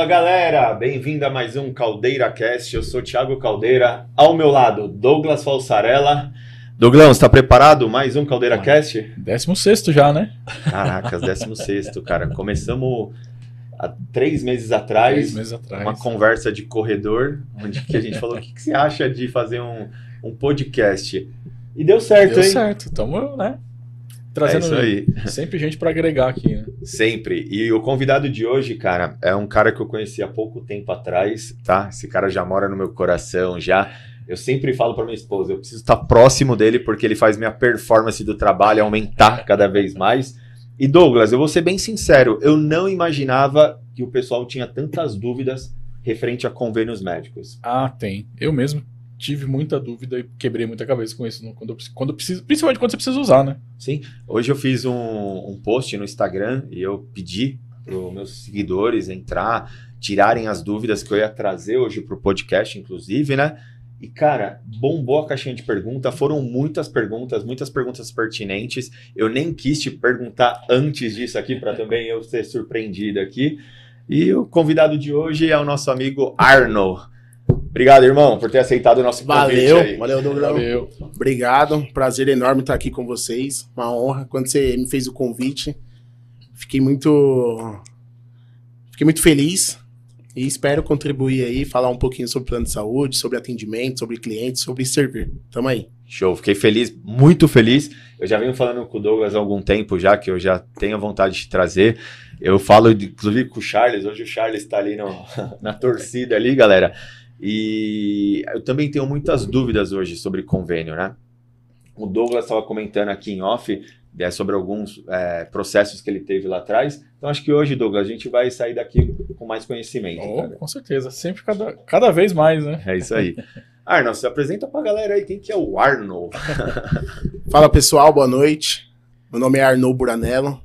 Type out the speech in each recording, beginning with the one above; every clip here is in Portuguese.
Fala galera, bem-vindo a mais um Caldeira Cast. Eu sou Thiago Caldeira, ao meu lado Douglas Falsarella. Douglas, está preparado? Mais um Caldeira Cast? Décimo sexto já, né? Caracas, décimo sexto, cara. Começamos há três meses atrás, Três meses atrás. uma conversa de corredor, onde que a gente falou o que, que você acha de fazer um, um podcast. E deu certo, Deu hein? certo. Tamo, né? É Trazendo isso aí. sempre gente pra agregar aqui, né? Sempre. E o convidado de hoje, cara, é um cara que eu conheci há pouco tempo atrás, tá? Esse cara já mora no meu coração, já. Eu sempre falo pra minha esposa, eu preciso estar próximo dele porque ele faz minha performance do trabalho aumentar cada vez mais. E Douglas, eu vou ser bem sincero, eu não imaginava que o pessoal tinha tantas dúvidas referente a convênios médicos. Ah, tem. Eu mesmo tive muita dúvida e quebrei muita cabeça com isso quando quando preciso, principalmente quando você precisa usar, né? Sim, hoje eu fiz um, um post no Instagram e eu pedi para os meus seguidores entrar, tirarem as dúvidas que eu ia trazer hoje para o podcast, inclusive, né? E, cara, bombou a caixinha de pergunta, foram muitas perguntas, muitas perguntas pertinentes. Eu nem quis te perguntar antes disso aqui, para também eu ser surpreendido aqui. E o convidado de hoje é o nosso amigo Arno. Obrigado, irmão, por ter aceitado o nosso convite Valeu, aí. valeu, Douglas. Valeu. Obrigado, prazer enorme estar aqui com vocês. Uma honra. Quando você me fez o convite, fiquei muito. Fiquei muito feliz e espero contribuir aí, falar um pouquinho sobre plano de saúde, sobre atendimento, sobre clientes, sobre servir. Tamo aí. Show, fiquei feliz, muito feliz. Eu já venho falando com o Douglas há algum tempo já, que eu já tenho vontade de trazer. Eu falo, inclusive, com o Charles. Hoje o Charles está ali no- na torcida ali, galera. E eu também tenho muitas dúvidas hoje sobre convênio, né? O Douglas estava comentando aqui em off é, sobre alguns é, processos que ele teve lá atrás. Então acho que hoje, Douglas, a gente vai sair daqui com mais conhecimento. Oh, com certeza. Sempre cada, cada vez mais, né? É isso aí. Arnold, se apresenta pra galera aí quem que é o Arnold. Fala pessoal, boa noite. Meu nome é Arnaud Buranello.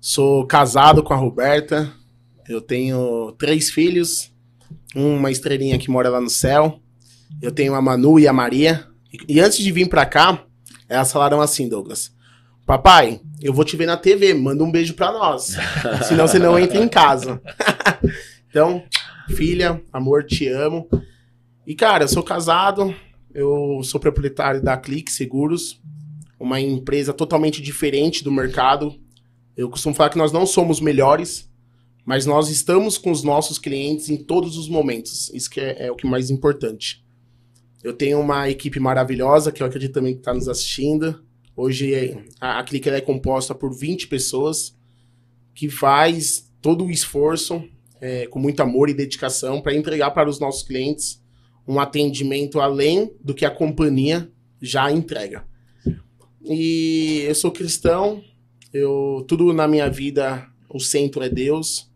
Sou casado com a Roberta. Eu tenho três filhos. Uma estrelinha que mora lá no céu. Eu tenho a Manu e a Maria. E, antes de vir pra cá, elas falaram assim, Douglas. Papai, eu vou te ver na TV, manda um beijo pra nós. Senão você não entra em casa. então, filha, amor, te amo. E cara, eu sou casado, eu sou proprietário da Clique Seguros, uma empresa totalmente diferente do mercado. Eu costumo falar que nós não somos melhores, mas nós estamos com os nossos clientes em todos os momentos. Isso que é, é o que é mais importante. Eu tenho uma equipe maravilhosa, que eu acredito também que está nos assistindo. Hoje é- a, a Clique é composta por 20 pessoas que faz todo o esforço é, com muito amor e dedicação para entregar para os nossos clientes um atendimento além do que a companhia já entrega. E eu sou cristão, eu tudo na minha vida o centro é Deus.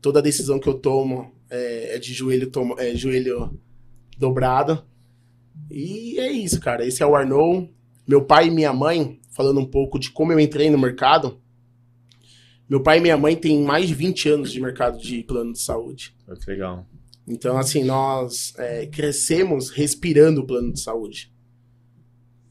Toda decisão que eu tomo é, é de joelho tomo, é joelho dobrado. E é isso, cara. Esse é o Arnou. Meu pai e minha mãe, falando um pouco de como eu entrei no mercado. Meu pai e minha mãe têm mais de 20 anos de mercado de plano de saúde. Que legal. Então, assim, nós é, crescemos respirando o plano de saúde.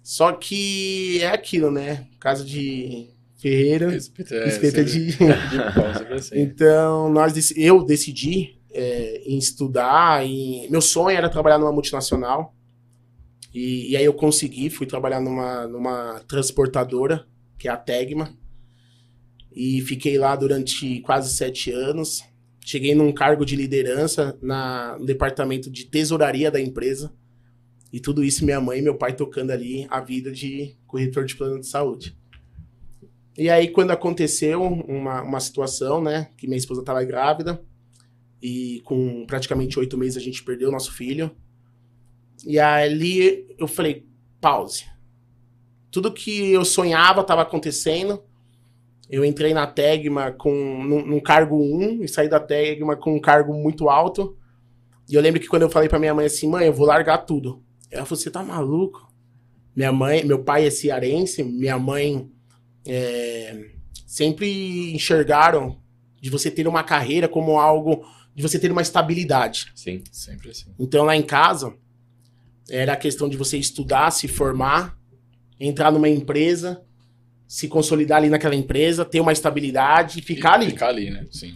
Só que é aquilo, né? Casa de Ferreira, Respeito, é, espeta sempre- de. assim. Então, nós, eu decidi é, em estudar. E meu sonho era trabalhar numa multinacional. E, e aí eu consegui, fui trabalhar numa, numa transportadora, que é a Tegma. E fiquei lá durante quase sete anos. Cheguei num cargo de liderança na, no departamento de tesouraria da empresa. E tudo isso minha mãe e meu pai tocando ali a vida de corretor de plano de saúde. E aí, quando aconteceu uma, uma situação, né, que minha esposa estava grávida, e com praticamente oito meses a gente perdeu nosso filho. E ali eu falei, pause. Tudo que eu sonhava estava acontecendo. Eu entrei na Tegma com, num, num cargo 1 e saí da Tegma com um cargo muito alto. E eu lembro que quando eu falei pra minha mãe assim, mãe, eu vou largar tudo. Ela falou, você tá maluco? Minha mãe, meu pai é cearense, minha mãe é, sempre enxergaram de você ter uma carreira como algo, de você ter uma estabilidade. Sim. Sempre assim. Então lá em casa era a questão de você estudar, se formar, entrar numa empresa, se consolidar ali naquela empresa, ter uma estabilidade e ficar ali. Ficar ali, né? Sim.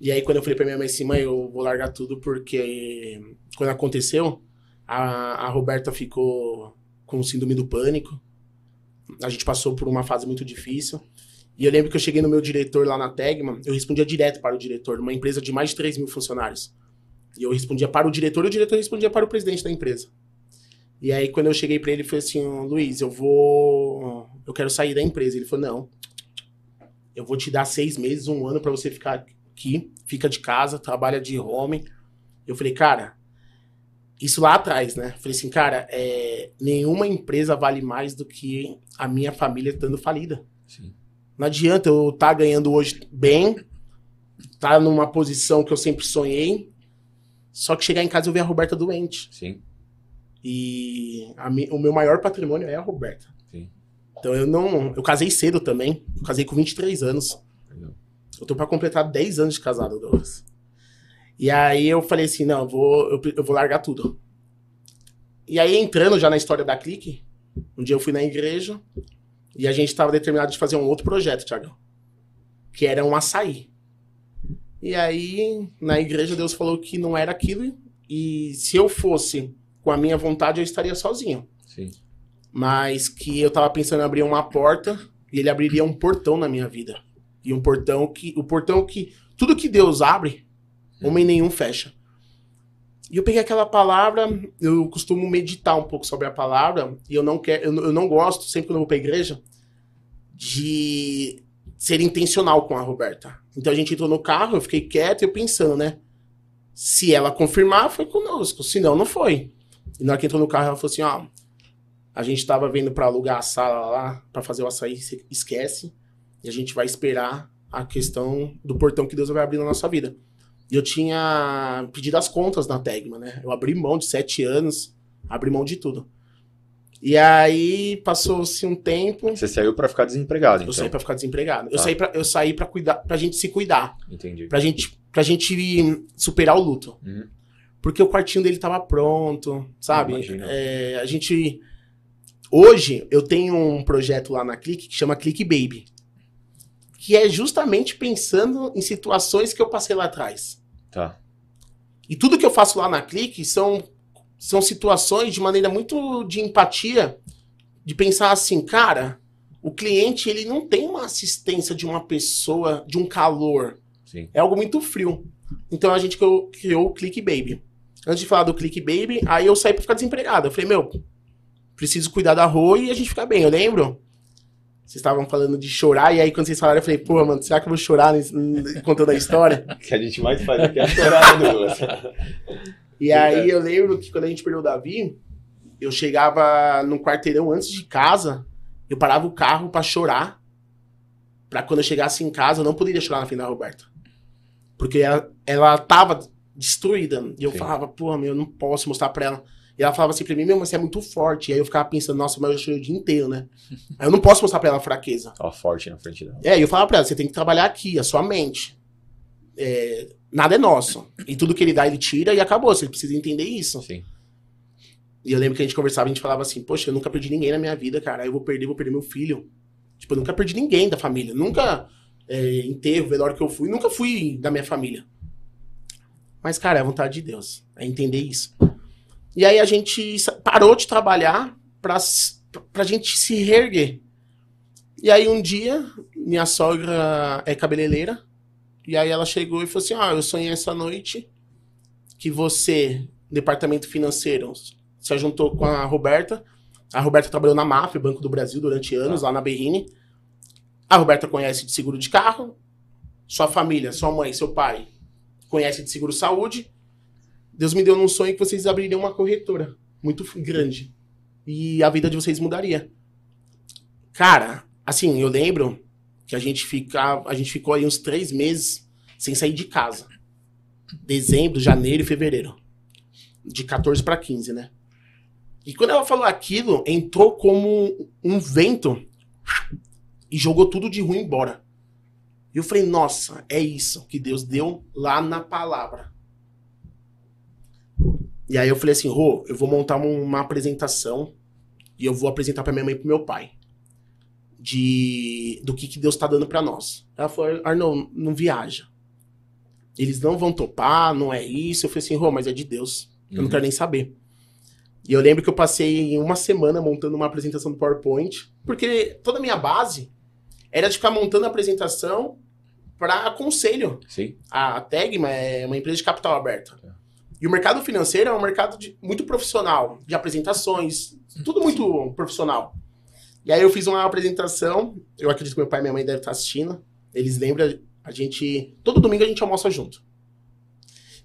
E aí, quando eu falei pra minha mãe assim, mãe, eu vou largar tudo porque quando aconteceu, a, a Roberta ficou com síndrome do pânico. A gente passou por uma fase muito difícil. E eu lembro que eu cheguei no meu diretor lá na Tegma, eu respondia direto para o diretor, numa empresa de mais de 3 mil funcionários. E eu respondia para o diretor e o diretor respondia para o presidente da empresa. E aí, quando eu cheguei para ele, falou assim: Luiz, eu vou. Eu quero sair da empresa. Ele falou: não. Eu vou te dar seis meses, um ano para você ficar aqui, fica de casa, trabalha de home. Eu falei, cara, isso lá atrás, né? Falei assim, cara, é, nenhuma empresa vale mais do que a minha família estando falida. Sim. Não adianta eu estar tá ganhando hoje bem, tá numa posição que eu sempre sonhei, só que chegar em casa eu ver a Roberta doente. Sim. E mi, o meu maior patrimônio é a Roberta. Sim. Então eu não. Eu casei cedo também. Eu casei com 23 anos. Legal. Eu tô pra completar 10 anos de casado, Douglas. E aí eu falei assim: não, eu vou, eu, eu vou largar tudo. E aí, entrando já na história da Clique, um dia eu fui na igreja e a gente estava determinado de fazer um outro projeto, Thiago. Que era um açaí. E aí, na igreja, Deus falou que não era aquilo. E se eu fosse com a minha vontade, eu estaria sozinho. Sim. Mas que eu tava pensando em abrir uma porta e ele abriria um portão na minha vida. E um portão que. O portão que. Tudo que Deus abre, homem nenhum fecha. E eu peguei aquela palavra, eu costumo meditar um pouco sobre a palavra, e eu não quero, eu, eu não gosto, sempre quando eu vou pra igreja, de ser intencional com a Roberta. Então a gente entrou no carro, eu fiquei quieto e eu pensando, né? Se ela confirmar, foi conosco, se não, não foi. E na hora que entrou no carro, ela falou assim: ó, a gente tava vendo para alugar a sala lá, para fazer o açaí, esquece, e a gente vai esperar a questão do portão que Deus vai abrir na nossa vida. E eu tinha pedido as contas na Tegma, né? Eu abri mão de sete anos, abri mão de tudo. E aí passou-se um tempo. Você saiu para ficar desempregado, Eu então. saí pra ficar desempregado. Eu Tá. saí pra, eu saí pra cuidar, pra gente se cuidar. Entendi. Pra gente, pra gente superar o luto. Uhum. Porque o quartinho dele tava pronto, sabe? É, a gente. Hoje eu tenho um projeto lá na Clique que chama Clique Baby. Que é justamente pensando em situações que eu passei lá atrás. Tá. E tudo que eu faço lá na Clique são, são situações de maneira muito de empatia, de pensar assim, cara, o cliente ele não tem uma assistência de uma pessoa, de um calor. Sim. É algo muito frio. Então a gente criou, criou o Click Baby. Antes de falar do Click Baby, aí eu saí pra ficar desempregado. Eu falei, meu, preciso cuidar da rua e a gente ficar bem. Eu lembro. Vocês estavam falando de chorar, e aí quando vocês falaram, eu falei, pô, mano, será que eu vou chorar contando a história? Que a gente mais faz aqui é chorar, né, Douglas? E aí eu lembro que quando a gente perdeu o Davi, eu chegava no quarteirão antes de casa, eu parava o carro pra chorar. Pra quando eu chegasse em casa, eu não poderia chorar na frente da Roberta. Porque ela, ela tava destruída. E eu Sim. falava, pô, meu, eu não posso mostrar pra ela. E ela falava assim pra mim, meu, mas você é muito forte. E aí eu ficava pensando, nossa, mas eu chorei o dia inteiro, né? Aí eu não posso mostrar pra ela fraqueza. Tava forte na frente dela. É, e eu falava pra ela, você tem que trabalhar aqui, a sua mente. É, nada é nosso. E tudo que ele dá, ele tira e acabou. Você precisa entender isso. Sim. E eu lembro que a gente conversava, a gente falava assim, poxa, eu nunca perdi ninguém na minha vida, cara. Aí eu vou perder, vou perder meu filho. Tipo, eu nunca perdi ninguém da família. Nunca, é, enterro, velório que eu fui, nunca fui da minha família. Mas, cara, é a vontade de Deus. É entender isso. E aí a gente parou de trabalhar s- pra gente se reerguer. E aí um dia, minha sogra é cabeleireira. E aí ela chegou e falou assim: Ó, eu sonhei essa noite que você, departamento financeiro, se juntou com a Roberta. A Roberta trabalhou na máfia, Banco do Brasil, durante anos, lá na Berrine. A Roberta conhece de seguro de carro. Sua família, sua mãe, seu pai, conhece de seguro saúde. Deus me deu num sonho que vocês abririam uma corretora muito grande. E a vida de vocês mudaria. Cara, assim, eu lembro que a gente, fica, a gente ficou aí uns três meses sem sair de casa. Dezembro, janeiro e fevereiro. De 14 para 15, né? E quando ela falou aquilo, entrou como um vento e jogou tudo de ruim embora. E eu falei, nossa, é isso que Deus deu lá na palavra. E aí eu falei assim, Rô, eu vou montar um- uma apresentação e eu vou apresentar pra minha mãe e pro meu pai. De do que, que Deus tá dando pra nós. Ela falou, Arnon, não viaja. Eles não vão topar, não é isso. Eu falei assim, Rô, mas é de Deus. Eu não Uhum. quero nem saber. E eu lembro que eu passei uma semana montando uma apresentação do PowerPoint, porque toda a minha base era de ficar montando a apresentação para conselho. Sim. A Tegma é uma empresa de capital aberta. E o mercado financeiro é um mercado de- muito profissional, de apresentações, tudo muito profissional. E aí eu fiz uma apresentação, eu acredito que meu pai e minha mãe devem estar assistindo. Eles lembram, a gente. Todo domingo a gente almoça junto.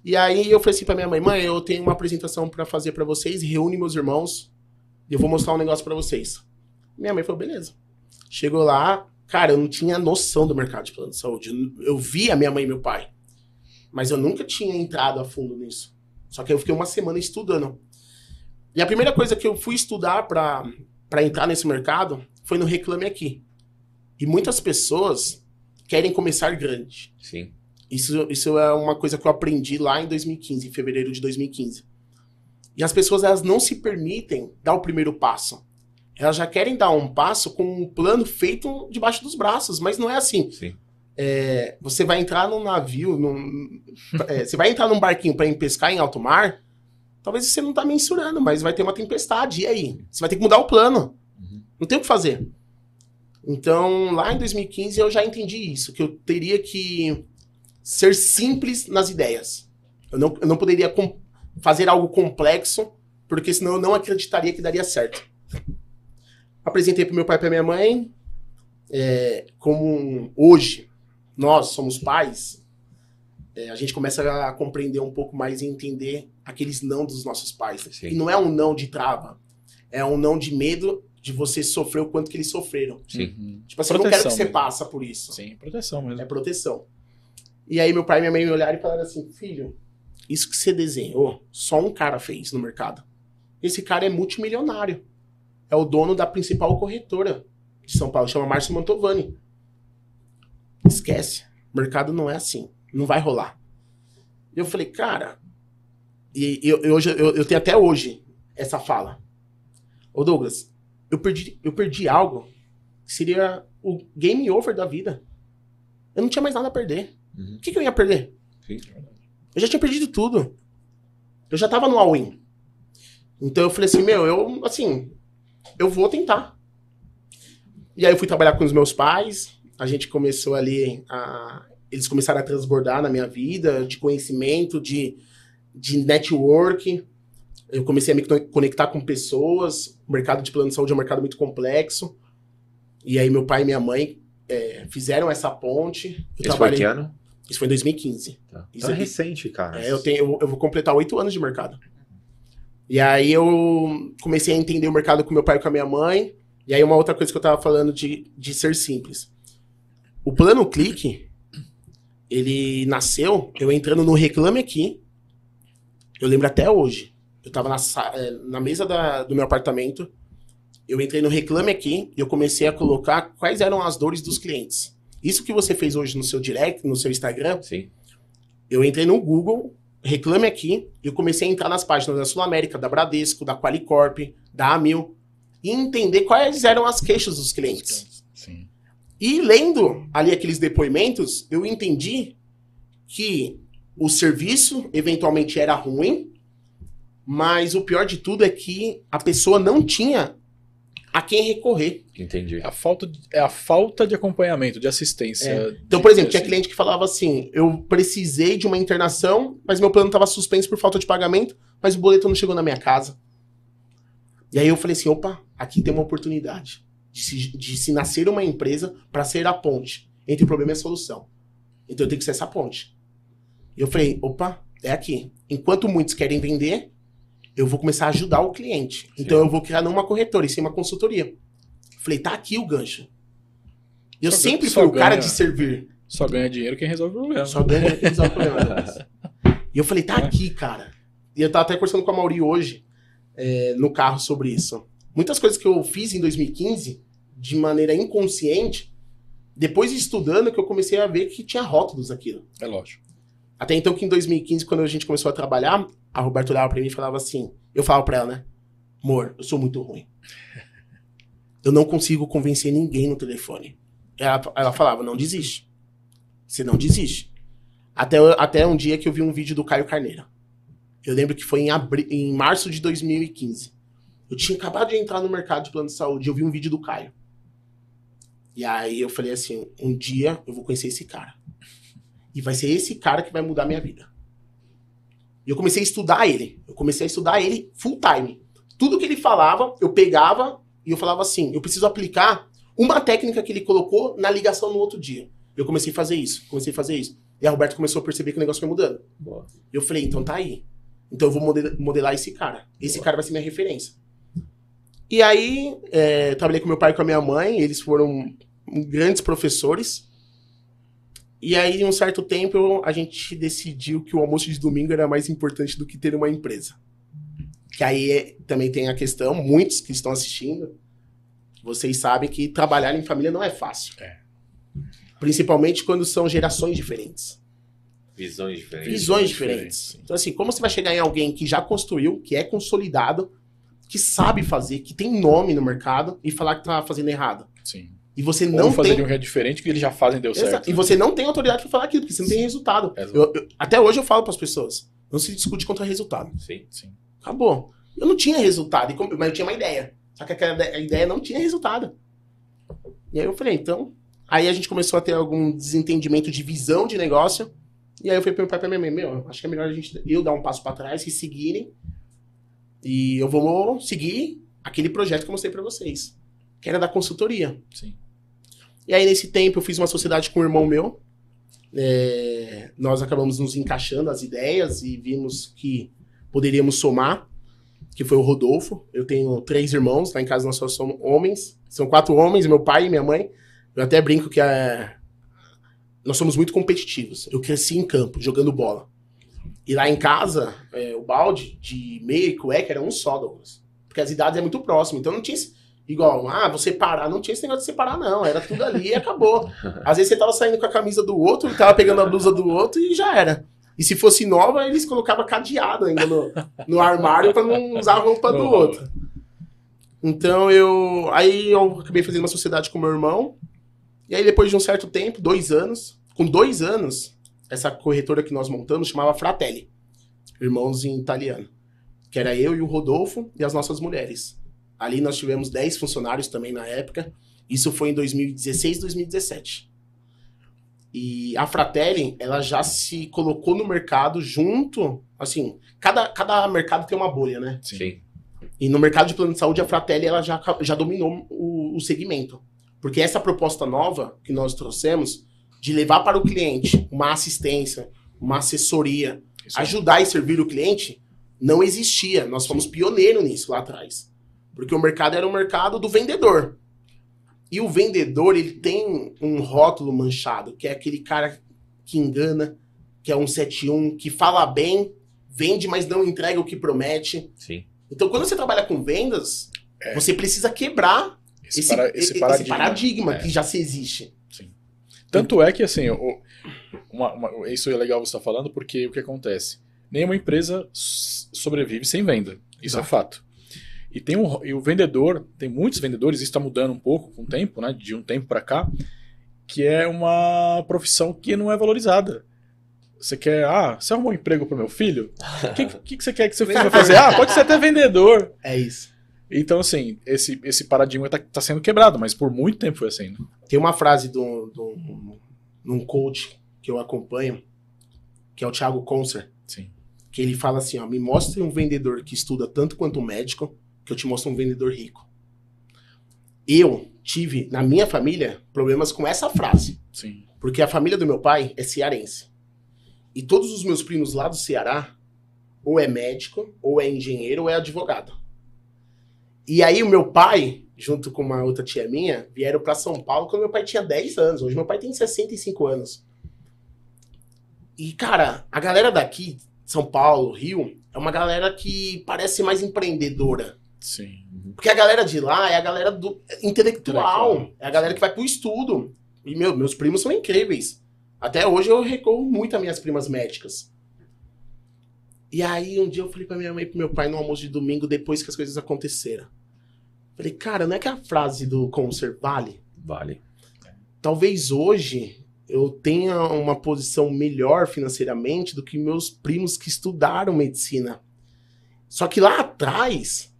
E aí eu falei assim pra minha mãe, mãe, eu tenho uma apresentação pra fazer pra vocês, reúne meus irmãos, e eu vou mostrar um negócio pra vocês. Minha mãe falou, beleza. Chegou lá, cara, eu não tinha noção do mercado de plano de saúde. Eu- Eu via minha mãe e meu pai, mas eu nunca tinha entrado a fundo nisso. Só que eu fiquei uma semana estudando. E a primeira coisa que eu fui estudar para entrar nesse mercado foi no Reclame Aqui. E muitas pessoas querem começar grande. Sim. Isso, isso é uma coisa que eu aprendi lá em 2015, em fevereiro de 2015. E as pessoas elas não se permitem dar o primeiro passo. Elas já querem dar um passo com um plano feito debaixo dos braços, mas não é assim. Sim. É, você vai entrar num navio, num- é, você vai entrar num barquinho para ir pescar em alto mar, talvez você não tá mensurando, mas vai ter uma tempestade. E aí? Você vai ter que mudar o plano. Uhum. Não tem o que fazer. Então, lá em 2015 eu já entendi isso, que eu teria que ser simples nas ideias. Eu não, eu não poderia fazer algo complexo, porque senão eu não acreditaria que daria certo. Apresentei para meu pai e para minha mãe. é, como hoje nós somos pais, é, a gente começa a compreender um pouco mais e entender aqueles não dos nossos pais. Sim. E não é um não de trava, é um não de medo de você sofrer o quanto que eles sofreram. Sim. Uhum. Tipo assim, eu não quero que Proteção você mesmo. passa por isso. Sim, proteção mesmo. É proteção. E aí meu pai e minha mãe me olharam e falaram assim, filho, isso que você desenhou, só um cara fez no mercado. Esse cara é multimilionário. É o dono da principal corretora de São Paulo, chama Márcio Mantovani. Esquece. Mercado não é assim. Não vai rolar. Eu falei, cara, e eu, eu, hoje- eu, eu tenho até hoje essa fala. Ô Douglas, eu perdi, eu perdi algo que seria o game over da vida. Eu não tinha mais nada a perder. Uhum. O que, que eu ia perder? Sim. Eu já tinha perdido tudo. Eu já tava no all-in. Então eu falei assim, meu, eu, assim, eu vou tentar. E aí eu fui trabalhar com os meus pais. A gente começou ali a. Eles começaram a transbordar na minha vida de conhecimento, de, de network. Eu comecei a me con- conectar com pessoas. O mercado de plano de saúde é um mercado muito complexo. E aí meu pai e minha mãe eh, fizeram essa ponte. Eu Esse foi que ano? Isso foi em 2015. Tá. Isso Tá aqui- recente, cara. É, eu, tenho, eu, eu vou completar oito anos de mercado. E aí eu comecei a entender o mercado com meu pai e com a minha mãe. E aí uma outra coisa que eu tava falando de, de ser simples. O plano clique, ele nasceu eu entrando no Reclame Aqui. Eu lembro até hoje. Eu tava na, eh, na mesa da- do meu apartamento. Eu entrei no Reclame Aqui e eu comecei a colocar quais eram as dores dos clientes. Isso que você fez hoje no seu direct, no seu Instagram, Sim. eu entrei no Google, reclame aqui, e eu comecei a entrar nas páginas da Sul América, da Bradesco, da Qualicorp, da Amil, e entender quais eram as queixas dos clientes. E lendo ali aqueles depoimentos, eu entendi que o serviço eventualmente era ruim, mas o pior de tudo é que a pessoa não tinha a quem recorrer. Entendi. É a falta de, é a falta de acompanhamento, de assistência. Então, de- por exemplo, tinha assim, cliente que falava assim: eu precisei de uma internação, mas meu plano estava suspenso por falta de pagamento, mas o boleto não chegou na minha casa. E aí eu falei assim: opa, aqui tem uma oportunidade de se, de se nascer uma empresa para ser a ponte entre o problema e a solução. Então eu tenho que ser essa ponte. E eu falei: opa, é aqui. Enquanto muitos querem vender, eu vou começar a ajudar o cliente. Então eu vou criar não uma corretora, e sim uma consultoria. Falei: tá aqui o gancho. Eu Só sempre fui o cara de servir. Só ganha dinheiro quem resolve o problema. Só ganha quem resolve o problema. E eu falei, tá aqui, cara. E eu tava até conversando com a Mauri hoje, é, no carro, sobre isso. Muitas coisas que eu fiz em 2015, de maneira inconsciente, depois de estudando, que eu comecei a ver que tinha rótulos aquilo. É lógico. Até então que em 2015, quando a gente começou a trabalhar, a Roberta olhava pra mim e falava assim, eu falava pra ela, né? Amor, eu sou muito ruim. Eu não consigo convencer ninguém no telefone. Ela, ela falava, não desiste. Você não desiste. Até, até um dia que eu vi um vídeo do Caio Carneiro. Eu lembro que foi em, abri... em março de 2015. Eu tinha acabado de entrar no mercado de plano de saúde, eu vi um vídeo do Caio. E aí eu falei assim, um dia eu vou conhecer esse cara. E vai ser esse cara que vai mudar a minha vida. E eu comecei a estudar ele. Eu comecei a estudar ele full time. Tudo que ele falava, eu pegava e eu falava assim, eu preciso aplicar uma técnica que ele colocou na ligação no outro dia. Eu comecei a fazer isso, comecei a fazer isso. E a Roberto começou a perceber que o negócio foi mudando. Boa. Eu falei, então tá aí. Então eu vou model- modelar esse cara. Esse Boa. cara vai ser minha referência. E aí, é, trabalhei com meu pai e com a minha mãe, eles foram grandes professores. E aí, em um certo tempo, a gente decidiu que o almoço de domingo era mais importante do que ter uma empresa. Que aí é- também tem a questão, muitos que estão assistindo, vocês sabem que trabalhar em família não é fácil. É. Principalmente quando são gerações diferentes Visões diferentes. visões diferentes. Então, assim, como você vai chegar em alguém que já construiu, que é consolidado, que sabe fazer, que tem nome no mercado e falar que tá fazendo errado? Sim. E você Ou não fazer tem. um que é diferente que eles já fazem deu Exato. certo. E você não tem autoridade para falar aquilo, porque você não tem resultado. Eu- eu- até hoje eu falo para as pessoas: não se discute contra resultado. Sim. Sim. Acabou. Eu não tinha resultado, mas eu tinha uma ideia. Só que aquela ide- a ideia não tinha resultado. E aí eu falei, então. Aí a gente começou a ter algum desentendimento de visão de negócio. E aí eu falei meu pai e pra minha mãe, meu, acho que é melhor a gente eu dar um passo pra trás e seguirem. E eu vou seguir aquele projeto que eu mostrei pra vocês. Que era da consultoria. Sim. E aí, nesse tempo, eu fiz uma sociedade com um irmão meu. É, nós acabamos nos encaixando as ideias e vimos que poderíamos somar, que foi o Rodolfo. Eu tenho três irmãos, lá em casa nós só somos homens. São quatro homens, meu pai e minha mãe. Eu até brinco que é, nós somos muito competitivos. Eu cresci em campo, jogando bola. E lá em casa, é, o balde de meia e cueca era um só, Douglas. Porque as idades é muito próximas. Então não tinha esse, igual, ah, você parar. Não tinha esse negócio de separar, não. Era tudo ali e acabou. Às vezes você tava saindo com a camisa do outro, tava pegando a blusa do outro e já era. E se fosse nova, eles colocavam cadeado ainda no, no armário pra não usar a roupa do outro. Então eu. Aí eu acabei fazendo uma sociedade com meu irmão. E aí, depois de um certo tempo, dois anos, com dois anos, essa corretora que nós montamos chamava Fratelli. Irmãos em italiano. Que era eu e o Rodolfo e as nossas mulheres. Ali nós tivemos 10 funcionários também na época. Isso foi em 2016, 2017. E a Fratelli, ela já se colocou no mercado junto, assim, cada, cada mercado tem uma bolha, né? Sim. E no mercado de plano de saúde, a Fratelli ela já, já dominou o, o segmento. Porque essa proposta nova que nós trouxemos, de levar para o cliente uma assistência, uma assessoria, Isso ajudar e servir o cliente, não existia. Nós fomos pioneiros nisso lá atrás. Porque o mercado era o mercado do vendedor. E o vendedor, ele tem um rótulo manchado, que é aquele cara que engana, que é um 71, que fala bem, vende, mas não entrega o que promete. Sim. Então, quando você trabalha com vendas, É. você precisa quebrar esse, esse, para- esse esse paradigma, paradigma. É. que já se existe. Tanto é que, assim, o- uma- uma- isso é legal você estar falando, porque o que acontece? Nenhuma empresa sobrevive sem venda. Isso é Exato. fato. E, tem um, e o vendedor, tem muitos vendedores, isso está mudando um pouco com o tempo, né? De um tempo para cá, que é uma profissão que não é valorizada. Você quer, ah, você arrumou um emprego para meu filho? O que, que, que você quer que seu filho vai fazer? Ah, pode ser até vendedor. É isso. Então, assim, esse, esse paradigma está sendo quebrado, mas por muito tempo foi assim. Né? Tem uma frase de um, coach que eu acompanho, que é o Thiago Concer, Sim. que ele fala assim, ó, me mostre um vendedor que estuda tanto quanto um médico, que eu te mostro um vendedor rico. Eu tive, na minha família, problemas com essa frase. Sim. Porque a família do meu pai é cearense. E todos os meus primos lá do Ceará, ou é médico, ou é engenheiro, ou é advogado. E aí o meu pai, junto com uma outra tia minha, vieram para São Paulo quando meu pai tinha 10 anos. Hoje meu pai tem 65 anos. E, cara, a galera daqui, São Paulo, Rio, é uma galera que parece mais empreendedora. Sim. Porque a galera de lá é a galera do intelectual. Intelectual. É a galera que vai pro estudo. E, meu, meus primos são incríveis. Até hoje eu recorro muito às minhas primas médicas. E aí um dia eu falei pra minha mãe e pro meu pai no almoço de domingo, depois que as coisas aconteceram. Falei, cara, não é que a frase do Conser vale? Vale. Talvez hoje eu tenha uma posição melhor financeiramente do que meus primos que estudaram medicina. Só que lá atrás,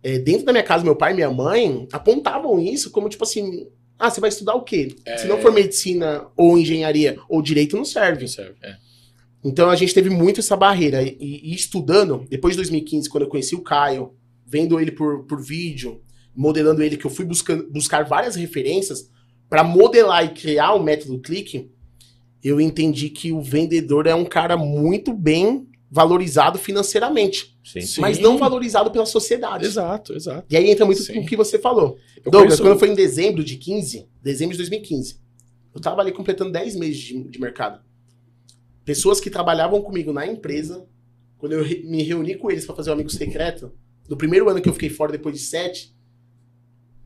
é, dentro da minha casa, meu pai e minha mãe apontavam isso como tipo assim: ah, você vai estudar o quê? É. Se não for medicina ou engenharia ou direito, não serve. Serve, é. Então a gente teve muito essa barreira. E, e estudando, depois de 2015, quando eu conheci o Caio, vendo ele por, por vídeo, modelando ele, que eu fui buscando, buscar várias referências para modelar e criar o método clique, eu entendi que o vendedor é um cara muito bem valorizado financeiramente, Sim. Sim. mas não valorizado pela sociedade. Exato, exato. E aí entra muito Sim. com o que você falou. Eu Douglas, conheço- quando foi em dezembro de 15, dezembro de 2015, eu tava ali completando 10 meses de, de mercado. Pessoas que trabalhavam comigo na empresa, quando eu re- me reuni com eles para fazer o amigo secreto, no primeiro ano que eu fiquei fora, depois de sete,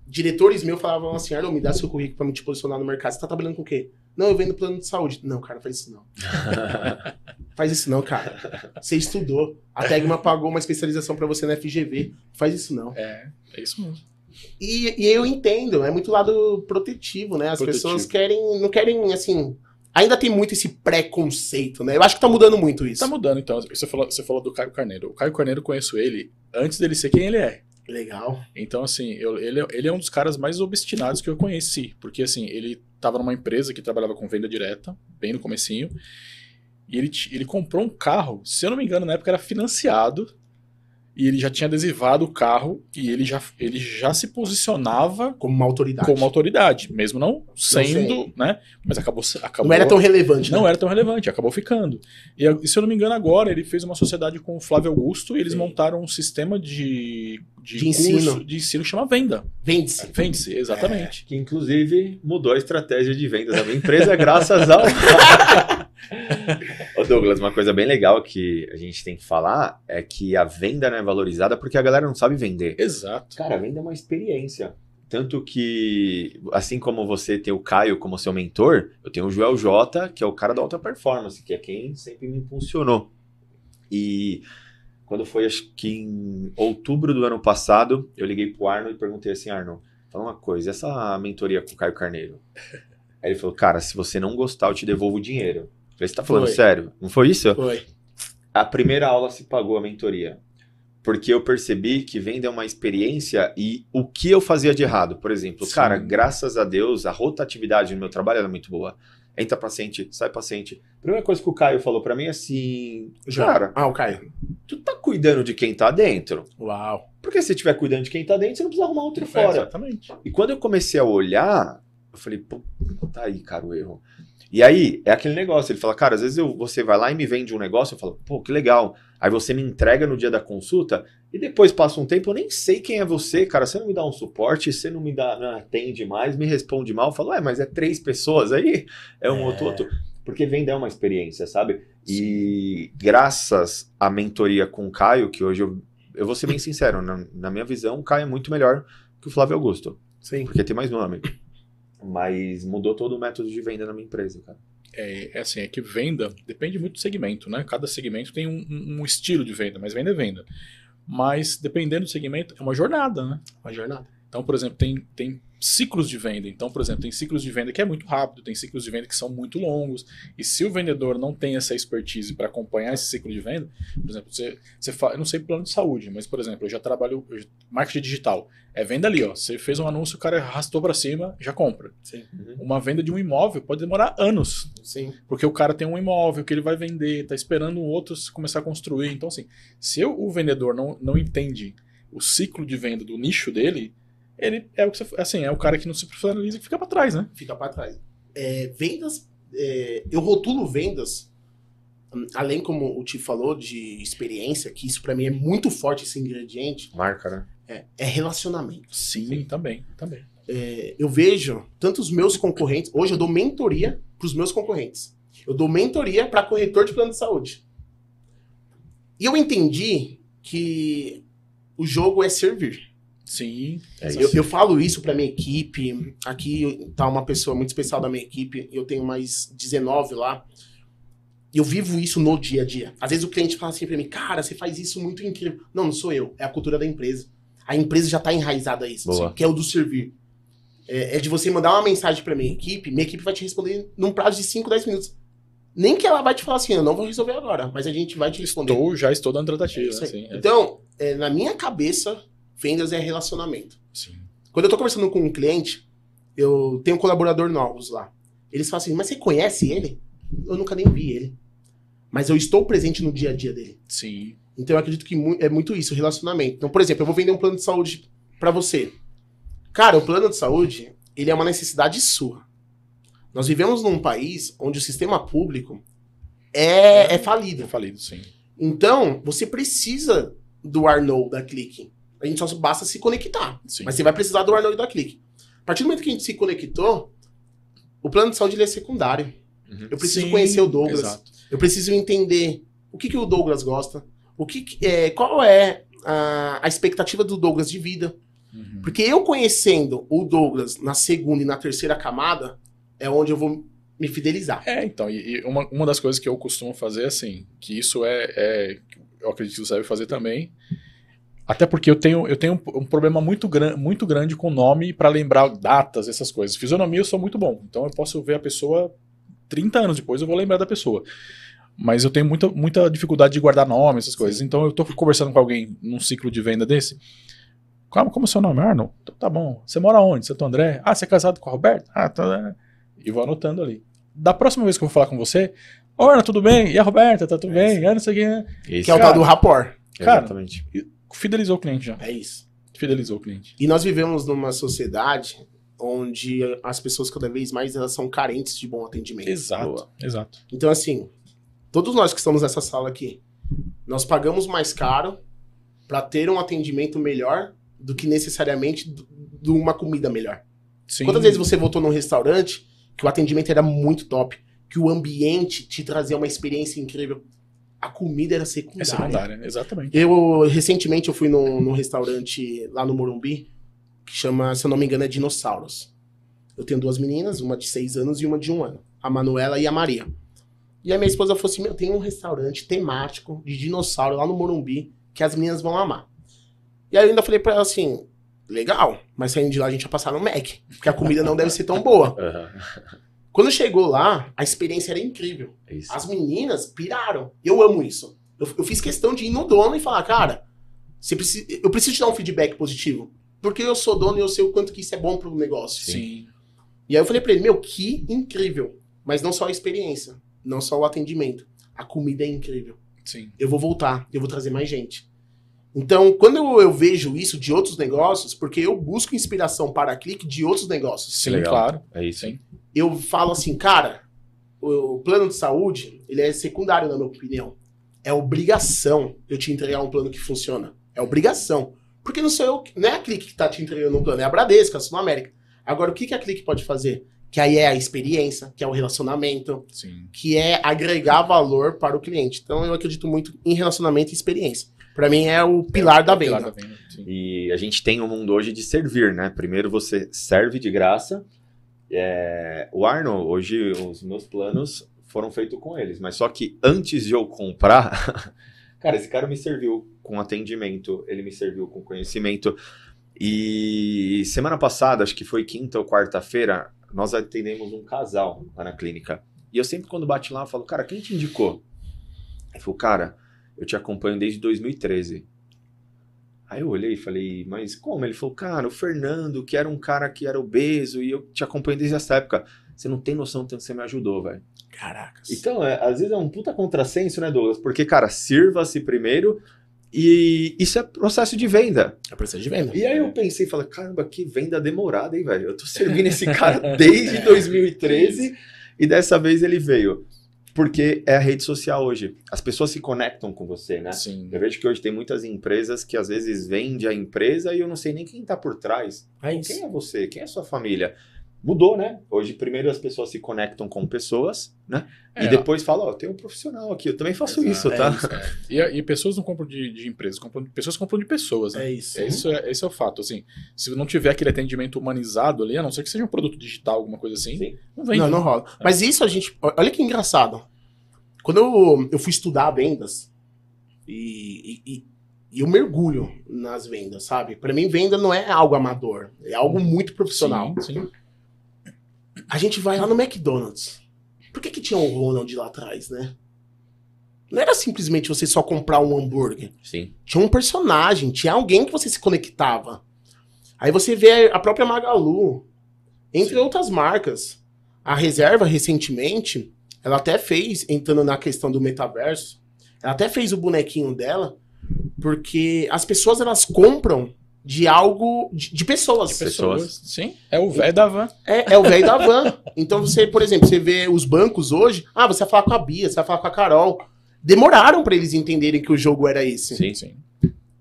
diretores meus falavam assim: Arnon, me dá seu currículo para me te posicionar no mercado. Você tá trabalhando com o quê? Não, eu vendo plano de saúde. Não, cara, faz isso não. Faz isso não, cara. Você estudou. A Tegma pagou uma especialização para você na FGV. Faz isso não. É, é isso mesmo. E, e eu entendo, é muito lado protetivo, né? As Protetivo. pessoas querem, não querem, assim. Ainda tem muito esse preconceito, né? Eu acho que tá mudando muito isso. Tá mudando, então. Você falou, você falou do Caio Carneiro. O Caio Carneiro eu conheço ele antes dele ser quem ele é. Legal. Então, assim, eu- ele, ele é um dos caras mais obstinados que eu conheci. Porque, assim, ele tava numa empresa que trabalhava com venda direta, bem no comecinho. E ele, ele comprou um carro, se eu não me engano, na época era financiado. E ele já tinha adesivado o carro e ele já, ele já se posicionava Como uma autoridade. como autoridade, mesmo não sendo, sendo. né? Mas acabou, se- acabou Não era tão relevante, não né? era tão relevante, acabou ficando. E, se eu não me engano, agora ele fez uma sociedade com o Flávio Augusto e eles Sim. montaram um sistema de, de, De curso ensino. de ensino que chama Venda. Vende-se. Vende-se, exatamente. Que inclusive mudou a estratégia de venda da minha empresa graças ao. Douglas, uma coisa bem legal que a gente tem que falar é que a venda não é valorizada porque a galera não sabe vender. Exato. Cara, a venda é uma experiência. Tanto que, assim como você tem o Caio como seu mentor, eu tenho o Joel J, que é o cara da alta performance, que é quem sempre me impulsionou. E quando foi, acho que em outubro do ano passado, eu liguei pro Arno e perguntei assim, Arno, fala uma coisa, essa mentoria com o Caio Carneiro? Aí ele falou, cara, se você não gostar, eu te devolvo o dinheiro. Você tá falando Foi. sério? Não foi isso? Foi. a primeira aula se pagou a mentoria. Porque eu percebi que venda é uma experiência e o que eu fazia de errado. Por exemplo, Sim. cara, graças a Deus, a rotatividade no meu trabalho era muito boa. Entra paciente, sai paciente. Primeira coisa que o Caio falou pra mim é assim: Cara, Ah, o Caio. tu tá cuidando de quem tá dentro? Uau. Porque se estiver cuidando de quem tá dentro, você não precisa arrumar outro É, fora. exatamente. E quando eu comecei a olhar, eu falei, pô, tá aí, cara, o erro. E aí, é aquele negócio, ele fala, cara, às vezes eu, você vai lá e me vende um negócio, eu falo, pô, que legal. Aí você me entrega no dia da consulta, e depois passa um tempo, eu nem sei quem é você, cara, você não me dá um suporte, você não me dá, não atende mais, me responde mal, eu falo, ué, mas é três pessoas aí, é um É. outro outro. Porque vender é uma experiência, sabe? E graças à mentoria com o Caio, que hoje eu, eu vou ser bem sincero, na, na minha visão, o Caio é muito melhor que o Flávio Augusto Sim. porque tem mais nome. Mas mudou todo o método de venda na minha empresa, cara. É, é assim, é que venda depende muito do segmento, né? Cada segmento tem um, um- estilo de venda, mas venda é venda. Mas dependendo do segmento, é uma jornada, né? Uma jornada. Então, por exemplo, tem, tem ciclos de venda. Então, por exemplo, tem ciclos de venda que é muito rápido, tem ciclos de venda que são muito longos. E se o vendedor não tem essa expertise para acompanhar esse ciclo de venda, por exemplo, você, você fala, eu não sei plano de saúde, mas, por exemplo, eu já trabalho eu, marketing digital. É venda ali, ó. Você fez um anúncio, o cara arrastou para cima, já compra. Sim. Uma venda de um imóvel pode demorar anos. Sim. Porque o cara tem um imóvel que ele vai vender, tá esperando um outro começar a construir. Então, assim, se eu- o vendedor não, não entende o ciclo de venda do nicho dele, ele é o que você, assim, é o cara que não se profissionaliza que fica para trás, né? Fica pra trás. É, vendas. é, eu rotulo vendas. Além, como o Ti falou, de experiência, que isso pra mim é muito forte esse ingrediente, Marca, né? é, é relacionamento. Sim, também, também. É, eu vejo tanto os meus concorrentes. Hoje eu dou mentoria pros meus concorrentes. Eu dou mentoria para corretor de plano de saúde. E eu entendi que o jogo é servir. Sim, É Eu, isso. eu falo isso pra minha equipe. Aqui tá uma pessoa muito especial da minha equipe. Eu tenho mais 19 lá. Eu vivo isso no dia a dia. Às vezes o cliente fala assim pra mim, cara, você faz isso muito incrível. Não, não sou eu. É a cultura da empresa. A empresa já tá enraizada a isso, assim, que é o do servir. é, é de você mandar uma mensagem pra minha equipe, minha equipe vai te responder num prazo de 5, 10 minutos. Nem que ela vai te falar assim, eu não vou resolver agora, mas a gente vai te responder. Estou, já estou dando É tratativa. aí. assim, é. Então, é, na minha cabeça, vendas é relacionamento. Sim. Quando eu tô conversando com um cliente, eu tenho um colaborador novos lá. Eles falam assim, mas você conhece ele? Eu nunca nem vi ele. Mas eu estou presente no dia a dia dele. Sim. Então eu acredito que é muito isso, relacionamento. Então, por exemplo, eu vou vender um plano de saúde pra você. Cara, o plano de saúde, ele é uma necessidade sua. Nós vivemos num país onde o sistema público é, é falido. É falido, sim. Então, você precisa do Arnold da Clique. A gente só basta se conectar. Sim. Mas você vai precisar do Arnold da Clique. A partir do momento que a gente se conectou, o plano de saúde ele é secundário. Uhum. Eu preciso Sim, conhecer o Douglas. Exato. Eu preciso entender o que, que o Douglas gosta, o que, que- é, qual é a, a expectativa do Douglas de vida. Uhum. Porque eu conhecendo o Douglas na segunda e na terceira camada é onde eu vou me fidelizar. É, então, e, e uma, uma das coisas que eu costumo fazer, assim, que isso é, é- eu acredito que você deve fazer também, até porque eu tenho, eu tenho um, um problema muito, gran, muito grande com nome para lembrar datas, essas coisas. Fisionomia eu sou muito bom, então eu posso ver a pessoa 30 anos depois, eu vou lembrar da pessoa. Mas eu tenho muita, muita dificuldade de guardar nome, essas coisas. Então eu tô conversando com alguém num ciclo de venda desse. Como, como é o seu nome, Arnold? Então, tá bom. Você mora onde? Santo André? Ah, você é casado com a Roberta? Ah, tá. E vou anotando ali. Da próxima vez que eu vou falar com você, Ô, Arnold, tudo bem? E a Roberta, tá tudo bem? Ah, não sei o que. né? Que é o tal do rapport. cara, exatamente. Fidelizou o cliente já. É isso. Fidelizou o cliente. E nós vivemos numa sociedade onde as pessoas cada vez mais elas são carentes de bom atendimento. Exato, Boa. exato. Então, assim, todos nós que estamos nessa sala aqui, nós pagamos mais caro para ter um atendimento melhor do que necessariamente de uma comida melhor. Sim. Quantas vezes você voltou num restaurante que o atendimento era muito top, que o ambiente te trazia uma experiência incrível, a comida era É secundária. secundária, exatamente. Eu, recentemente, eu fui num, num restaurante lá no Morumbi, que chama, se eu não me engano, é Dinossauros. Eu tenho duas meninas, uma de seis anos e uma de um ano. A Manuela e a Maria. E a minha esposa falou assim, meu, tem um restaurante temático de dinossauro lá no Morumbi, que as meninas vão amar. E aí eu ainda falei pra ela assim, legal, mas saindo de lá a gente vai passar no Mac, porque a comida não deve ser tão boa. Aham. Quando chegou lá, a experiência era incrível. É isso. As meninas piraram. Eu amo isso. Eu, eu fiz questão de ir no dono e falar, cara, precisa, eu preciso te dar um feedback positivo. Porque eu sou dono e eu sei o quanto que isso é bom pro negócio. Sim. E aí eu falei pra ele, meu, que incrível. Mas não só a experiência, não só o atendimento. A comida é incrível. Sim. Eu vou voltar, eu vou trazer mais gente. Então, quando eu, eu vejo isso de outros negócios, porque eu busco inspiração para a clique de outros negócios. Sim, legal. claro. É isso. Sim. Eu falo assim, cara, o, plano de saúde, ele é secundário, na minha opinião. É obrigação eu te entregar um plano que funciona. É obrigação. Porque não sou eu, que- não é a Clique que tá te entregando um plano, é a Bradesco, a Sul América. Agora, o que, que a Clique pode fazer? Que aí é a experiência, que é o relacionamento, Sim. que é agregar valor para o cliente. Então, eu acredito muito em relacionamento e experiência. Para mim, é o pilar da Pilar venda. da venda. E a gente tem um mundo hoje de servir, né? Primeiro você serve de graça. É, O Arno, hoje os meus planos foram feitos com eles, mas só que antes de eu comprar, cara, esse cara me serviu com atendimento, ele me serviu com conhecimento. E semana passada, acho que foi quinta ou quarta-feira, nós atendemos um casal lá na clínica. E eu sempre, quando bate lá, eu falo, cara, quem te indicou? Ele falou, cara, eu te acompanho desde 2013. Aí eu olhei e falei, mas como? Ele falou, cara, o Fernando, que era um cara que era obeso e eu te acompanho desde essa época. Você não tem noção do tanto que você me ajudou, velho. Caracas. Então, é, às vezes é um puta contrassenso, né, Douglas? Porque, cara, sirva-se primeiro e isso é processo de venda. É processo de venda. E aí eu pensei, falei, caramba, que venda demorada, hein, velho? Eu tô servindo esse cara desde 2013 e dessa vez ele veio. Porque é a rede social hoje. As pessoas se conectam com você, né? Sim. Eu vejo que hoje tem muitas empresas que às vezes vendem a empresa e eu não sei nem quem tá por trás. É. Quem é você? Quem é a sua família? Mudou, né? Hoje, primeiro as pessoas se conectam com pessoas, né? É, e depois falam, ó, tem um profissional aqui, eu também faço Exato, isso, é tá? isso. E, e pessoas não compram de, de empresas, compram, pessoas compram de pessoas, né? É isso. É isso é, esse é o fato, assim. Se não tiver aquele atendimento humanizado ali, a não ser que seja um produto digital, alguma coisa assim, Sim. não vem. Não, não rola. Mas isso a gente. Olha que engraçado. Quando eu, eu fui estudar vendas, e, e- e- E eu mergulho nas vendas, sabe? Pra mim, venda não é algo amador. É algo muito profissional. Sim, sim. A gente vai lá no McDonald's. Por que, que tinha o Ronald lá atrás, né? Não era simplesmente você só comprar um hambúrguer. Sim. Tinha um personagem, tinha alguém que você se conectava. Aí você vê a própria Magalu, entre outras marcas. A Reserva, recentemente, ela até fez, entrando na questão do metaverso, ela até fez o bonequinho dela, porque as pessoas elas compram de algo, de, de pessoas. De pessoas. Sim, é o velho da van. É, é o velho da van. Então você, por exemplo, você vê os bancos hoje, ah, você vai falar com a Bia, você vai falar com a Carol. Demoraram pra eles entenderem que o jogo era esse. Sim. Sim.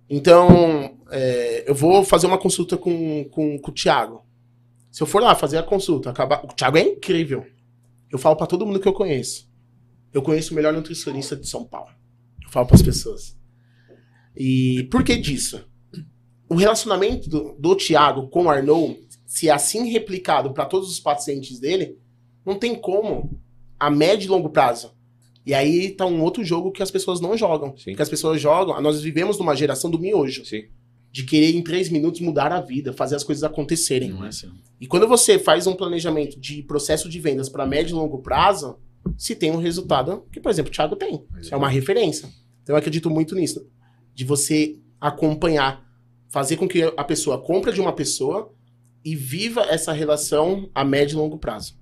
Então, é, eu vou fazer uma consulta com, com, com o Thiago. Se eu for lá fazer a consulta, acabar. O Thiago é incrível. Eu falo pra todo mundo que eu conheço. Eu conheço o melhor nutricionista de São Paulo. Eu falo pras pessoas. E por que disso? O relacionamento do, do Thiago com o Arnold, se é assim replicado pra todos os pacientes dele, não tem como a médio e longo prazo. E aí tá um outro jogo que as pessoas não jogam. Sim. Que as pessoas jogam. Nós vivemos numa geração do miojo Sim. de querer em três minutos mudar a vida, fazer as coisas acontecerem. Não é assim. E quando você faz um planejamento de processo de vendas para médio e longo prazo, se tem um resultado que, por exemplo, o Thiago tem. É uma referência. Então eu acredito muito nisso. De você acompanhar, fazer com que a pessoa compre de uma pessoa e viva essa relação a médio e longo prazo.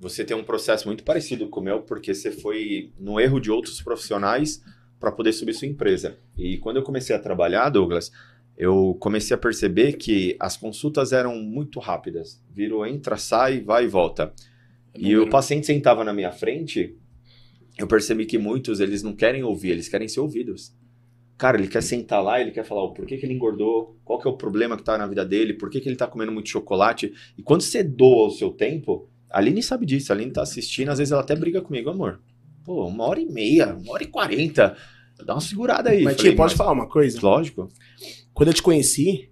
Você tem um processo muito parecido com o meu, porque você foi no erro de outros profissionais para poder subir sua empresa. E quando eu comecei a trabalhar, Douglas, eu comecei a perceber que as consultas eram muito rápidas. Virou, entra, sai, vai e volta. E o paciente sentava na minha frente, eu percebi que muitos eles não querem ouvir, eles querem ser ouvidos. Cara, ele quer sentar lá, ele quer falar o porquê que ele engordou, qual que é o problema que tá na vida dele, por que, que ele tá comendo muito chocolate. E quando você doa o seu tempo, a Aline sabe disso, a Aline tá assistindo, às vezes ela até briga comigo, amor. Pô, uma hora e meia, uma hora e quarenta. Dá uma segurada aí. Mas, tia, pode "Mas- falar uma coisa? Lógico. Quando eu te conheci,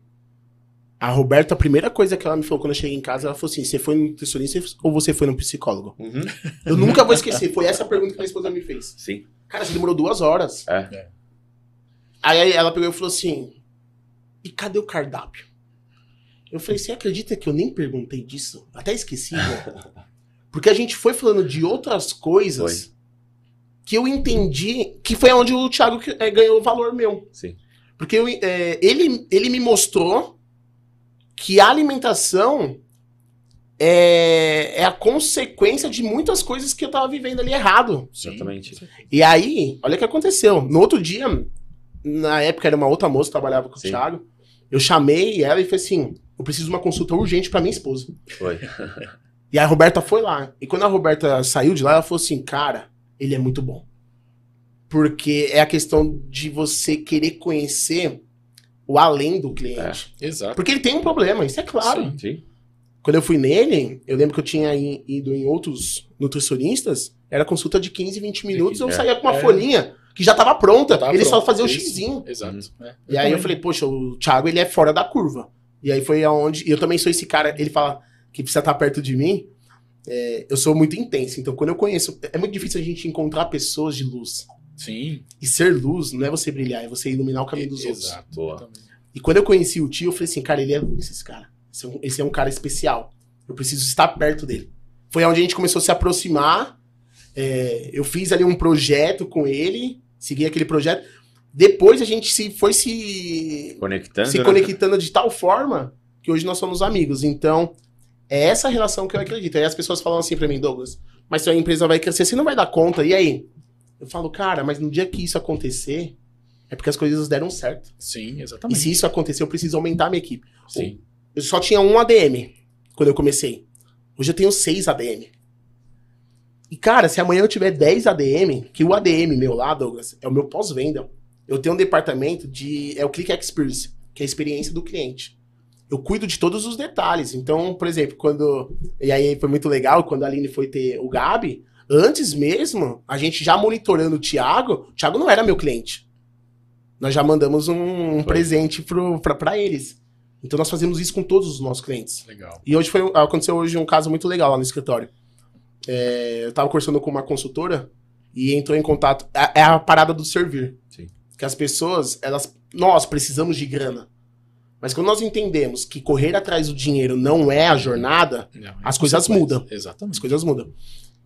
a Roberta, a primeira coisa que ela me falou quando eu cheguei em casa, ela falou assim: você foi no nutricionista ou você foi no psicólogo? Uhum. Eu nunca vou esquecer. Foi essa a pergunta que a minha esposa me fez. Sim. Cara, você demorou duas horas. É. Aí ela pegou e falou assim: e cadê o cardápio? Eu falei: você acredita que eu nem perguntei disso? Até esqueci, né? Porque a gente foi falando de outras coisas Foi. que eu entendi que foi onde o Thiago eh, ganhou o valor meu. Sim. Porque eu, eh, ele, ele me mostrou que a alimentação é, é a consequência de muitas coisas que eu tava vivendo ali errado. Exatamente. E aí, olha o que aconteceu. No outro dia, na época era uma outra moça que trabalhava com Sim. o Thiago. Eu chamei ela e falei assim: eu preciso de uma consulta urgente pra minha esposa. Foi. E a Roberta foi lá. E quando a Roberta saiu de lá, ela falou assim: cara, ele é muito bom. Porque é a questão de você querer conhecer o além do cliente. Exato. Porque ele tem um problema, isso é claro. Sim. Sim. Quando eu fui nele, eu lembro que eu tinha ido em outros nutricionistas, era consulta de 15, 20 minutos, eu É. saía com uma É. folhinha que já tava pronta. Tava ele só pronto. fazia o Isso. xizinho. Exato. Uhum. É. E aí eu falei, poxa, o Thiago, ele é fora da curva. E aí foi aonde. E eu também sou esse cara, ele fala que precisa estar perto de mim. é, eu sou muito intenso. Então, quando eu conheço. É muito difícil a gente encontrar pessoas de luz. Sim. E ser luz não é você brilhar, é você iluminar o caminho dos outros. Exato. Boa. Também. E quando eu conheci o tio, eu falei assim, cara, ele é luz, esse cara. Esse é um, esse é um cara especial. Eu preciso estar perto dele. Foi onde a gente começou a se aproximar. É, eu fiz ali um projeto com ele, segui aquele projeto. Depois a gente se foi se Conectando. se né? conectando de tal forma que hoje nós somos amigos. Então, é essa relação que eu acredito. Aí as pessoas falam assim pra mim, Douglas, mas se a empresa vai crescer, você não vai dar conta. E aí? Eu falo, cara, mas no dia que isso acontecer, é porque as coisas deram certo. Sim, E exatamente. se isso acontecer, eu preciso aumentar a minha equipe. Sim. Eu só tinha um ADM quando eu comecei. Hoje eu tenho seis ADM. E, cara, se amanhã eu tiver 10 ADM, que o ADM meu lá, Douglas, é o meu pós-venda. Eu tenho um departamento de. É o Click Experience, que é a experiência do cliente. Eu cuido de todos os detalhes. Então, por exemplo, quando. E aí foi muito legal, quando a Aline foi ter o Gabi, antes mesmo, a gente já monitorando o Thiago, o Thiago não era meu cliente. Nós já mandamos um, Foi. presente pro, pra, pra eles. Então nós fazemos isso com todos os nossos clientes. Legal. E hoje foi, aconteceu hoje um caso muito legal lá no escritório. É, eu tava conversando com uma consultora e entrou em contato. É é a parada do servir. Sim. Que as pessoas, elas nós precisamos de grana. Mas quando nós entendemos que correr atrás do dinheiro não é a jornada, Não, é As coisas mudam. Exatamente. as coisas mudam.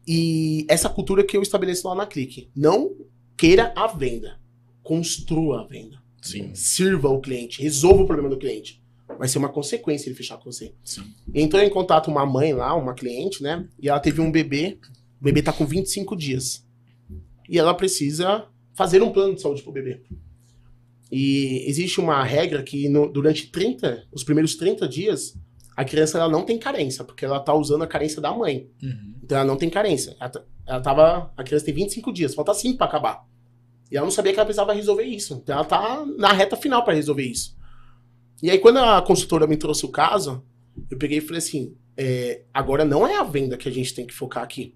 E essa cultura que eu estabeleço lá na Clique. Não queira a venda. Construa a venda. Sim, Sirva o cliente. Resolva o problema do cliente. Vai ser uma consequência ele fechar com você. sim. Entrou em contato uma mãe lá, uma cliente, né? E ela teve um bebê. O bebê tá com 25 dias. E ela precisa fazer um plano de saúde pro bebê. E existe uma regra que no- durante 30, os primeiros 30 dias, a criança ela não tem carência, porque ela tá usando a carência da mãe. Uhum. Então ela não tem carência. Ela, tá- ela tava. A criança tem 25 dias, falta 5 pra acabar. E ela não sabia que ela precisava resolver isso. Então ela tá na reta final pra resolver isso. E aí, quando a consultora me trouxe o caso, eu peguei e falei assim: é, agora não é a venda que a gente tem que focar aqui.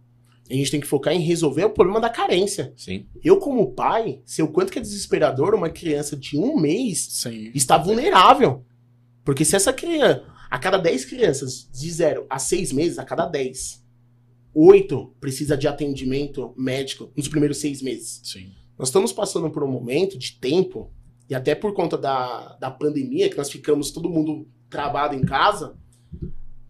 A gente tem que focar em resolver o problema da carência. Sim. Eu, como pai, sei o quanto que é desesperador uma criança de um mês Sim. está vulnerável. Porque se essa criança, a cada 10 crianças de 0 a 6 meses, a cada 10, 8 precisa de atendimento médico nos primeiros 6 meses. Sim. Nós estamos passando por um momento de tempo, e até por conta da, da pandemia, que nós ficamos todo mundo travado em casa,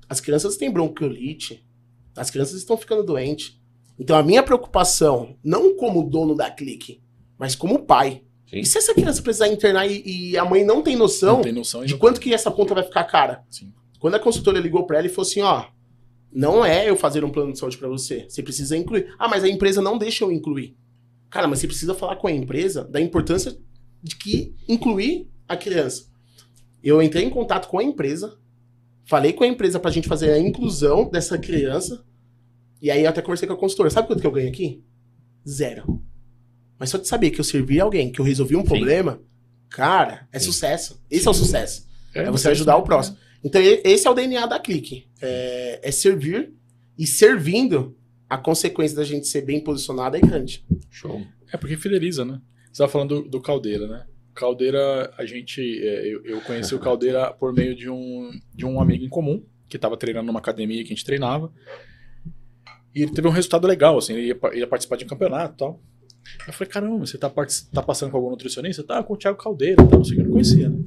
as crianças têm bronquiolite, as crianças estão ficando doentes. Então a minha preocupação, não como dono da clique, mas como pai. Sim. E se essa criança precisar internar e, e a mãe não tem noção Não tem noção de quanto que essa conta vai ficar cara? Sim. Quando a consultora ligou pra ela e falou assim, ó, não é eu fazer um plano de saúde pra você, você precisa incluir. Ah, mas a empresa não deixa eu incluir. Cara, mas você precisa falar com a empresa da importância de que incluir a criança. Eu entrei em contato com a empresa, falei com a empresa pra gente fazer a inclusão dessa criança, e aí eu até conversei com a consultora. Sabe quanto que eu ganho aqui? Zero. Mas só de saber que eu servi alguém, que eu resolvi um Sim. problema, cara, é Sim. sucesso. Esse é o sucesso. É mas você ajudar o próximo. Então, esse é o DNA da Clique. É, é servir e servindo, a consequência da gente ser bem posicionado é grande. Show. É porque fideliza, né? Você tava falando do, Caldeira, né? Caldeira, a gente. é, eu, eu conheci o Caldeira por meio de um, de um amigo em comum, que tava treinando numa academia que a gente treinava. E ele teve um resultado legal, assim, ele ia, ia participar de um campeonato e tal. Eu falei, caramba, você tá, tá passando com algum nutricionista? Tá, com o Thiago Caldeira tal, não sei o que, eu não conhecia, né?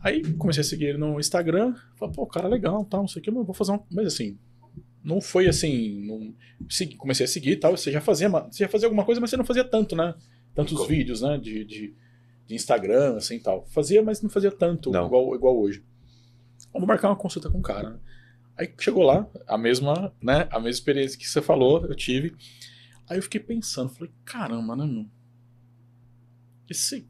Aí comecei a seguir ele no Instagram, falei, pô, cara legal, tal, não sei o que, mas vou fazer um. Mas assim, não foi assim. Não... comecei a seguir e tal. Você já fazia, você já fazia alguma coisa, mas você não fazia tanto, né? Tantos Como? vídeos, né? De, de, de Instagram, assim e tal. Fazia, mas não fazia tanto Não. igual, igual hoje. Vamos marcar uma consulta com o cara. né? Aí chegou lá, a mesma, né? A mesma experiência que você falou, eu tive. Aí eu fiquei pensando, falei, caramba, né, meu? Esse.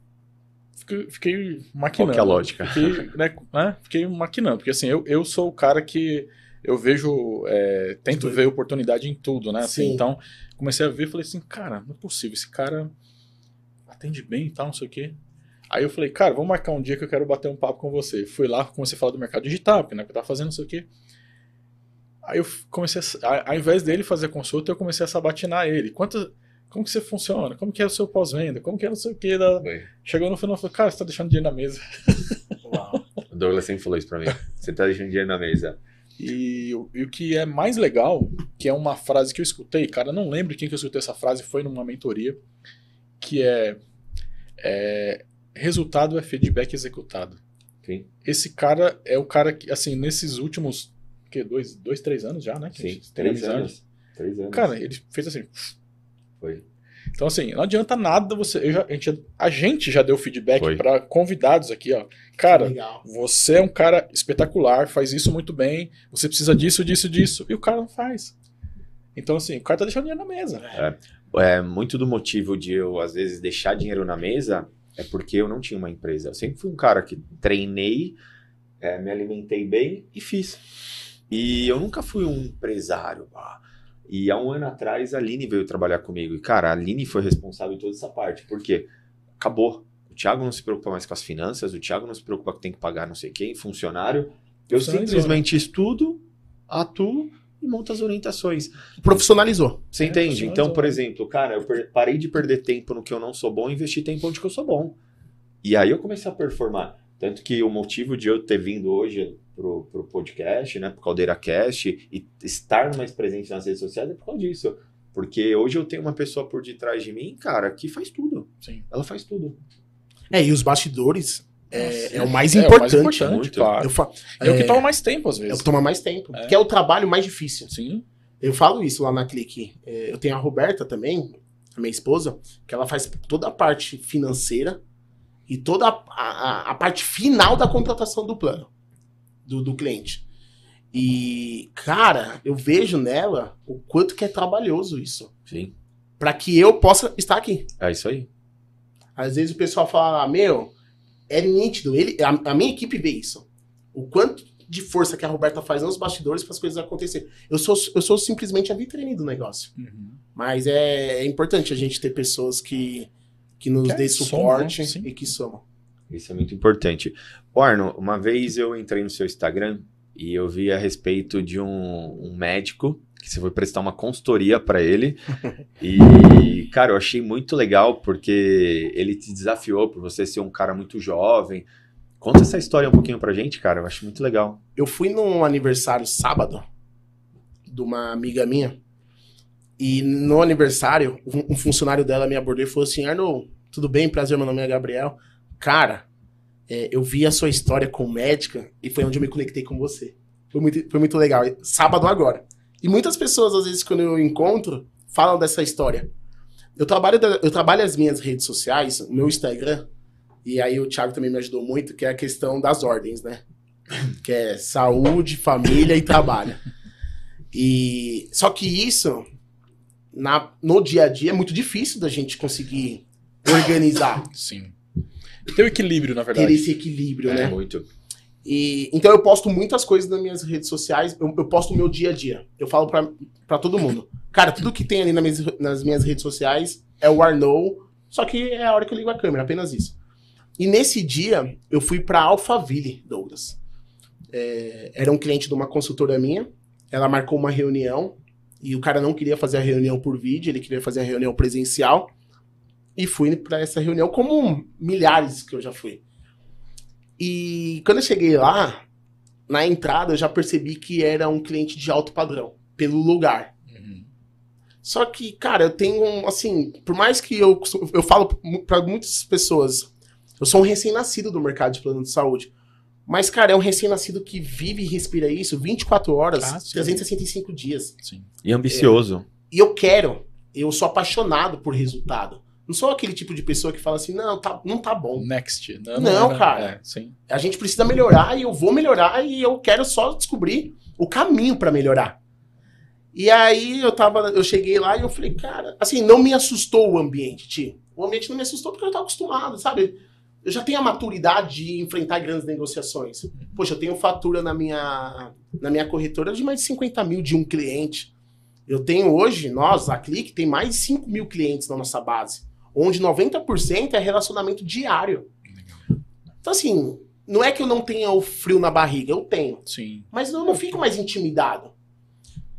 Fiquei, fiquei maquinando. Qual que é a lógica? Fiquei, né, né, fiquei maquinando, porque assim, eu, eu sou o cara que eu vejo, é, tento Tudo. ver oportunidade em tudo, né? Assim, Sim. então, comecei a ver e falei assim, cara, não é possível, esse cara atende bem e tal, não sei o quê. Aí eu falei, cara, vamos marcar um dia que eu quero bater um papo com você. Fui lá, comecei a falar do mercado digital, porque né, que eu tava fazendo não sei o quê. Aí eu comecei a, a- ao invés dele fazer a consulta, eu comecei a sabatinar ele. Quanto, como que você funciona? Como que é o seu pós-venda? Como que é não sei o quê? Da... Chegou no final e falou, cara, você tá deixando dinheiro na mesa. O Douglas sempre falou isso pra mim. Você tá deixando dinheiro na mesa. E, o- e o que é mais legal, que é uma frase que eu escutei, cara, não lembro quem que eu escutei essa frase, foi numa mentoria, que é, é, resultado é feedback executado. Sim. Esse cara é o cara que, assim, nesses últimos, que, dois, dois três anos já, né? Sim. Três anos. Três anos. Cara, ele fez assim, Foi. Então, assim, não adianta nada você. eu já- a, gente, a gente já deu feedback para convidados aqui, ó. Cara, você é um cara espetacular, faz isso muito bem, você precisa disso, disso, disso. E o cara não faz. Então, assim, o cara tá deixando dinheiro na mesa. É, muito do motivo de eu, às vezes, deixar dinheiro na mesa é porque eu não tinha uma empresa. Eu sempre fui um cara que treinei, é, me alimentei bem e fiz. E eu nunca fui um empresário. E há um ano atrás a Aline veio trabalhar comigo. E, cara, a Aline foi responsável em toda essa parte. Por quê? Acabou. O Thiago não se preocupa mais com as finanças, o Thiago não se preocupa que tem que pagar não sei quem, funcionário. Eu simplesmente estudo, atuo e monto as orientações. Profissionalizou. Você É, entende? Então, por exemplo, cara, eu parei de perder tempo no que eu não sou bom e investi tempo onde que eu sou bom. E aí eu comecei a performar. Tanto que o motivo de eu ter vindo hoje pro, pro podcast, né, pro Caldeira Cast, e estar mais presente nas redes sociais é por causa disso. Porque hoje eu tenho uma pessoa por detrás de mim, cara, que faz tudo. Sim. Ela faz tudo. É, e os bastidores é, é o mais É, o importante. mais importante, muito. claro. Eu fa- É, o que é, toma mais tempo, às é o vezes. que toma mais tempo. É. Que é o trabalho mais difícil. Sim. Eu falo isso lá na Clique. É, eu tenho a Roberta também, a minha esposa, que ela faz toda a parte financeira e toda a, a- a parte final da contratação do plano do, do cliente. E, cara, eu vejo nela o quanto que é trabalhoso isso. Sim. Pra que eu possa estar aqui. É isso aí. Às vezes o pessoal fala, ah, meu, é nítido. Ele, a, a minha equipe vê isso. O quanto de força que a Roberta faz nos bastidores para as coisas acontecerem. Eu sou, eu sou simplesmente a vitrine do negócio. Uhum. Mas é, é importante a gente ter pessoas que, que nos Que dê somam, suporte né? E que somam. Isso é muito importante. Ô, Arno, uma vez eu entrei no seu Instagram e eu vi a respeito de um, um médico que você foi prestar uma consultoria para ele. E, cara, eu achei muito legal porque ele te desafiou por você ser um cara muito jovem. Conta essa história um pouquinho pra gente, cara. Eu acho muito legal. Eu fui num aniversário sábado de uma amiga minha. E no aniversário, um, funcionário dela me abordou e falou assim: Arno, tudo bem? Prazer, meu nome é Gabriel. Cara, é, eu vi a sua história com médica e foi onde eu me conectei com você. Foi muito, foi muito legal. Sábado agora. E muitas pessoas, às vezes, quando eu encontro, falam dessa história. Eu trabalho, eu trabalho as minhas redes sociais, o meu Instagram, e aí o Thiago também me ajudou muito, que é a questão das ordens, né? Que é saúde, família e trabalho. E só que isso na, no dia a dia é muito difícil da gente conseguir organizar, Sim. Ter o equilíbrio, na ter verdade. esse equilíbrio, É, né? muito. E, então eu posto muitas coisas nas minhas redes sociais, eu, eu posto o meu dia a dia. Eu falo pra todo mundo. Cara, tudo que tem ali nas minhas, redes sociais é o Arnou, só que é a hora que eu ligo a câmera, apenas isso. E nesse dia, eu fui pra Alphaville, Douglas. É, era um cliente de uma consultora minha, ela marcou uma reunião, e o cara não queria fazer a reunião por vídeo, ele queria fazer a reunião presencial. E fui pra essa reunião, como milhares que eu já fui. E quando eu cheguei lá, na entrada eu já percebi que era um cliente de alto padrão, pelo lugar. Só que, cara, eu tenho, um, assim, por mais que eu, eu falo pra muitas pessoas, eu sou um recém-nascido do mercado de plano de saúde. Mas, cara, é um recém-nascido que vive e respira isso 24 horas, Ah, sim. 365 dias. Sim. E ambicioso. E eu quero, eu sou apaixonado por resultado. Não sou aquele tipo de pessoa que fala assim, não, tá, não tá bom. Next. Não, era- cara. É, sim. A gente precisa melhorar e eu vou melhorar e eu quero só descobrir o caminho pra melhorar. E aí eu tava, eu cheguei lá e eu falei, cara, assim, não me assustou o ambiente, tio. O ambiente não me assustou porque eu tava acostumado, sabe? Eu já tenho a maturidade de enfrentar grandes negociações. Poxa, eu tenho fatura na minha, na minha corretora de mais de 50 mil de um cliente. Eu tenho hoje, nós, a Clique, tem mais de 5 mil clientes na nossa base, onde 90% é relacionamento diário. Então, assim, não é que eu não tenha o frio na barriga, eu tenho. Sim. Mas eu não fico mais intimidado.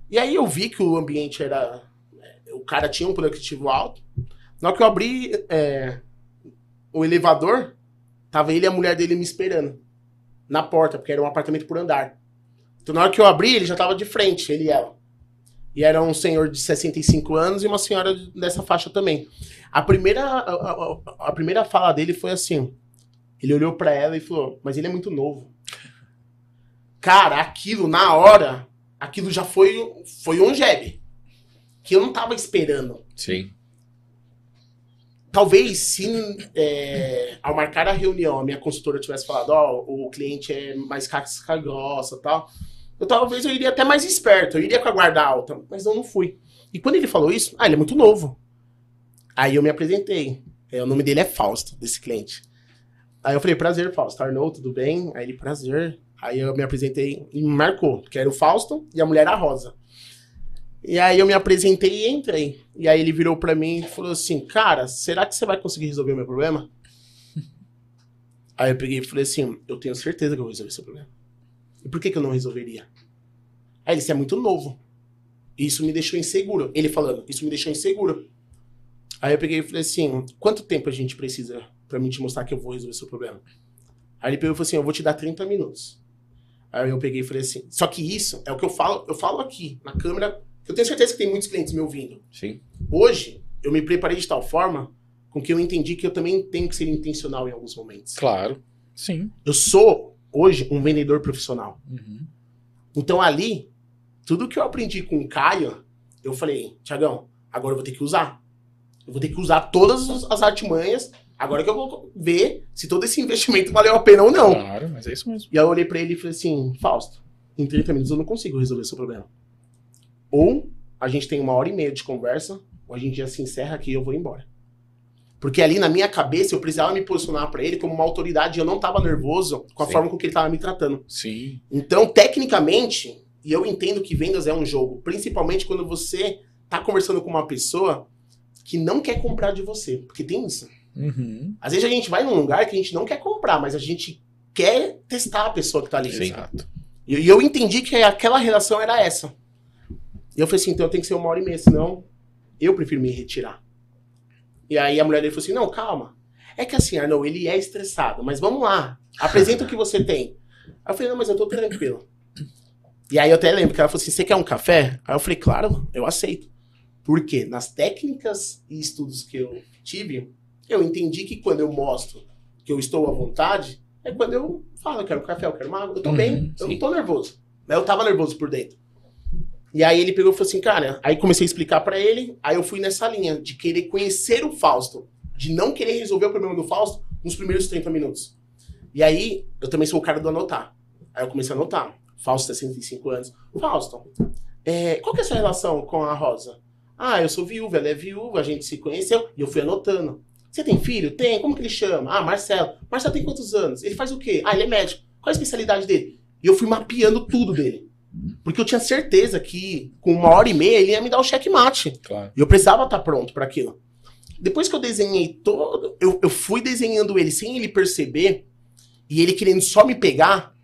E aí eu vi que o ambiente era. é, O cara tinha um produtivo alto. Na hora que eu abri é, o elevador, tava ele e a mulher dele me esperando. Na porta, porque era um apartamento por andar. Então na hora que eu abri, ele já tava de frente, ele e ela. E era um senhor de 65 anos e uma senhora dessa faixa também. A primeira, a, a- a primeira fala dele foi assim: ele olhou pra ela e falou, mas ele é muito novo. Cara, aquilo na hora, aquilo já foi, foi um jab. Que eu não tava esperando. Sim. Talvez se é, ao marcar a reunião a minha consultora tivesse falado, ó, o cliente é mais casca grossa e tal, eu talvez eu iria até mais esperto, eu iria com a guarda alta, mas eu não fui. E quando ele falou isso, ah, ele é muito novo. Aí eu me apresentei. É, o nome dele é Fausto, desse cliente. Aí eu falei, prazer, Fausto. Arnou, tudo bem? Aí ele, prazer. Aí eu me apresentei e me marcou, que era o Fausto e a mulher a Rosa. E aí eu me apresentei e entrei. E aí ele virou pra mim e falou assim, cara, será que você vai conseguir resolver o meu problema? aí eu peguei e falei assim, eu tenho certeza que eu vou resolver seu problema. E por que, que eu não resolveria? Aí ele disse, é muito novo. E Isso me deixou inseguro. Ele falando, isso me deixou inseguro. Aí eu peguei e falei assim, quanto tempo a gente precisa pra mim te mostrar que eu vou resolver seu problema? Aí ele pegou e falou assim, eu vou te dar 30 minutos. Aí eu peguei e falei assim, só que isso é o que eu falo, eu falo aqui, na câmera, eu tenho certeza que tem muitos clientes me ouvindo. Sim. Hoje, eu me preparei de tal forma com que eu entendi que eu também tenho que ser intencional em alguns momentos. Claro. Sim. Eu sou, hoje, um vendedor profissional. Uhum. Então ali, tudo que eu aprendi com o Caio, eu falei, Tiagão, agora eu vou ter que usar. Eu vou ter que usar todas as as artimanhas, agora que eu vou ver se todo esse investimento valeu a pena ou não. Claro, mas é isso mesmo. E aí eu olhei pra ele e falei assim, Fausto, em 30 minutos eu não consigo resolver seu problema. Ou a gente tem uma hora e meia de conversa, ou a gente já se encerra aqui e eu vou embora. Porque ali na minha cabeça eu precisava me posicionar pra ele como uma autoridade e eu não tava nervoso com a Sim. forma com que ele tava me tratando. Sim. Então, tecnicamente, e eu entendo que vendas é um jogo, principalmente quando você tá conversando com uma pessoa que não quer comprar de você, porque tem isso. Uhum. Às vezes a gente vai num lugar que a gente não quer comprar, mas a gente quer testar a pessoa que tá ali. Exato. E e eu entendi que aquela relação era essa. E eu falei assim, então eu tenho que ser uma hora e meia, senão eu prefiro me retirar. E aí a mulher dele falou assim, não, calma. É que assim, Arnold, ele é estressado, mas vamos lá, apresenta o que você tem. Aí eu falei, não, mas eu tô tranquilo. E aí eu até lembro que ela falou assim, você quer um café? Aí eu falei, claro, eu aceito. Porque nas técnicas e estudos que eu tive, eu entendi que quando eu mostro que eu estou à vontade, é quando eu falo, eu quero café, eu quero uma água, eu tô Uhum, bem, eu sim. não tô nervoso. Mas eu tava nervoso por dentro. E aí ele pegou e falou assim, cara, aí comecei a explicar pra ele, aí eu fui nessa linha de querer conhecer o Fausto, de não querer resolver o problema do Fausto nos primeiros 30 minutos. E aí, eu também sou o cara do anotar. Aí eu comecei a anotar. Fausto, 65 anos. Fausto, é, qual que é a sua relação com a Rosa? Ah, eu sou viúva, ela é viúva, a gente se conheceu. E eu fui anotando. Você tem filho? Tem. Como que ele chama? Ah, Marcelo. Marcelo tem quantos anos? Ele faz o quê? Ah, ele é médico. Qual a especialidade dele? E eu fui mapeando tudo dele. Porque eu tinha certeza que com uma hora e meia ele ia me dar o checkmate. Claro. E eu precisava estar pronto para aquilo. Depois que eu desenhei todo, eu, eu fui desenhando ele sem ele perceber e ele querendo só me pegar,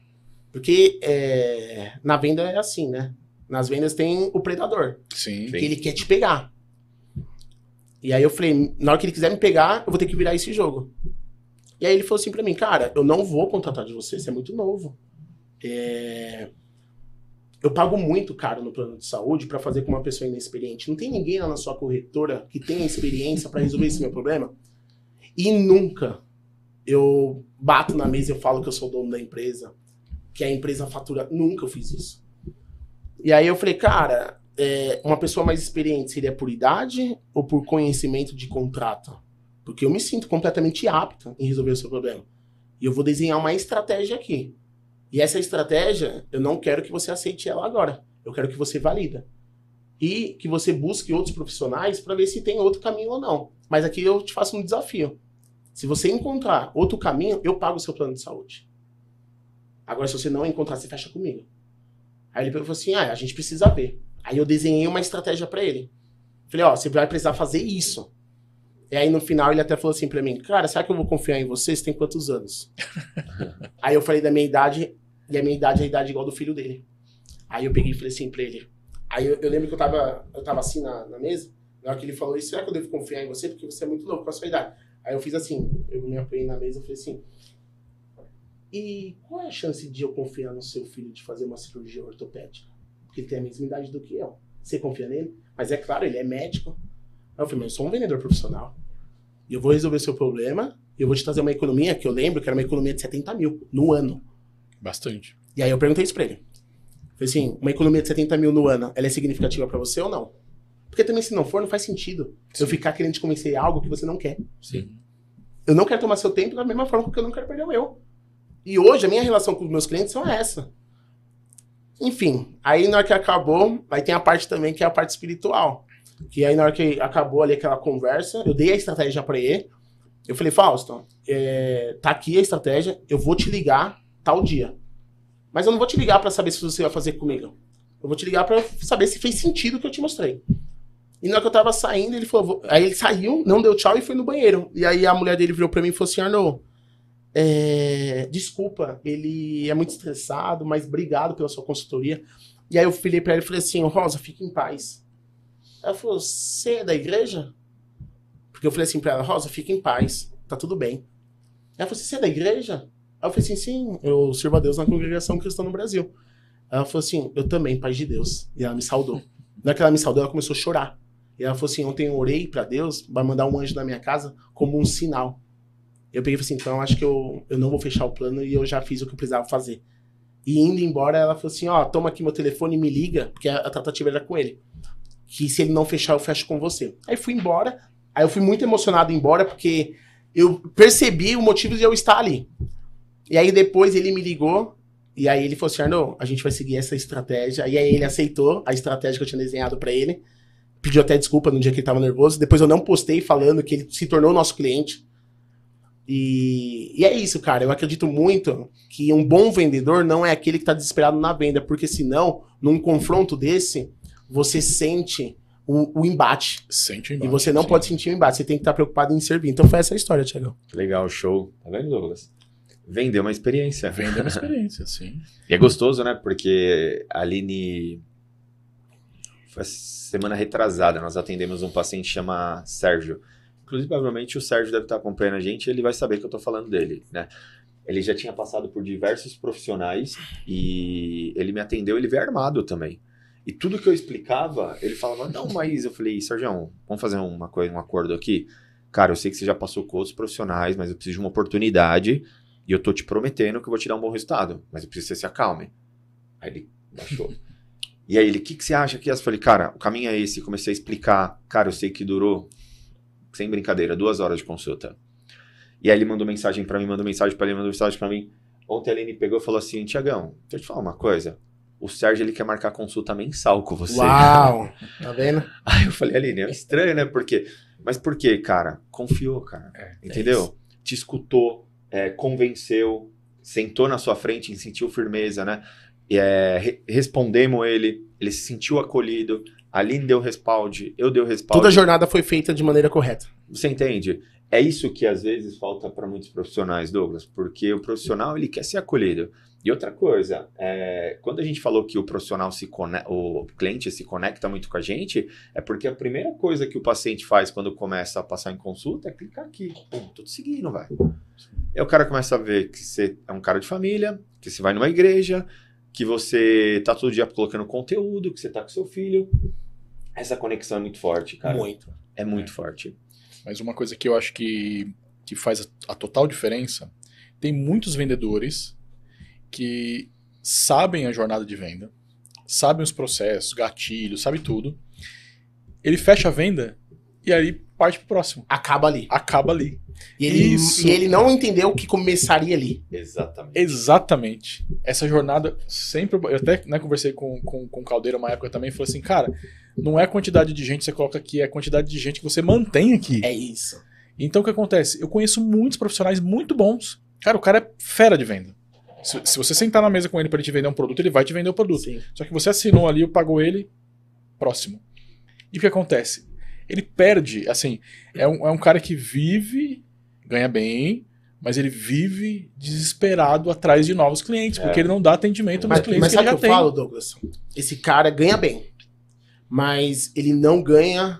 porque é, na venda é assim, né? Nas vendas tem o predador, Sim. que ele quer te pegar. E aí eu falei, na hora que ele quiser me pegar, eu vou ter que virar esse jogo. E aí ele falou assim pra mim, cara, eu não vou contratar de você, você é muito novo. É, Eu pago muito caro no plano de saúde pra fazer com uma pessoa inexperiente. Não tem ninguém lá na sua corretora que tenha experiência pra resolver esse meu problema. E nunca eu bato na mesa e eu falo que eu sou dono da empresa, que a empresa fatura. Nunca eu fiz isso. E aí eu falei, cara, é, uma pessoa mais experiente seria por idade ou por conhecimento de contrato? Porque eu me sinto completamente apta em resolver o seu problema. E eu vou desenhar uma estratégia aqui. E essa estratégia, eu não quero que você aceite ela agora. Eu quero que você valida. E que você busque outros profissionais para ver se tem outro caminho ou não. Mas aqui eu te faço um desafio. Se você encontrar outro caminho, eu pago o seu plano de saúde. Agora, se você não encontrar, você fecha comigo. Aí ele falou assim: ah, a gente precisa ver. Aí eu desenhei uma estratégia para ele. Falei, ó, você vai precisar fazer isso. E aí no final ele até falou assim pra mim, cara, será que eu vou confiar em você? Você tem quantos anos? aí eu falei da minha idade, e a minha idade é a idade igual do filho dele. Aí eu peguei e falei assim pra ele. Aí eu, eu lembro que eu tava, eu tava assim na, na mesa, na hora que ele falou isso, será que eu devo confiar em você? Porque você é muito novo com a sua idade. Aí eu fiz assim, eu me apoiei na mesa e falei assim, e qual é a chance de eu confiar no seu filho de fazer uma cirurgia ortopédica? Porque ele tem a mesma idade do que eu. Você confia nele? Mas é claro, ele é médico. Aí eu falei, mas eu sou um vendedor profissional. E eu vou resolver o seu problema. E eu vou te trazer uma economia que eu lembro que era uma economia de 70 mil no ano. Bastante. E aí eu perguntei isso pra ele. Falei assim, uma economia de 70 mil no ano, ela é significativa pra você ou não? Porque também se não for, não faz sentido. Eu ficar querendo te convencer algo que você não quer. Sim. Eu não quero tomar seu tempo da mesma forma que eu não quero perder o meu. E hoje a minha relação com os meus clientes são essa. Enfim, aí na hora que acabou, aí tem a parte também que é a parte espiritual. Que aí na hora que acabou ali aquela conversa, eu dei a estratégia pra ele. Eu falei, Fausto, é, tá aqui a estratégia, eu vou te ligar tal dia. Mas eu não vou te ligar pra saber se você vai fazer comigo. Eu vou te ligar pra saber se fez sentido o que eu te mostrei. E na hora que eu tava saindo, ele falou. Aí ele saiu, não deu tchau e foi no banheiro. E aí a mulher dele virou pra mim e falou assim: Arnold, é, desculpa, ele é muito estressado, mas obrigado pela sua consultoria. E aí eu falei pra ela e falei assim: Rosa, fique em paz. Ela falou: Você é da igreja? Porque eu falei assim pra ela: Rosa, fique em paz, tá tudo bem. Ela falou Você é da igreja? Eu falei assim: Sim, eu sirvo a Deus na congregação cristã no Brasil. Ela falou assim: Eu também, paz de Deus. E ela me saudou. Na hora que ela me saudou, ela começou a chorar. E ela falou assim: ontem eu orei pra Deus, vai mandar um anjo na minha casa como um sinal. Eu peguei e falei assim: então acho que eu, eu não vou fechar o plano e eu já fiz o que eu precisava fazer. E indo embora, ela falou assim: ó, toma aqui meu telefone e me liga, porque a, a tratativa era com ele. Que se ele não fechar, eu fecho com você. Aí fui embora. Aí eu fui muito emocionado embora, porque eu percebi o motivo de eu estar ali. E aí depois ele me ligou, e aí ele falou assim: Arno, a gente vai seguir essa estratégia. E aí ele aceitou a estratégia que eu tinha desenhado pra ele. Pediu até desculpa no dia que ele tava nervoso. Depois eu não postei falando que ele se tornou nosso cliente. E, e é isso, cara. Eu acredito muito que um bom vendedor não é aquele que está desesperado na venda, porque senão, num confronto desse, você sente o, o embate. Sente o E embate, você não sim. pode sentir o embate, você tem que estar preocupado em servir. Então foi essa a história, Tiagão. Legal, show. Tá vendo, Douglas? Vender uma experiência. Vender uma experiência, sim. E é gostoso, né? Porque a Aline. Foi semana retrasada, nós atendemos um paciente que chama Sérgio. Inclusive, provavelmente o Sérgio deve estar acompanhando a gente ele vai saber que eu tô falando dele, né? Ele já tinha passado por diversos profissionais e ele me atendeu, ele veio armado também. E tudo que eu explicava, ele falava, não, mas eu falei, Sérgio, vamos fazer uma coisa, um acordo aqui? Cara, eu sei que você já passou com outros profissionais, mas eu preciso de uma oportunidade e eu tô te prometendo que eu vou te dar um bom resultado, mas eu preciso que você se acalme. Aí ele baixou. e aí ele, o que, que você acha que é? Eu falei, cara, o caminho é esse. Comecei a explicar. Cara, eu sei que durou, sem brincadeira, duas horas de consulta. E aí ele mandou mensagem pra mim, mandou mensagem pra ele, mandou mensagem pra mim. Ontem a Aline pegou e falou assim, Tiagão, deixa eu te falar uma coisa. O Sérgio, ele quer marcar consulta mensal com você. Uau! Tá vendo? Aí eu falei, Aline, é estranho, né? Por quê? Mas por quê, cara? Confiou, cara. É, Entendeu? Te escutou, é, convenceu, sentou na sua frente e sentiu firmeza, né? E, é, re- respondemos ele, ele se sentiu acolhido, a Aline deu respaldo, eu dei o respaldo. Toda a jornada foi feita de maneira correta. Você entende? É isso que às vezes falta para muitos profissionais, Douglas, porque o profissional ele quer ser acolhido. E outra coisa, é, quando a gente falou que o profissional se conecta, o cliente se conecta muito com a gente, é porque a primeira coisa que o paciente faz quando começa a passar em consulta é clicar aqui. Pum, tô te seguindo, vai. Aí o cara começa a ver que você é um cara de família, que você vai numa igreja, que você tá todo dia colocando conteúdo, que você tá com seu filho. Essa conexão é muito forte, cara. Muito. É muito forte. Mas uma coisa que eu acho que, que faz a, a total diferença, tem muitos vendedores que sabem a jornada de venda, sabem os processos, gatilhos, sabe tudo. Ele fecha a venda e aí parte pro próximo. Acaba ali. Acaba ali. E ele, Isso. e ele não entendeu que começaria ali. Exatamente. Exatamente. Essa jornada sempre. Eu até né, conversei com, com, com o Caldeira uma época também e falei assim, cara, não é a quantidade de gente que você coloca aqui, é a quantidade de gente que você mantém aqui. É isso. Então o que acontece? Eu conheço muitos profissionais muito bons. Cara, o cara é fera de venda. Se, se você sentar na mesa com ele para ele te vender um produto, ele vai te vender o produto. Sim. Só que você assinou ali, pagou ele, próximo. E o que acontece? Ele perde, assim, é um, é um cara que vive, ganha bem, mas ele vive desesperado atrás de novos clientes, porque ele não dá atendimento nos Mas, clientes mas que ele sabe já o que eu tem. falo, Douglas? Esse cara ganha bem, mas ele não ganha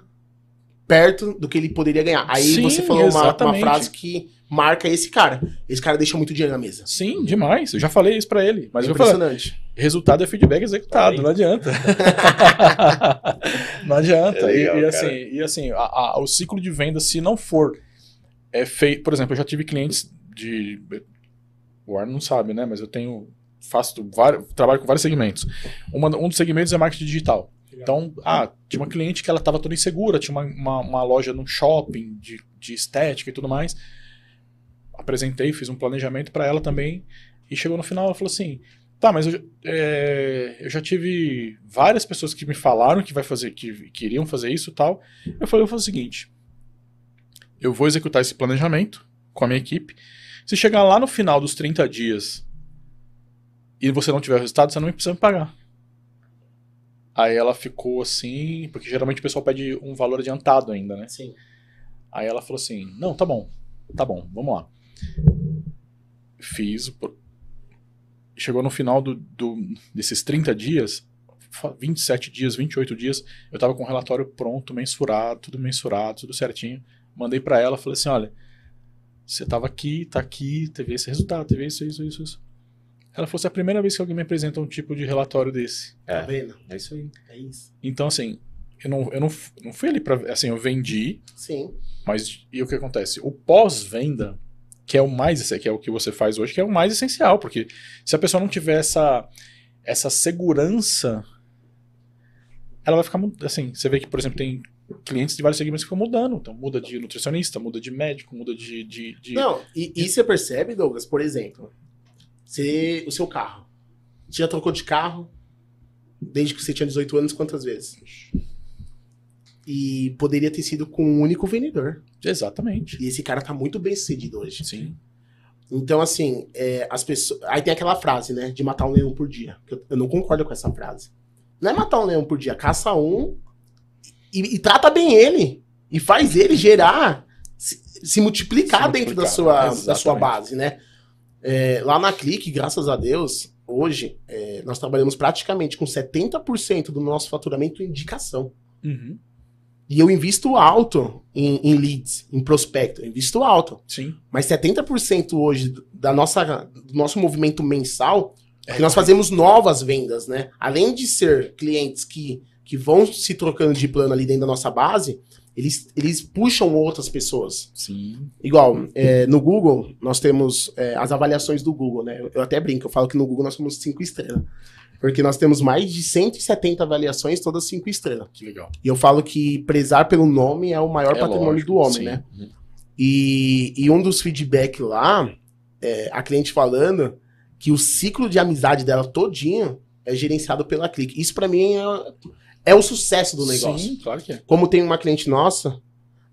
perto do que ele poderia ganhar. Aí Sim, você falou uma, uma frase que marca esse cara. Esse cara deixa muito dinheiro na mesa. Sim, demais. Eu já falei isso pra ele. Mas É eu falei, impressionante. resultado é feedback executado, Tá não adianta. não adianta. É legal, e, e assim, e assim a- a- o ciclo de venda, se não for é feito. Por exemplo, eu já tive clientes de. O Arno não sabe, né? Mas eu tenho. Faço vários, trabalho com vários segmentos. Uma- um dos segmentos é marketing digital. Então, ah, tinha uma cliente que ela estava toda insegura, tinha uma, uma, uma loja num shopping de, de estética e tudo mais. Apresentei, fiz um planejamento para ela também. E chegou no final, ela falou assim: Tá, mas eu, é, eu já tive várias pessoas que me falaram que vai fazer, que queriam fazer isso e tal. Eu falei, eu fazer o seguinte: eu vou executar esse planejamento com a minha equipe. Se chegar lá no final dos 30 dias e você não tiver resultado, você não precisa me pagar. Aí ela ficou assim, porque geralmente o pessoal pede um valor adiantado ainda, né? Sim. Aí ela falou assim: Não, tá bom, tá bom, vamos lá. Fiz. Chegou no final do, do- desses 30 dias, fa- 27 dias, 28 dias, eu tava com o relatório pronto, mensurado, tudo mensurado, tudo certinho. Mandei pra ela, falei assim: Olha, você tava aqui, tá aqui, teve esse resultado, teve isso, isso, isso, isso. Ela assim: é a primeira vez que alguém me apresenta um tipo de relatório desse. Tá É, vendo? é isso aí. É isso. Então, assim, eu não, eu não, não fui ali pra. Assim, eu vendi, Sim. mas e o que acontece? O pós-venda, que é o mais, que é o que você faz hoje, que é o mais essencial, porque se a pessoa não tiver essa, essa segurança, ela vai ficar, assim, você vê que, por exemplo, tem clientes de vários segmentos que ficam mudando, então muda de nutricionista, muda de médico, muda de... de, de- Não, e, e você percebe, Douglas, por exemplo, você, o seu carro. Você já trocou de carro desde que você tinha 18 anos quantas vezes? E poderia ter sido com um único vendedor. Exatamente. E esse cara tá muito bem sucedido hoje. Sim. Então, assim, é, as pessoas. Aí tem aquela frase, né? De matar um leão por dia. Eu, eu não concordo com essa frase. Não é matar um leão por dia, caça um e, e trata bem ele. E faz ele gerar, se, se multiplicar Se dentro da multiplicar, sua, da sua exatamente. base, né? É, lá na Clique, graças a Deus, hoje, é, nós trabalhamos praticamente com 70% do nosso faturamento em indicação. Uhum. E eu invisto alto em, em leads, em prospecto. Eu invisto alto. Sim. Mas 70% hoje da nossa, do nosso movimento mensal, É, que nós fazemos novas vendas, né? Além de ser clientes que, que vão se trocando de plano ali dentro da nossa base, eles, eles puxam outras pessoas. Sim. Igual, é, no Google, nós temos é, as avaliações do Google, né? Eu, até brinco, eu falo que no Google nós somos cinco estrelas. Porque nós temos mais de 170 avaliações, todas cinco estrelas. Que legal. E eu falo que prezar pelo nome é o maior É patrimônio lógico, do homem, sim. né? E, e um dos feedback lá, é, a cliente falando que o ciclo de amizade dela todinho é gerenciado pela Clique. Isso pra mim é, é o sucesso do negócio. Sim, claro que é. Como tem uma cliente nossa,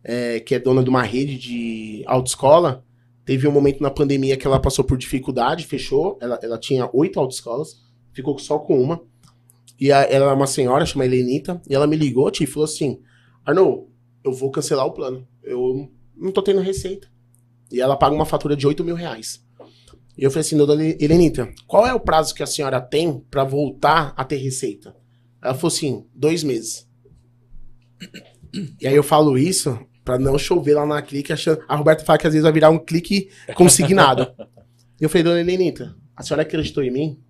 é, que é dona de uma rede de autoescola, teve um momento na pandemia que ela passou por dificuldade, fechou. Ela, ela tinha oito autoescolas, ficou só com uma. E a- ela é uma senhora, chama Helenita, e ela me ligou tia, e falou assim: Arnold, eu vou cancelar o plano. Eu não tô tendo receita. E ela paga uma fatura de 8 mil reais. E eu falei assim, dona Helenita, qual é o prazo que a senhora tem pra voltar a ter receita? Ela falou assim, dois meses. E aí eu falo isso pra não chover lá na clique, achando. A Roberta fala que às vezes vai virar um clique consignado. E eu falei, dona Helenita, a senhora acreditou em mim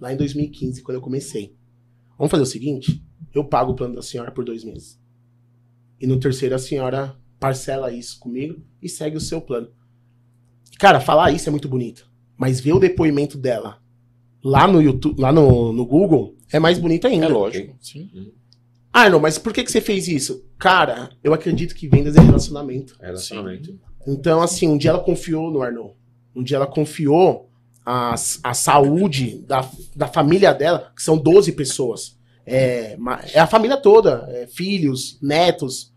lá em 2015, quando eu comecei. Vamos fazer o seguinte: eu pago o plano da senhora por dois meses. E no terceiro a senhora parcela isso comigo e segue o seu plano. Cara, falar isso é muito bonito. Mas ver o depoimento dela lá no YouTube, lá no, no Google, é mais bonito ainda. É lógico. Sim. Ah, não, mas por que, que você fez isso? Cara, eu acredito que vendas é relacionamento. É relacionamento. Então, assim, um dia ela confiou no Arnold. Um dia ela confiou a, a saúde da, da família dela, que são 12 pessoas. É, é a família toda, é, filhos, netos.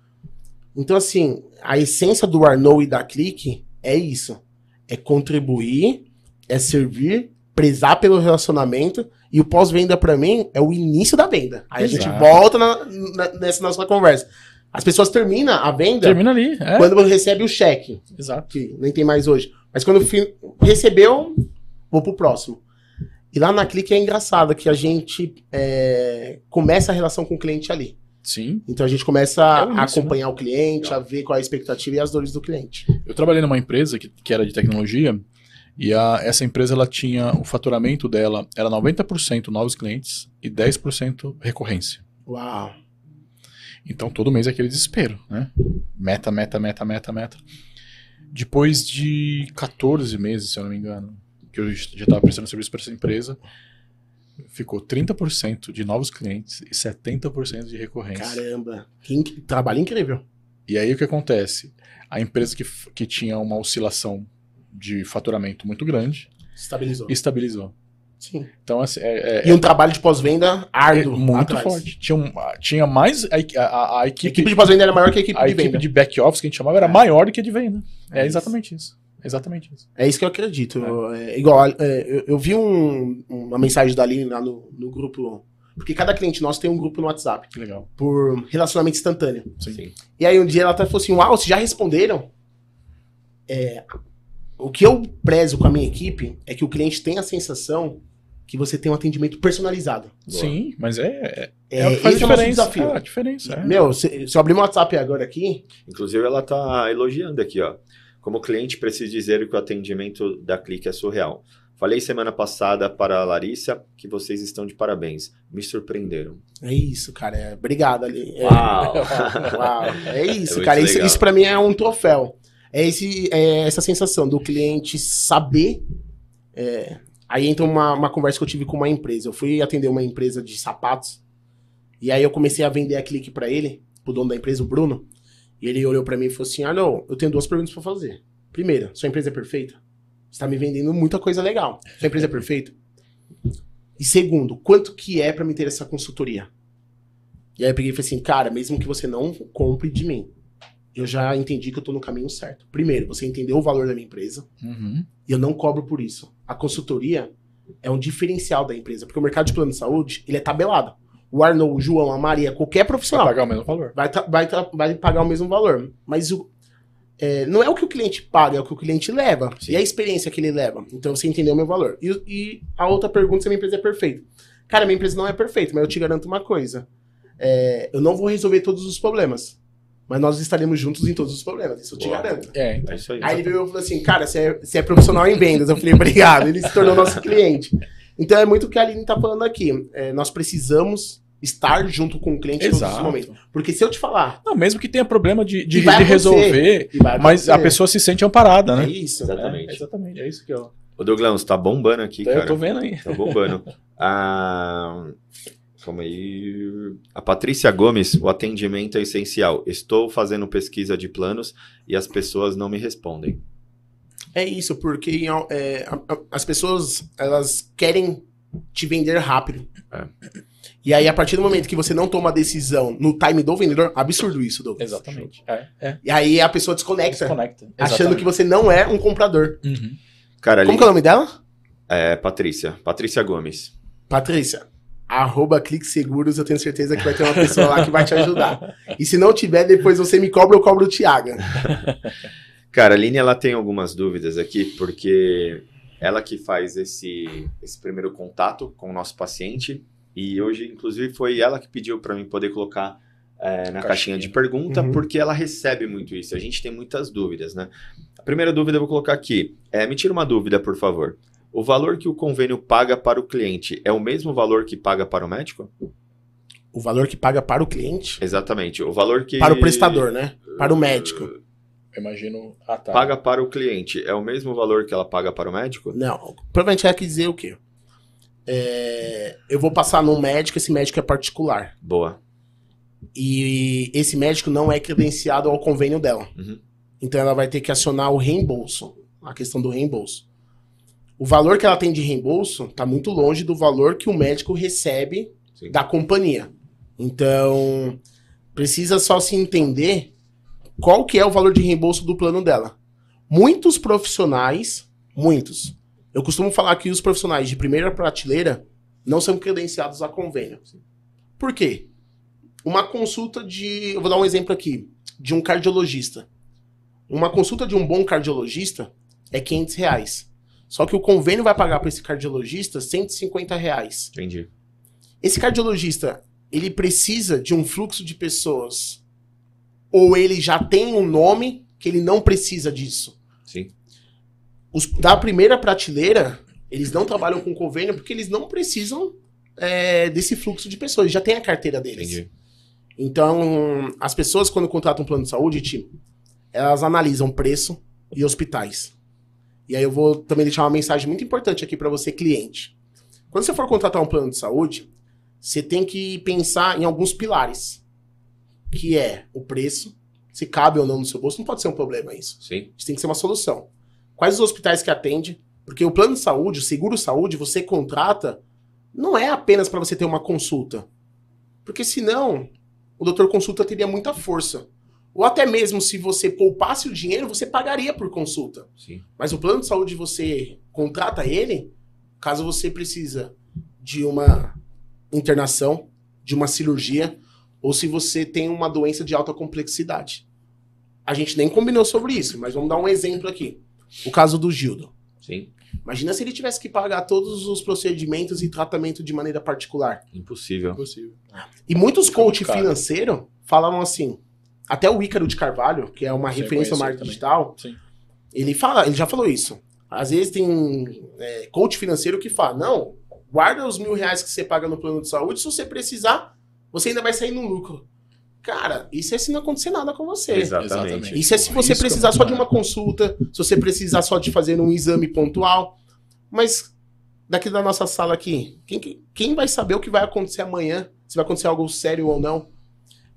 Então, assim, a essência do Arnold e da Clique é isso. É contribuir, é servir, prezar pelo relacionamento. E o pós-venda, pra mim, é o início da venda. Aí a gente Exato. volta na- na- nessa nossa conversa. As pessoas terminam a venda Termina ali. É. quando recebe o cheque Exato. que nem tem mais hoje. Mas quando recebeu, vou pro próximo. E lá na Clique é engraçado que a gente é, começa a relação com o cliente ali. Sim. Então a gente começa É a início, acompanhar o cliente, Legal. a ver qual é a expectativa e as dores do cliente. Eu trabalhei numa empresa que, que era de tecnologia e a, essa empresa ela tinha o faturamento dela era 90% novos clientes e 10% recorrência. Uau. Então todo mês é aquele desespero, né? Meta, meta, meta, meta, meta. Depois de 14 meses, se eu não me engano, que eu já estava prestando serviço para essa empresa, ficou 30% de novos clientes e 70% de recorrência. Caramba. Que trabalho incrível. E aí o que acontece? A empresa que, que tinha uma oscilação de faturamento muito grande Estabilizou. estabilizou. Sim. Então, assim, é, é- E um trabalho de pós-venda é árduo. muito atrás. forte. Tinha, um- tinha mais. A, a- a- a A equipe, equipe de pós-venda era maior que a equipe a de equipe venda. de back-office que a gente chamava era É. maior do que a de venda. É, É exatamente isso. Exatamente isso. É isso que eu acredito. É, igual, é, eu, eu vi um- uma mensagem da Aline lá no, no grupo. Porque cada cliente nosso tem um grupo no WhatsApp. Que legal. Por relacionamento instantâneo. Sim. E aí um dia ela até falou assim: Uau, vocês já responderam? É, o que eu prezo com a minha equipe é que o cliente tenha a sensação que você tem um atendimento personalizado. Boa. Sim, mas é. É, É, é o que faz esse é o nosso desafio. É a diferença. é. Meu, se, se eu abrir meu WhatsApp agora aqui, Inclusive, ela tá elogiando aqui, ó. Como cliente, preciso dizer que o atendimento da Clique é surreal. Falei semana passada para a Larissa que vocês estão de parabéns. Me surpreenderam. É isso, cara. É, obrigado ali. É, Uau! uau. É isso, cara. Isso, legal. isso para mim é um troféu. É, esse, é essa sensação do cliente saber. é, aí entra uma, uma conversa que eu tive com uma empresa. Eu fui atender uma empresa de sapatos. E aí eu comecei a vender a clique para ele, pro dono da empresa, o Bruno. E ele olhou para mim e falou assim: Ah, não, eu tenho duas perguntas para fazer. Primeira, sua empresa é perfeita? Você tá me vendendo muita coisa legal. Sua empresa é perfeita? E segundo, quanto que é para me ter essa consultoria? E aí eu peguei e falei assim, cara, mesmo que você não compre de mim, eu já entendi que eu tô no caminho certo. Primeiro, você entendeu o valor da minha empresa Uhum. e eu não cobro por isso. A consultoria é um diferencial da empresa, porque o mercado de plano de saúde, ele é tabelado. O Arnold, o João, a Maria, qualquer Vai profissional pagar o mesmo valor. vai, vai, vai pagar o mesmo valor. Mas o, é, não é o que o cliente paga, é o que o cliente leva. Sim. E a experiência que ele leva. Então você entendeu o meu valor. E, e a outra pergunta se a minha empresa é perfeita. Cara, minha empresa não é perfeita, mas eu te garanto uma coisa. É, eu não vou resolver todos os problemas. Mas nós estaremos juntos em todos os problemas. Isso eu te Boa. garanto. É, então. É isso aí. Aí ele veio e falou assim, cara, você é, você é profissional em vendas. Eu falei, obrigado. Ele se tornou nosso cliente. Então é muito o que a Aline tá falando aqui. É, nós precisamos estar junto com o cliente em todos os momentos. Porque se eu te falar, Não, mesmo que tenha problema de, de, de resolver, mas a pessoa se sente amparada, É né? isso. Exatamente. É, exatamente, é isso que eu, Ô, Douglas, tá bombando aqui, eu cara. tô vendo aí. Tá bombando. Ah, calma aí. A Patrícia Gomes, o atendimento é essencial. Estou fazendo pesquisa de planos e as pessoas não me respondem. É isso, porque é, as pessoas elas querem te vender rápido. É. E aí, a partir do momento que você não toma a decisão no time do vendedor, absurdo isso, Douglas. Exatamente. É, é. E aí a pessoa desconecta, Desconecta. achando que você não é um comprador. Uhum. Cara, ali. Como que é o nome dela? É, Patrícia. Patrícia Gomes. Patrícia. Arroba Clique Seguros, eu tenho certeza que vai ter uma pessoa lá que vai te ajudar. E se não tiver, depois você me cobra, eu cobro o Thiago. Cara, a Aline, ela tem algumas dúvidas aqui, porque ela que faz esse, esse primeiro contato com o nosso paciente, e hoje, inclusive, foi ela que pediu para mim poder colocar é, na Caixinha. caixinha de pergunta, Uhum. porque ela recebe muito isso. A gente tem muitas dúvidas, né? A primeira dúvida eu vou colocar aqui. É, me tira uma dúvida, por favor. O valor que o convênio paga para o cliente é o mesmo valor que paga para o médico? O valor que paga para o cliente, Exatamente. O valor que. para o prestador, né? Para o médico. Eu imagino. Ah, tá. Paga para o cliente. É o mesmo valor que ela paga para o médico? Não, provavelmente ela quis dizer o quê? É, eu vou passar num médico, esse médico é particular. Boa. E esse médico não é credenciado ao convênio dela. Uhum. Então ela vai ter que acionar o reembolso, a questão do reembolso. O valor que ela tem de reembolso está muito longe do valor que o médico recebe Sim. da companhia. Então, precisa só se entender qual que é o valor de reembolso do plano dela. Muitos profissionais, muitos, eu costumo falar que os profissionais de primeira prateleira não são credenciados a convênio. Por quê? Uma consulta de. Eu vou dar um exemplo aqui. De um cardiologista. Uma consulta de um bom cardiologista é 500 reais. Só que o convênio vai pagar para esse cardiologista 150 reais. Entendi. Esse cardiologista, ele precisa de um fluxo de pessoas? Ou ele já tem um nome que ele não precisa disso? Sim. Os da primeira prateleira, eles não trabalham com convênio porque eles não precisam é, desse fluxo de pessoas. Já tem a carteira deles. Entendi. Então, as pessoas, quando contratam um plano de saúde, Tim, elas analisam preço e hospitais. E aí eu vou também deixar uma mensagem muito importante aqui para você, cliente. Quando você for contratar um plano de saúde, você tem que pensar em alguns pilares. Que é o preço, se cabe ou não no seu bolso, não pode ser um problema isso. Sim. Isso tem que ser uma solução. Quais os hospitais que atende? Porque o plano de saúde, o seguro saúde, você contrata, não é apenas para você ter uma consulta. Porque senão, o doutor consulta teria muita força. Ou até mesmo se você poupasse o dinheiro, você pagaria por consulta. Sim. Mas o plano de saúde você contrata ele, caso você precisa de uma internação, de uma cirurgia, ou se você tem uma doença de alta complexidade. A gente nem combinou sobre isso, mas vamos dar um exemplo aqui. O caso do Gildo. Sim. Imagina se ele tivesse que pagar todos os procedimentos e tratamento de maneira particular. Impossível. Impossível. E muitos muito coach financeiro falavam assim, até o Ícaro de Carvalho, que é uma Sim, referência no conheço marketing digital, Sim. ele fala, ele já falou isso. Às vezes tem é, coach financeiro que fala, não, guarda os mil reais que você paga no plano de saúde, se você precisar, você ainda vai sair no lucro. Cara, isso é se não acontecer nada com você. Exatamente. Isso é se você Isso é precisar só de uma consulta, se você precisar só de fazer um exame pontual. Mas daqui da nossa sala aqui, quem, que- quem vai saber o que vai acontecer amanhã? Se vai acontecer algo sério ou não?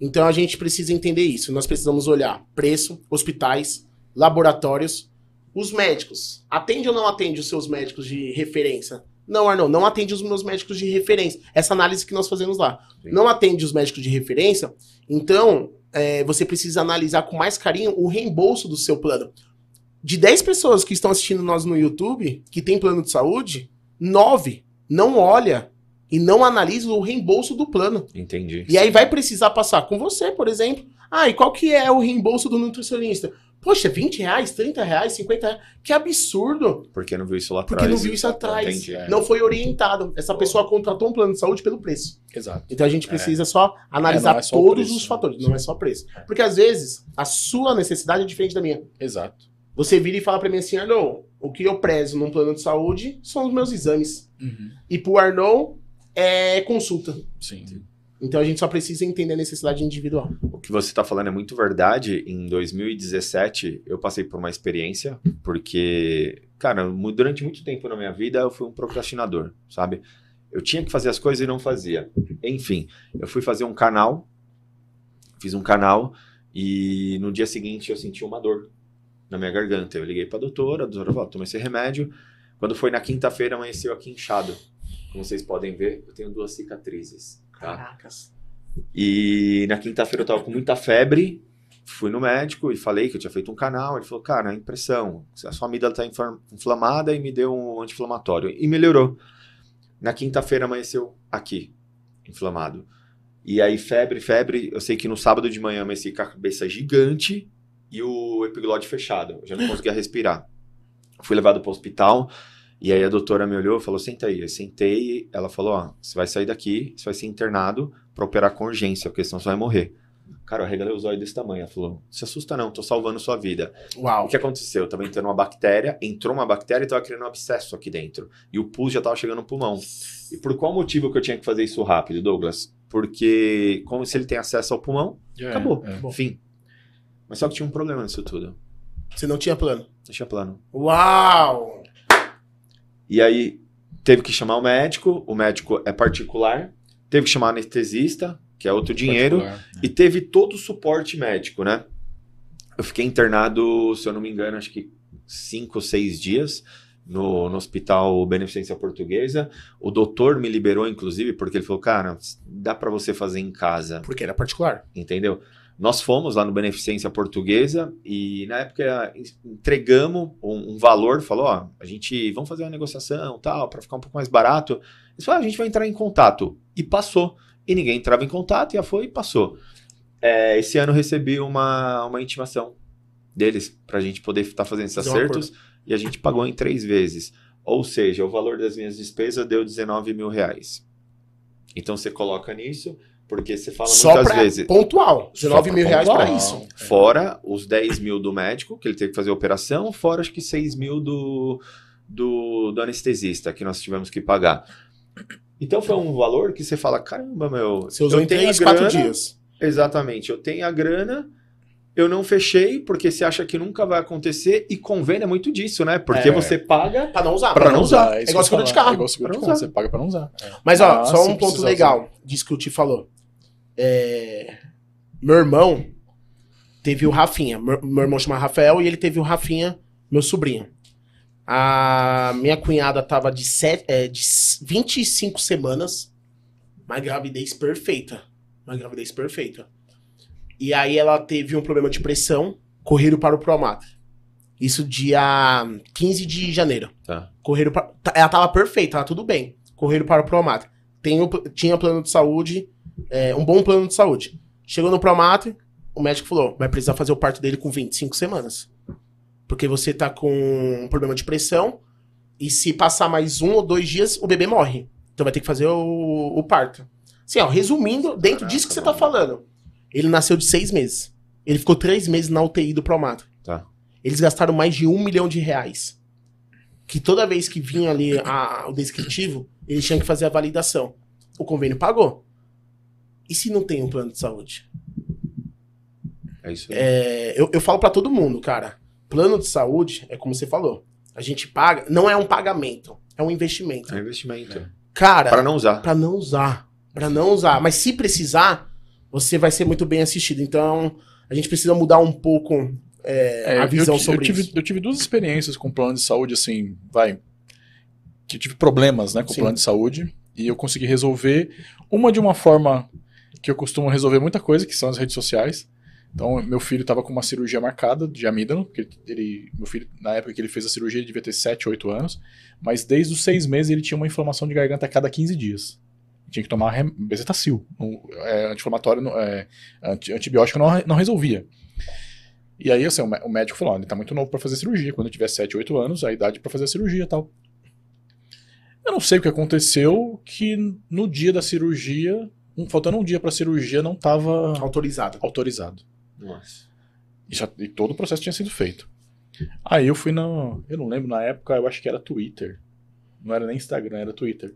Então a gente precisa entender isso. Nós precisamos olhar preço, hospitais, laboratórios, os médicos. Atende ou não atende os seus médicos de referência? Não, Arnon, não atende os meus médicos de referência. Essa análise que nós fazemos lá. Sim. Não atende os médicos de referência, então é, você precisa analisar com mais carinho o reembolso do seu plano. De 10 pessoas que estão assistindo nós no YouTube, que tem plano de saúde, 9 não olha e não analisa o reembolso do plano. Entendi. E aí vai precisar passar com você, por exemplo. Ah, e qual que é o reembolso do nutricionista? Poxa, 20 reais, 30 reais, 50 reais. Que absurdo! Porque não viu isso lá Porque atrás. não viu isso atrás. Entendi. é. Não foi orientado. Essa pessoa contratou um plano de saúde pelo preço. Exato. Então a gente precisa só analisar É, é só todos preço, os né? fatores, não é só preço. Porque às vezes a sua necessidade é diferente da minha. Exato. Você vira e fala pra mim assim, Arnon, o que eu prezo num plano de saúde são os meus exames. Uhum. E pro Arnon é consulta. Sim. Então a gente só precisa entender a necessidade individual. O que você está falando é muito verdade. Em 2017, eu passei por uma experiência, porque, cara, durante muito tempo na minha vida eu fui um procrastinador, sabe? Eu tinha que fazer as coisas e não fazia. Enfim, eu fui fazer um canal, fiz um canal, e no dia seguinte eu senti uma dor na minha garganta. Eu liguei pra doutora, a doutora falou: toma esse remédio. Quando foi na quinta-feira, amanheceu aqui inchado. Como vocês podem ver, eu tenho duas cicatrizes. Tá? Caracas. E na quinta-feira eu tava com muita febre, fui no médico e falei que eu tinha feito um canal. Ele falou, cara, é impressão, a sua amígdala tá infla- inflamada e me deu um anti-inflamatório. E melhorou. Na quinta-feira amanheceu aqui, inflamado. E aí febre, febre, eu sei que no sábado de manhã amanheci com a cabeça gigante e o epiglode fechado, eu já não conseguia respirar. Fui levado para o hospital e aí a doutora me olhou e falou, senta aí. Eu sentei, ela falou, ó, você vai sair daqui, você vai ser internado para operar com urgência, porque senão você vai morrer. Cara, eu arregalei os olhos desse tamanho. Ela falou: se assusta não, tô salvando sua vida. O Uau. que aconteceu? Eu tava entrando uma bactéria, entrou uma bactéria e tava criando um abscesso aqui dentro. E o pus já tava chegando no pulmão. E por qual motivo que eu tinha que fazer isso rápido, Douglas? Porque, como se ele tem acesso ao pulmão, É, acabou. é. Fim. Mas só que tinha um problema nisso tudo. Você não tinha plano. Deixa plano. Uau! E aí teve que chamar o médico, o médico é particular, teve que chamar anestesista, que é outro dinheiro, Particular. e teve todo o suporte médico, né? Eu fiquei internado, se eu não me engano, acho que cinco ou seis dias no, no hospital Beneficência Portuguesa. O doutor me liberou, inclusive, porque ele falou, cara, dá pra você fazer em casa, Porque era particular. entendeu? Nós fomos lá no Beneficência Portuguesa e na época entregamos um, um valor, falou, ó, a gente, vamos fazer uma negociação, tal, pra ficar um pouco mais barato. Eles falaram, ah, a gente vai entrar em contato. E passou. E ninguém entrava em contato, e já foi e passou. É, esse ano eu recebi uma, uma intimação deles pra gente poder estar fazendo esses acertos e a gente pagou em três vezes. Ou seja, o valor das minhas despesas deu 19 mil reais. Então você coloca nisso, porque você fala Só muitas vezes. pontual. 19 Só mil reais pontual. isso. Fora os 10 mil do médico, que ele teve que fazer a operação, fora acho que 6 mil do, do, do anestesista, que nós tivemos que pagar. Então foi um valor que você fala, caramba, meu. Você usou eu em tenho 3, a 4 grana, dias. Exatamente, eu tenho a grana, eu não fechei, porque você acha que nunca vai acontecer, e convênio é muito disso, né? Porque É. você paga. Pra não usar. Pra não usar. É isso igual seguro de carro. É igual seguro de carro. usar. Você paga pra não usar. É. Mas ó, Ah, só um ponto legal disso que o Ti falou. É, Meu irmão teve o Rafinha. Meu, meu irmão chama Rafael e ele teve o Rafinha, meu sobrinho. A minha cunhada tava de, sete, é, de 25 semanas. Uma gravidez perfeita. Uma gravidez perfeita. E aí ela teve um problema de pressão, correram para o Promater. Isso dia 15 de janeiro. Tá. Correram pra... Ela tava perfeita, tava tudo bem. Correram para o o- tinha plano de saúde, é, um bom plano de saúde. Chegou no Promater, o médico falou: vai precisar fazer o parto dele com 25 semanas. Porque você tá com um problema de pressão, e se passar mais um ou dois dias, o bebê morre. Então vai ter que fazer o, o parto. Assim, ó, resumindo, dentro Caraca, disso que você tá falando, ele nasceu de seis meses. Ele ficou três meses na UTI do Promater. Tá. Eles gastaram mais de um milhão de reais. que toda vez que vinha ali a- o descritivo, eles tinham que fazer a validação. O convênio pagou. E se não tem um plano de saúde? É isso aí. É, eu, eu falo pra todo mundo, cara. Plano de saúde é como você falou. A gente paga, não é um pagamento, é um investimento. É um investimento. Cara, Para não usar. Pra não usar. Pra não usar. Mas se precisar, você vai ser muito bem assistido. Então, a gente precisa mudar um pouco é, É, a visão eu, sobre eu tive, isso. Eu tive duas experiências com plano de saúde, assim, vai. Que eu tive problemas, né, com o Sim. plano de saúde. E eu consegui resolver. Uma de uma forma que eu costumo resolver muita coisa, que são as redes sociais. Então, meu filho estava com uma cirurgia marcada de amígdalo, porque ele, meu filho, na época que ele fez a cirurgia, ele devia ter 7, 8 anos, mas desde os 6 meses ele tinha uma inflamação de garganta a cada 15 dias. Tinha que tomar bezetacil. Um, é, anti-inflamatório, é, anti- antibiótico não, não resolvia. E aí, assim, o mé- o médico falou: ó, ele tá muito novo pra fazer cirurgia. Quando tiver 7, 8 anos, a idade pra fazer a cirurgia e tal. Eu não sei o que aconteceu, que no dia da cirurgia, um- faltando um dia pra cirurgia, não tava Autorizado. autorizado. Nossa. E, já- e todo o processo tinha sido feito. Aí eu fui na. Eu não lembro, na época eu acho que era Twitter. Não era nem Instagram, era Twitter.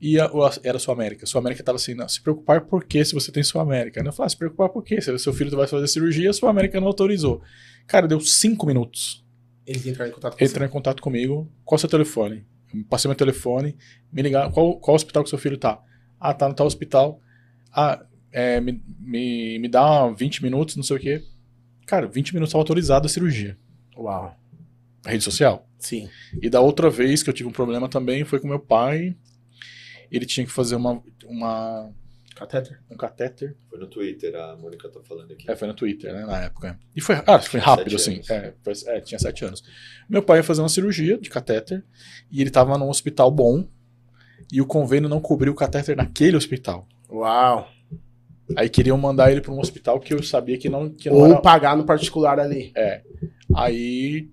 E a, o- era Sul América. Sul América tava assim, não, se preocupar por quê se você tem Sul América? Eu falei, ah, se preocupar por quê? Se seu filho vai fazer cirurgia, a Sul América não autorizou. Cara, deu cinco minutos. Eles entraram em contato com você. Entra em contato comigo. Qual é o seu telefone? Eu Passei meu telefone, me ligar. Qual, qual hospital que seu filho tá? Ah, tá no tal hospital. Ah, é, me, me, me dá 20 minutos, não sei o quê. Cara, 20 minutos estava autorizado a cirurgia. Uau. Rede social. Sim. E da outra vez que eu tive um problema também foi com meu pai. Ele tinha que fazer uma, uma, Catéter. um catéter. Foi no Twitter, a Mônica tá falando aqui. É, foi no Twitter, né, na época. E foi, ah, foi rápido, assim. É, foi- é, tinha sete anos. Meu pai ia fazer uma cirurgia de catéter e ele tava num hospital bom e o convênio não cobriu o catéter naquele hospital. Uau. Aí queriam mandar ele para um hospital que eu sabia que não, que não Ou era... pagar no particular ali. Aí,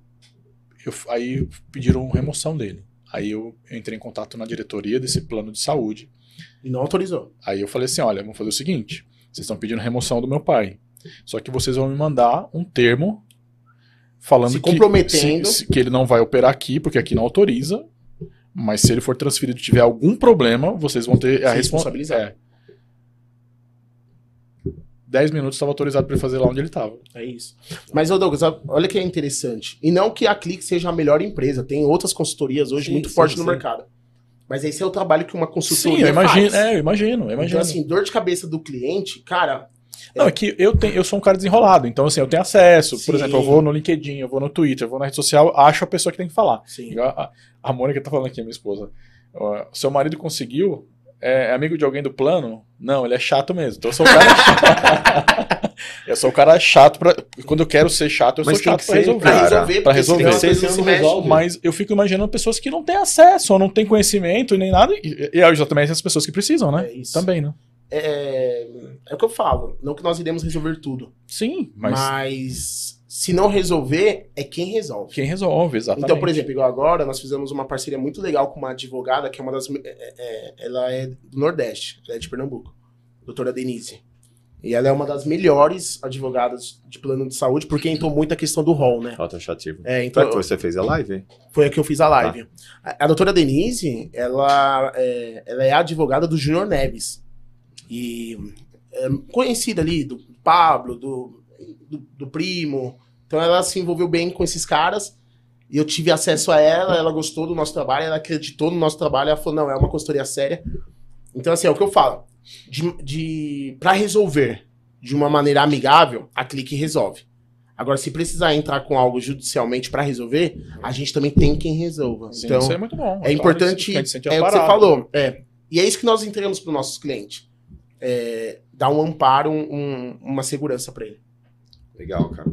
eu, aí pediram remoção dele. Aí eu entrei em contato na diretoria desse plano de saúde. E não autorizou. Aí eu falei assim: olha, vamos fazer o seguinte: vocês estão pedindo remoção do meu pai. Só que vocês vão me mandar um termo falando Se que, comprometendo. se- se- que ele não vai operar aqui, porque aqui não autoriza. Mas se ele for transferido e tiver algum problema, vocês vão ter a Se responsabilidade. responsabilizar. É. 10 minutos estava autorizado para ele fazer lá onde ele estava. É isso. Mas, ô Douglas, olha que é interessante. E não que a Clique seja a melhor empresa. Tem outras consultorias hoje Sim, muito sim, fortes no sim. mercado. Mas esse é o trabalho que uma Sim, consultoria eu imagino, faz. é, eu imagino, eu imagino. Então, assim, dor de cabeça do cliente, cara, Não, é que eu, tenho, eu sou um cara desenrolado, então assim, eu tenho acesso. Por Sim. exemplo, eu vou no LinkedIn, eu vou no Twitter, eu vou na rede social, acho a pessoa que tem que falar. sim. A, a Mônica tá falando aqui, minha esposa. Ó, seu marido conseguiu? É, é amigo de alguém do plano? Não, ele é chato mesmo. Então eu sou o cara chato. eu sou o cara chato pra. Quando eu quero ser chato, eu Mas sou chato que pra ser, resolver. Pra resolver, pra resolver. se resolve. Mas eu fico imaginando pessoas que não têm acesso, ou não têm conhecimento, nem nada. E, e exatamente essas pessoas que precisam, né? É isso. Também, né? É, é o que eu falo. Não que nós iremos resolver tudo. Sim, mas, Mas, se não resolver, é quem resolve. quem resolve, exatamente. Então, por exemplo, igual agora, nós fizemos uma parceria muito legal com uma advogada que é uma das. é, é, ela é do Nordeste, ela é de Pernambuco, doutora Denise. E ela é uma das melhores advogadas de plano de saúde, porque entrou muito a questão do rol, né? Ó, taxativo. É, Foi então, que você fez a live? foi a que eu fiz a live. A, a doutora Denise, ela é, ela é advogada do Júnior Neves. E é conhecida ali do Pablo, do, do, do primo. Então ela se envolveu bem com esses caras. E eu tive acesso a ela, ela gostou do nosso trabalho, ela acreditou no nosso trabalho, ela falou, não, é uma consultoria séria. Então, assim, é o que eu falo. De, de, para resolver de uma maneira amigável, a Clique resolve. Agora, se precisar entrar com algo judicialmente para resolver, a gente também tem quem resolva. Sim, então, isso é muito bom. é importante, é o que você falou. É. E é isso que nós entregamos para os nossos clientes. É, dar um amparo, um- um- uma segurança para ele. Legal, cara.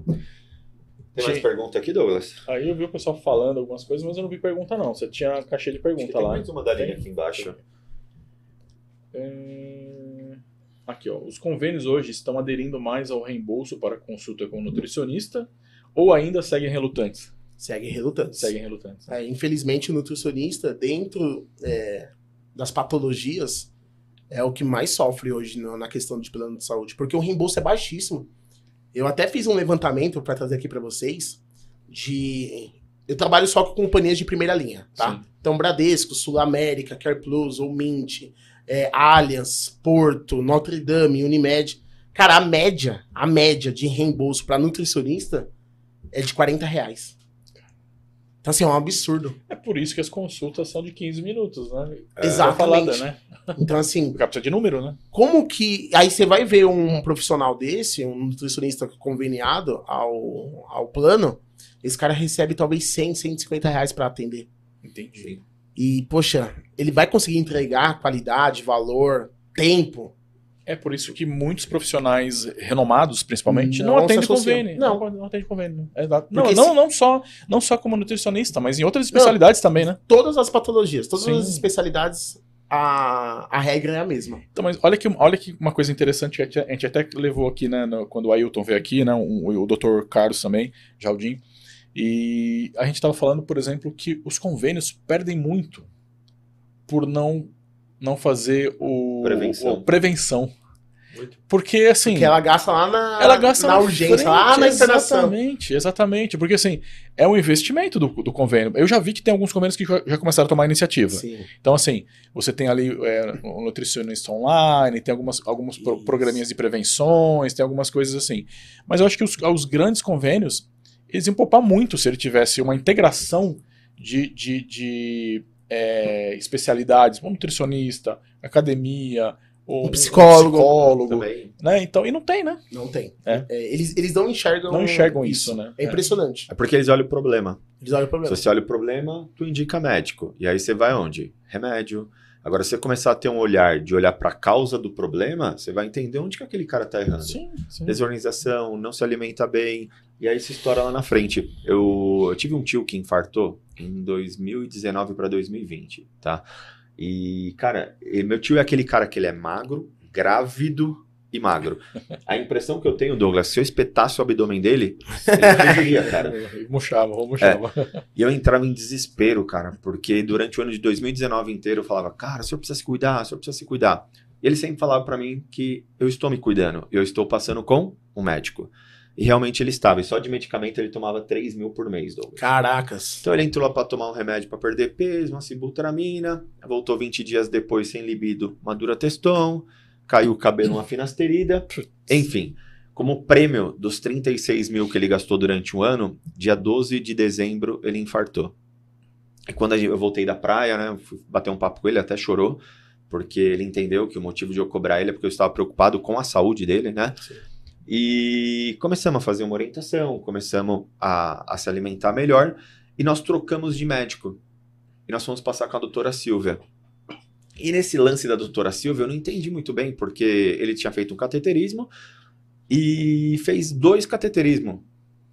Tem mais pergunta aqui, Douglas? Aí eu vi o pessoal falando algumas coisas, mas eu não vi pergunta, não. Você tinha a caixa de Acho que pergunta tem lá. mais uma dalinha Tem? aqui embaixo. É, Aqui, ó. Os convênios hoje estão aderindo mais ao reembolso para consulta com o nutricionista ou ainda seguem relutantes? Segue relutante. Seguem relutantes. É, infelizmente, o nutricionista, dentro é, das patologias, é o que mais sofre hoje na questão de plano de saúde, porque o reembolso é baixíssimo. Eu até fiz um levantamento para trazer aqui para vocês de eu trabalho só com companhias de primeira linha, tá? Sim. Então, Bradesco, Sul América, Care Plus, ou Mint, é, Allianz, Porto, Notre Dame, Unimed. Cara, a média, a média de reembolso para nutricionista é de 40 reais. Então, assim, é um absurdo. É por isso que as consultas são de 15 minutos, né? Exatamente. Falada, né? Então, assim, Porque precisa de número, né? como que. Aí você vai ver um profissional desse, um nutricionista conveniado ao, ao plano, esse cara recebe talvez 100, 150 reais para atender. Entendi. E, poxa, ele vai conseguir entregar qualidade, valor, tempo. É por isso que muitos profissionais renomados, principalmente, não, Não atendem convênio. Não. não, não atendem convênio. Exato. Não, não, se- não, só, não só como nutricionista, mas em outras especialidades também, né? Todas as patologias, todas Sim. as especialidades, a, a regra é a mesma. Então, mas olha que, olha que uma coisa interessante que a gente- até levou aqui, né, no- quando o Ailton veio aqui, né, um- o Dr. Carlos também, Jardim, e a gente estava falando, por exemplo, que os convênios perdem muito por não não fazer o Prevenção. o- prevenção. Porque assim, Porque ela gasta lá na, ela gasta na urgência, lá na internação. Exatamente, exatamente. Porque assim, é um investimento do, do convênio. Eu já vi que tem alguns convênios que já já começaram a tomar iniciativa. Sim. Então, assim, você tem ali é, um nutricionista online, tem algumas, alguns pro- programinhas de prevenções, tem algumas coisas assim. Mas eu acho que os, os grandes convênios, eles iam poupar muito se ele tivesse uma integração de, de, de, é, especialidades, um nutricionista, academia, ou Um psicólogo. psicólogo, Também. né? Então, e não tem, né? Não tem. É. É, eles, eles não enxergam Não enxergam isso, né? É impressionante. É porque eles olham o problema. Eles olham o Se problema. você olha o problema, tu indica médico. E aí você vai onde? Remédio. Agora, se você começar a ter um olhar de olhar para a causa do problema, você vai entender onde que aquele cara tá errando. Sim, sim. Desorganização, não se alimenta bem, e aí se estoura lá na frente. Eu, eu tive um tio que infartou em 2019 para 2020, tá? E, cara, meu tio é aquele cara que ele é magro, grávido e magro. A impressão que eu tenho, Douglas, se eu espetasse o abdômen dele, ele reagiria, cara. Murchava, murchava. E eu entrava em desespero, cara, porque durante o ano de 2019 inteiro eu falava, cara, o senhor precisa se cuidar, o senhor precisa se cuidar. E ele sempre falava pra mim que eu estou me cuidando, eu estou passando com um médico. E realmente ele estava, e só de medicamento ele tomava 3 mil por mês, Douglas. Caracas. Então ele entrou lá pra tomar um remédio pra perder peso, uma sibutramina, voltou 20 dias depois sem libido, uma durateston, caiu o cabelo, uma finasterida, enfim. Como prêmio dos 36 mil que ele gastou durante um ano, dia 12 de dezembro ele infartou. E quando eu voltei da praia, né, fui bater um papo com ele, até chorou, porque ele entendeu que o motivo de eu cobrar ele é porque eu estava preocupado com a saúde dele, né? Sim. E começamos a fazer uma orientação, começamos a, a se alimentar melhor e nós trocamos de médico. E nós fomos passar com a doutora Silvia. E nesse lance da doutora Silvia eu não entendi muito bem, porque ele tinha feito um cateterismo e fez dois cateterismos.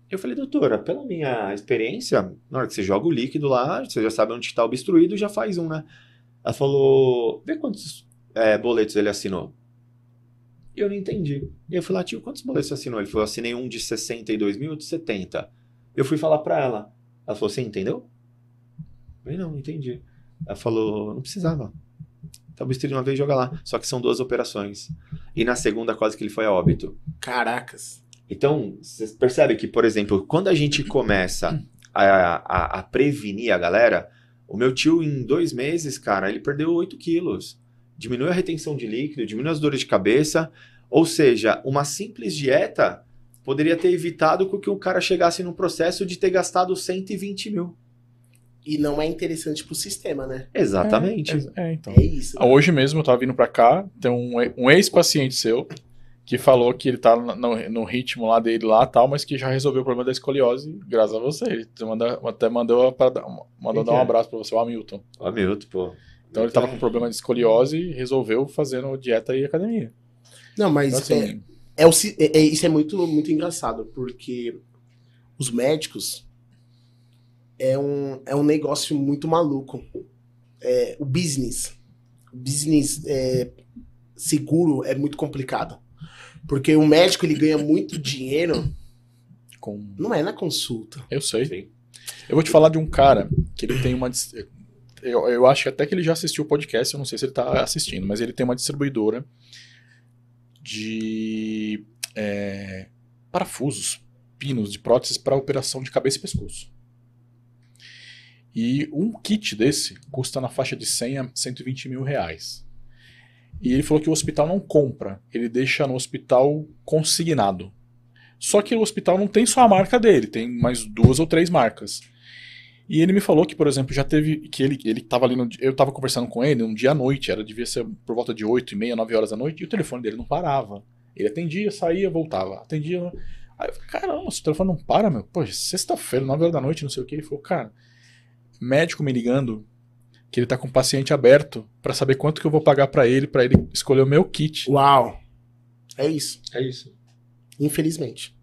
Eu falei, doutora, pela minha experiência, na hora que você joga o líquido lá, você já sabe onde está obstruído, já faz um, né? Ela falou, vê quantos é, boletos ele assinou. E eu não entendi. E eu fui lá, tio, quantos boletos você assinou? Ele falou, eu assinei um de 62 mil e de 70. Eu fui falar pra ela. Ela falou, você entendeu? Eu falei, não, não entendi. Ela falou, não precisava. Tá obstruído uma vez, joga lá. Só que são duas operações. E na segunda quase que ele foi a óbito. Caracas. Então, você percebe que, por exemplo, quando a gente começa a, a, a prevenir a galera, o meu tio, em dois meses, cara, ele perdeu 8 quilos. Diminui a retenção de líquido, diminui as dores de cabeça. Ou seja, uma simples dieta poderia ter evitado com que o cara chegasse num processo de ter gastado 120 mil. E não é interessante pro sistema, né? Exatamente. É, é, então. É isso. Ah, Hoje mesmo eu tava vindo pra cá, tem um, um ex-paciente seu que falou que ele tá no, no ritmo lá dele lá tal, mas que já resolveu o problema da escoliose graças a você. Ele manda- até mandou, pra, dar- mandou Quem dar um é? abraço pra você, o Hamilton. Ó, Milton, pô. Então ele tava com problema de escoliose e resolveu fazendo dieta e academia. Não, mas Então, é, assim, é o si- é- é- isso é muito, muito engraçado, porque os médicos é um, é um negócio muito maluco. É, o business, o business é, seguro é muito complicado. Porque o médico ele ganha muito dinheiro, com... não é na consulta. Eu sei. Sim. Eu vou te falar de um cara que ele tem uma. Eu, eu acho que até que ele já assistiu o podcast, eu não sei se ele tá assistindo, mas ele tem uma distribuidora de é, parafusos, pinos de próteses para operação de cabeça e pescoço. E um kit desse custa na faixa de 100 a 120 mil reais. E ele falou que o hospital não compra, ele deixa no hospital consignado. Só que o hospital não tem só a marca dele, tem mais duas ou três marcas. E ele me falou que, por exemplo, já teve. que ele, ele tava ali no. Eu tava conversando com ele um dia à noite, era devia ser por volta de 8 e meia, 9 horas da noite, e o telefone dele não parava. Ele atendia, saía, voltava. Atendia. Aí eu falei, caramba, o telefone não para, meu. Pô, sexta-feira, 9 horas da noite, não sei o que. Ele falou, cara, médico me ligando que ele tá com o paciente aberto para saber quanto que eu vou pagar para ele, para ele escolher o meu kit. Uau! É isso. É isso. Infelizmente.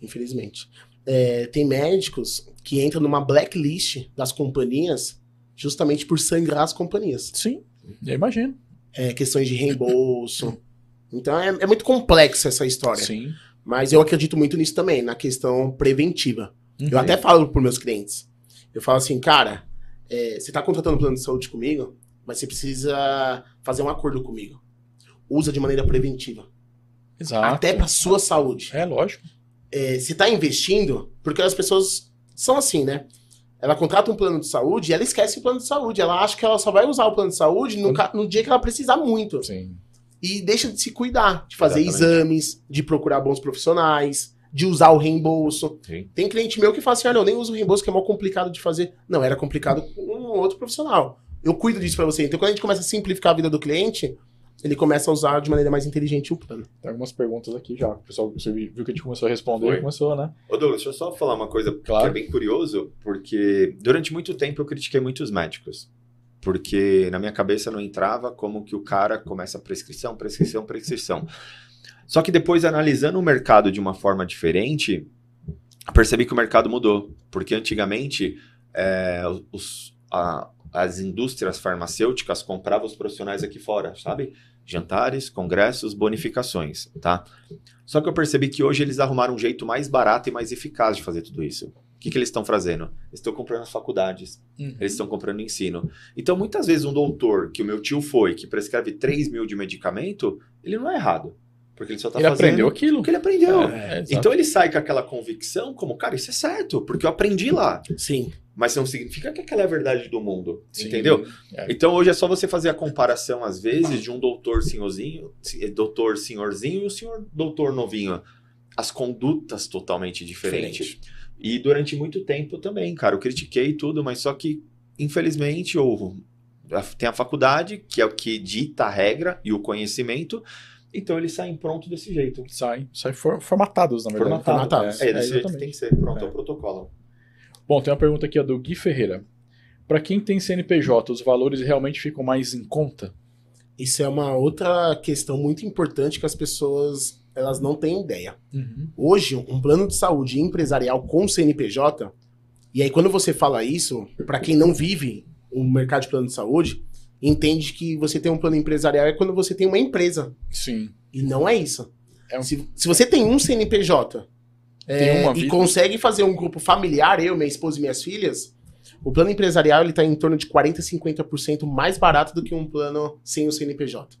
Infelizmente. É, tem médicos que entram numa blacklist das companhias justamente por sangrar as companhias. Sim, eu imagino. É, questões de reembolso. Então é, é muito complexa essa história. Sim. Mas eu acredito muito nisso também, na questão preventiva. Uhum. Eu até falo para meus clientes. Eu falo assim, cara, é, você está contratando um plano de saúde comigo, mas você precisa fazer um acordo comigo. Usa de maneira preventiva. Exato. Até para sua saúde. É, lógico. É, você está investindo, porque as pessoas são assim, né? Ela contrata um plano de saúde e ela esquece o plano de saúde. Ela acha que ela só vai usar o plano de saúde no, no dia que ela precisar muito. Sim. E deixa de se cuidar, de fazer Exatamente. exames, de procurar bons profissionais, de usar o reembolso. Sim. Tem cliente meu que fala assim: não, eu nem uso o reembolso, que é mal complicado de fazer. Não, era complicado com um outro profissional. Eu cuido disso pra você. Então, quando a gente começa a simplificar a vida do cliente, ele começa a usar de maneira mais inteligente o plano. Tem algumas perguntas aqui já. O pessoal você viu que a gente começou a responder, Foi. começou, né? Ô Douglas, deixa eu só falar uma coisa Claro. que é bem curioso, porque durante muito tempo eu critiquei muitos médicos. Porque na minha cabeça não entrava como que o cara começa prescrição, prescrição, prescrição. Só que depois, analisando o mercado de uma forma diferente, percebi que o mercado mudou. Porque antigamente é, os- a- as indústrias farmacêuticas compravam os profissionais aqui fora, sabe? Jantares, congressos, bonificações, tá? Só que eu percebi que hoje eles arrumaram um jeito mais barato e mais eficaz de fazer tudo isso. O que, que eles estão fazendo? Eles estão comprando as faculdades, eles estão comprando ensino. Então, muitas vezes, um doutor que o meu tio foi, que prescreve 3 mil de medicamento, ele não é errado. Porque ele só está Ele fazendo aprendeu aquilo. que ele aprendeu. É, então ele sai com aquela convicção como, cara, isso é certo, porque eu aprendi lá. Sim. Mas não significa que aquela é a verdade do mundo. Sim. Entendeu? É. Então hoje é só você fazer a comparação, às vezes, de um doutor senhorzinho, se- doutor senhorzinho e o senhor doutor novinho. As condutas totalmente diferentes. E durante muito tempo também, cara, eu critiquei tudo, mas só que, infelizmente, ou tem a faculdade, que é o que dita a regra e o conhecimento, então eles saem pronto desse jeito. Saem, saem for- formatados, na verdade. Formatados. É, É, desse jeito tem que ser, pronto, é, É. o protocolo. Bom, tem uma pergunta aqui ó, do Gui Ferreira. Para quem tem CNPJ, os valores realmente ficam mais em conta? Isso é uma outra questão muito importante que as pessoas elas não têm ideia. Hoje, um plano de saúde empresarial com CNPJ, e aí quando você fala isso, para quem não vive o mercado de plano de saúde, entende que você tem um plano empresarial é quando você tem uma empresa. Sim. E não é isso. É um- se, se você tem um CNPJ é, e vida. consegue fazer um grupo familiar, eu, minha esposa e minhas filhas, o plano empresarial ele tá em torno de 40% a 50% mais barato do que um plano sem o CNPJ.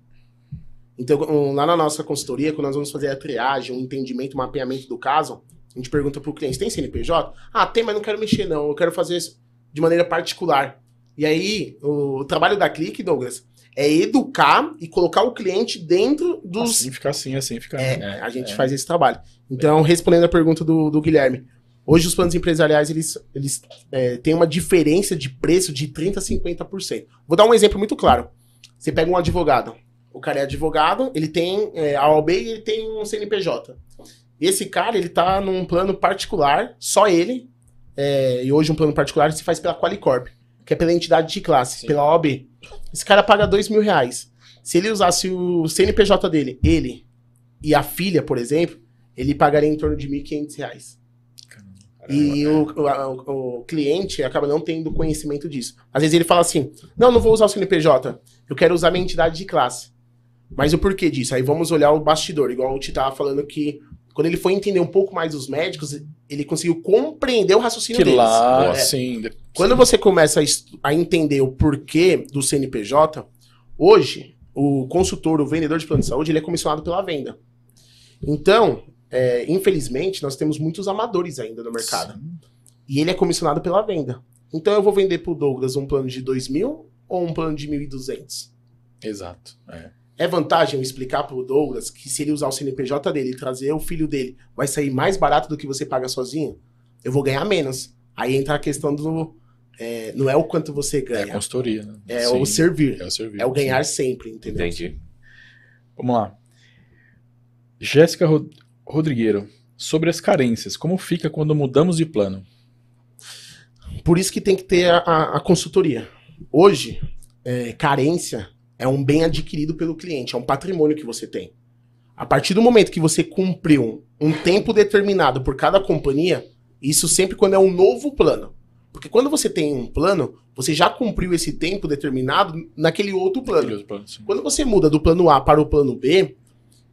Então, lá na nossa consultoria, quando nós vamos fazer a triagem, um entendimento, um mapeamento do caso, a gente pergunta pro cliente, tem CNPJ? Ah, tem, mas não quero mexer não, eu quero fazer isso de maneira particular. E aí, o, trabalho da Clique, Douglas, é educar e colocar o cliente dentro dos, Assim fica assim, assim fica. é, a gente é. faz esse trabalho. Então, respondendo a pergunta do, do Guilherme, hoje os planos empresariais eles, eles é, têm uma diferença de preço de 30% a 50%. Vou dar um exemplo muito claro. Você pega um advogado, o cara é advogado, ele tem é, a OAB e ele tem um CNPJ. Esse cara, ele tá num plano particular, só ele, é, e hoje um plano particular se faz pela Qualicorp, que é pela entidade de classe, Sim. pela OAB. Esse cara paga dois mil reais. Se ele usasse o CNPJ dele, ele e a filha, por exemplo, ele pagaria em torno de 1.500 reais. E o, o, a- o- o cliente acaba não tendo conhecimento disso. Às vezes ele fala assim: não, não vou usar o CNPJ, eu quero usar minha entidade de classe. Mas o porquê disso? Aí vamos olhar o bastidor, igual o Ti tava falando que quando ele foi entender um pouco mais os médicos, ele conseguiu compreender o raciocínio Que deles. lá, É. sim. Quando você começa a, a entender o porquê do CNPJ, hoje, o consultor, o vendedor de plano de saúde, ele é comissionado pela venda. Então, é, infelizmente, nós temos muitos amadores ainda no mercado. Sim. E ele é comissionado pela venda. Então eu vou vender pro Douglas um plano de 2 mil ou um plano de 1.200? Exato. É. É vantagem eu explicar pro Douglas que se ele usar o CNPJ dele e trazer o filho dele, vai sair mais barato do que você paga sozinho? Eu vou ganhar menos. Aí entra a questão do. É, não é o quanto você É ganha, consultoria, né? é, Sim, o servir. É o serviço. É o ganhar sempre, entendeu? Entendi. Vamos lá. Jéssica Rod- Rodrigueiro. Sobre as carências, como fica quando mudamos de plano? Por isso que tem que ter a, a- a consultoria. Hoje, é, carência é um bem adquirido pelo cliente, é um patrimônio que você tem. A partir do momento que você cumpriu um tempo determinado por cada companhia, isso sempre quando é um novo plano. Porque quando você tem um plano, você já cumpriu esse tempo determinado naquele outro plano. Curioso plano, sim. Quando você muda do plano A para o plano B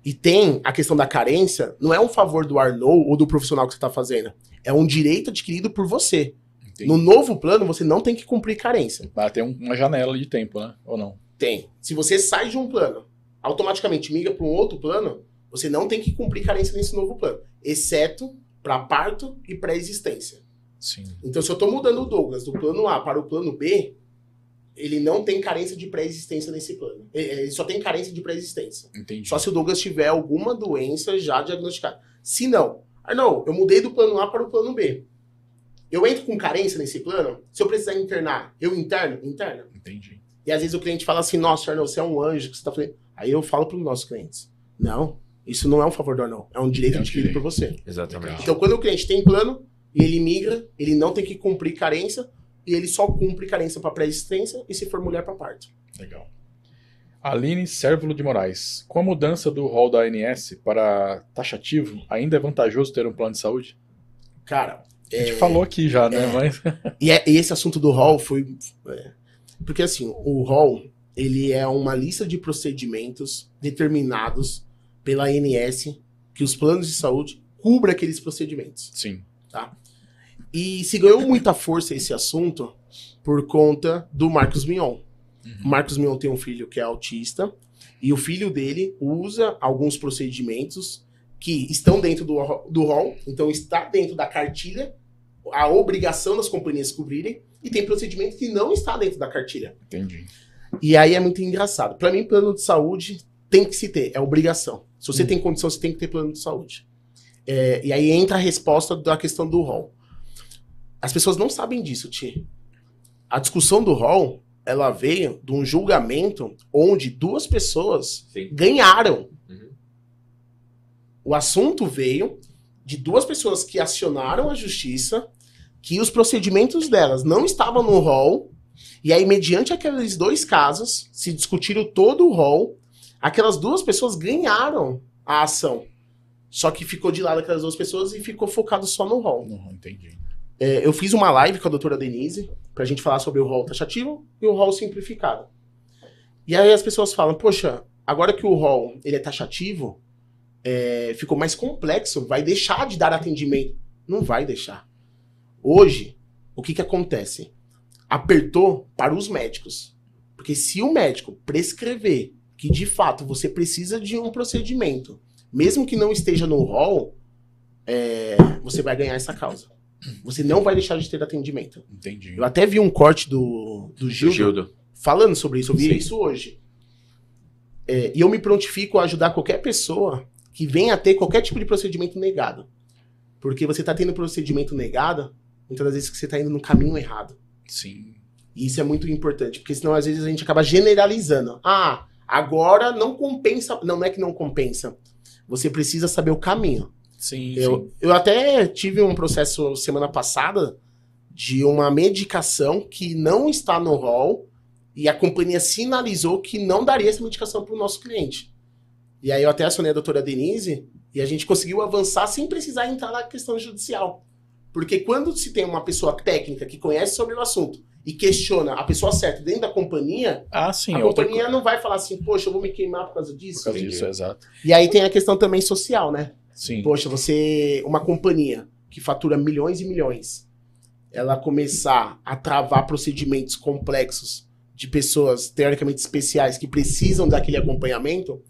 e tem a questão da carência, não é um favor do Arnaud ou do profissional que você está fazendo. É um direito adquirido por você. Entendi. No novo plano, você não tem que cumprir carência. Ah, tem um- uma janela de tempo, né? Ou não? Tem. Se você sai de um plano, automaticamente migra para um outro plano, você não tem que cumprir carência nesse novo plano. Exceto para parto e pré-existência. Sim. Então, se eu estou mudando o Douglas do plano A para o plano B, ele não tem carência de pré-existência nesse plano. Ele só tem carência de pré-existência. Entendi. Só se o Douglas tiver alguma doença já diagnosticada. Se não, ah não, eu mudei do plano A para o plano B. Eu entro com carência nesse plano? Se eu precisar internar, eu interno? Interno. Entendi. E às vezes o cliente fala assim, nossa, Arnaldo, você é um anjo que você tá fazendo. Aí eu falo para os nossos clientes, não, isso não é um favor do Arnaldo, é um direito É um adquirido direito. por você. Exatamente. Então quando o cliente tem plano e ele migra, ele não tem que cumprir carência e ele só cumpre carência para pré-existência e se for mulher para parto. Legal. Aline Sérvulo de Moraes. Com a mudança do rol da ANS para taxativo, ainda é vantajoso ter um plano de saúde? Cara, A gente falou aqui já, né? É. Mas. E, é- e esse assunto do hall foi. é, porque assim, o hall ele é uma lista de procedimentos determinados pela ANS que os planos de saúde cubram aqueles procedimentos. Sim. E se ganhou muita força esse assunto por conta do Marcos Mion. O Marcos Mion tem um filho que é autista e o filho dele usa alguns procedimentos que estão dentro do, do rol, então está dentro da cartilha, a obrigação das companhias cobrirem, e tem procedimento que não está dentro da cartilha. Entendi. E aí é muito engraçado. Para mim, plano de saúde tem que se ter, é obrigação. Se você Hum. tem condição, você tem que ter plano de saúde. É, e aí entra a resposta da questão do rol. As pessoas não sabem disso, Ti. A discussão do rol, ela veio de um julgamento onde duas pessoas Sim. ganharam. Uhum. O assunto veio de duas pessoas que acionaram a justiça, que os procedimentos delas não estavam no rol, e aí, mediante aqueles dois casos, se discutiram todo o rol, aquelas duas pessoas ganharam a ação. Só que ficou de lado aquelas duas pessoas e ficou focado só no rol. Não, entendi. É, eu fiz uma live com a doutora Denise pra gente falar sobre o rol taxativo e o rol simplificado. E aí as pessoas falam, poxa, agora que o rol ele é taxativo, é, ficou mais complexo, vai deixar de dar atendimento. Não vai deixar. Hoje, o que que acontece? Apertou para os médicos. Porque se o médico prescrever que de fato você precisa de um procedimento, mesmo que não esteja no rol, é, você vai ganhar essa causa. Você não vai deixar de ter atendimento. Entendi. Eu até vi um corte do, do Do Gildo, Gildo. falando sobre isso. Eu vi Sim. isso hoje. É, e eu me prontifico a ajudar qualquer pessoa que venha a ter qualquer tipo de procedimento negado. Porque você está tendo procedimento negado, muitas das vezes que você está indo no caminho errado. Sim. E isso é muito importante, porque senão às vezes a gente acaba generalizando. Ah, agora não compensa. Não, não é que não compensa. Você precisa saber o caminho. Sim, sim. Eu, eu até tive um processo semana passada de uma medicação que não está no rol e a companhia sinalizou que não daria essa medicação para o nosso cliente. E aí eu até acionei a doutora Denise e a gente conseguiu avançar sem precisar entrar na questão judicial. Porque quando se tem uma pessoa técnica que conhece sobre o assunto e questiona a pessoa certa dentro da companhia, Ah, sim. a é outra companhia coisa. não vai falar assim, poxa, eu vou me queimar por causa disso. Por causa disso, exato. E aí tem a questão também social, né? Sim. Poxa, você. Uma companhia que fatura milhões e milhões, ela começar a travar procedimentos complexos de pessoas teoricamente especiais que precisam daquele acompanhamento,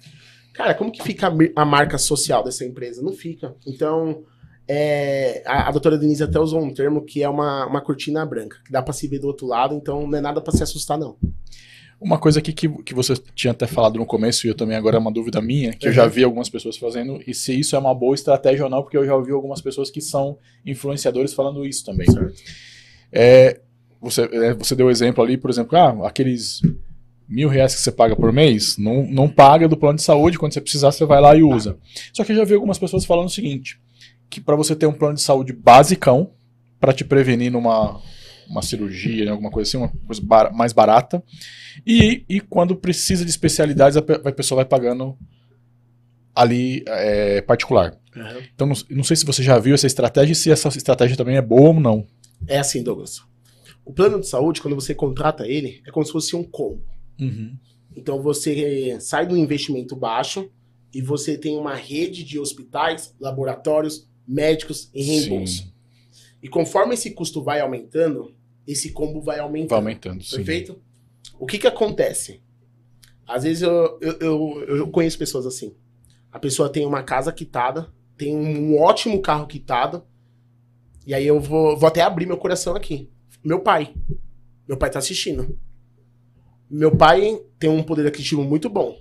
cara, como que fica a marca social dessa empresa? Não fica. Então, é, a, a doutora Denise até usou um termo que é uma, uma cortina branca, que dá pra se ver do outro lado, então não é nada pra se assustar, não. Uma coisa aqui que, que você tinha até falado no começo, e eu também agora é uma dúvida minha, que eu já Uhum. vi algumas pessoas fazendo, e se isso é uma boa estratégia ou não, porque eu já ouvi algumas pessoas que são influenciadores falando isso também. É, você, é, você deu exemplo ali, por exemplo, ah, aqueles mil reais que você paga por mês, não, não paga do plano de saúde, quando você precisar você vai lá e usa. Só que eu já vi algumas pessoas falando o seguinte, que para você ter um plano de saúde basicão, para te prevenir numa uma cirurgia, né, alguma coisa assim, uma coisa bar- mais barata, e, e quando precisa de especialidades, a, a pessoa vai pagando ali é, particular. Então, não, não sei se você já viu essa estratégia e se essa estratégia também é boa ou não. É assim, Douglas. O plano de saúde, quando você contrata ele, é como se fosse um combo. Uhum. Então você sai do investimento baixo e você tem uma rede de hospitais, laboratórios, médicos e reembolso. Sim, E conforme esse custo vai aumentando, esse combo vai aumentando. vai aumentando. Sim. Perfeito? O que que acontece? Às vezes eu, eu, eu, eu conheço pessoas assim. A pessoa tem uma casa quitada, tem um ótimo carro quitado, e aí eu vou, vou até abrir meu coração aqui. Meu pai. Meu pai tá assistindo. Meu pai tem um poder aquisitivo muito bom.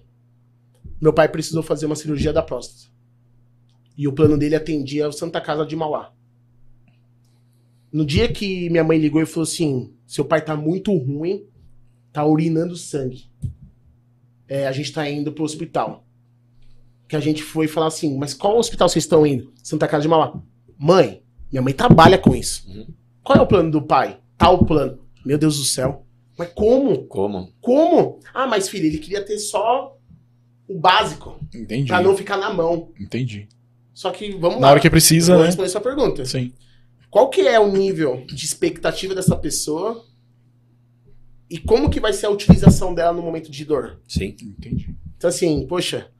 Meu pai precisou fazer uma cirurgia da próstata. E o plano dele atendia o Santa Casa de Mauá. No dia que minha mãe ligou e falou assim: seu pai tá muito ruim, tá urinando sangue. É, a gente tá indo pro hospital. Que a gente foi falar assim: mas qual hospital vocês estão indo? Santa Casa de Mauá. Mãe, minha mãe trabalha com isso. Uhum. Qual é o plano do pai? Tal plano. Meu Deus do céu. Mas como? Como? Como? Ah, mas filho, ele queria ter só o básico, Entendi. pra não ficar na mão. Entendi. Só que vamos Na lá. hora que precisa, Vou né? responder sua pergunta. Sim. Qual que é o nível de expectativa dessa pessoa e como que vai ser a utilização dela no momento de dor? Sim. Entendi. Então assim, poxa,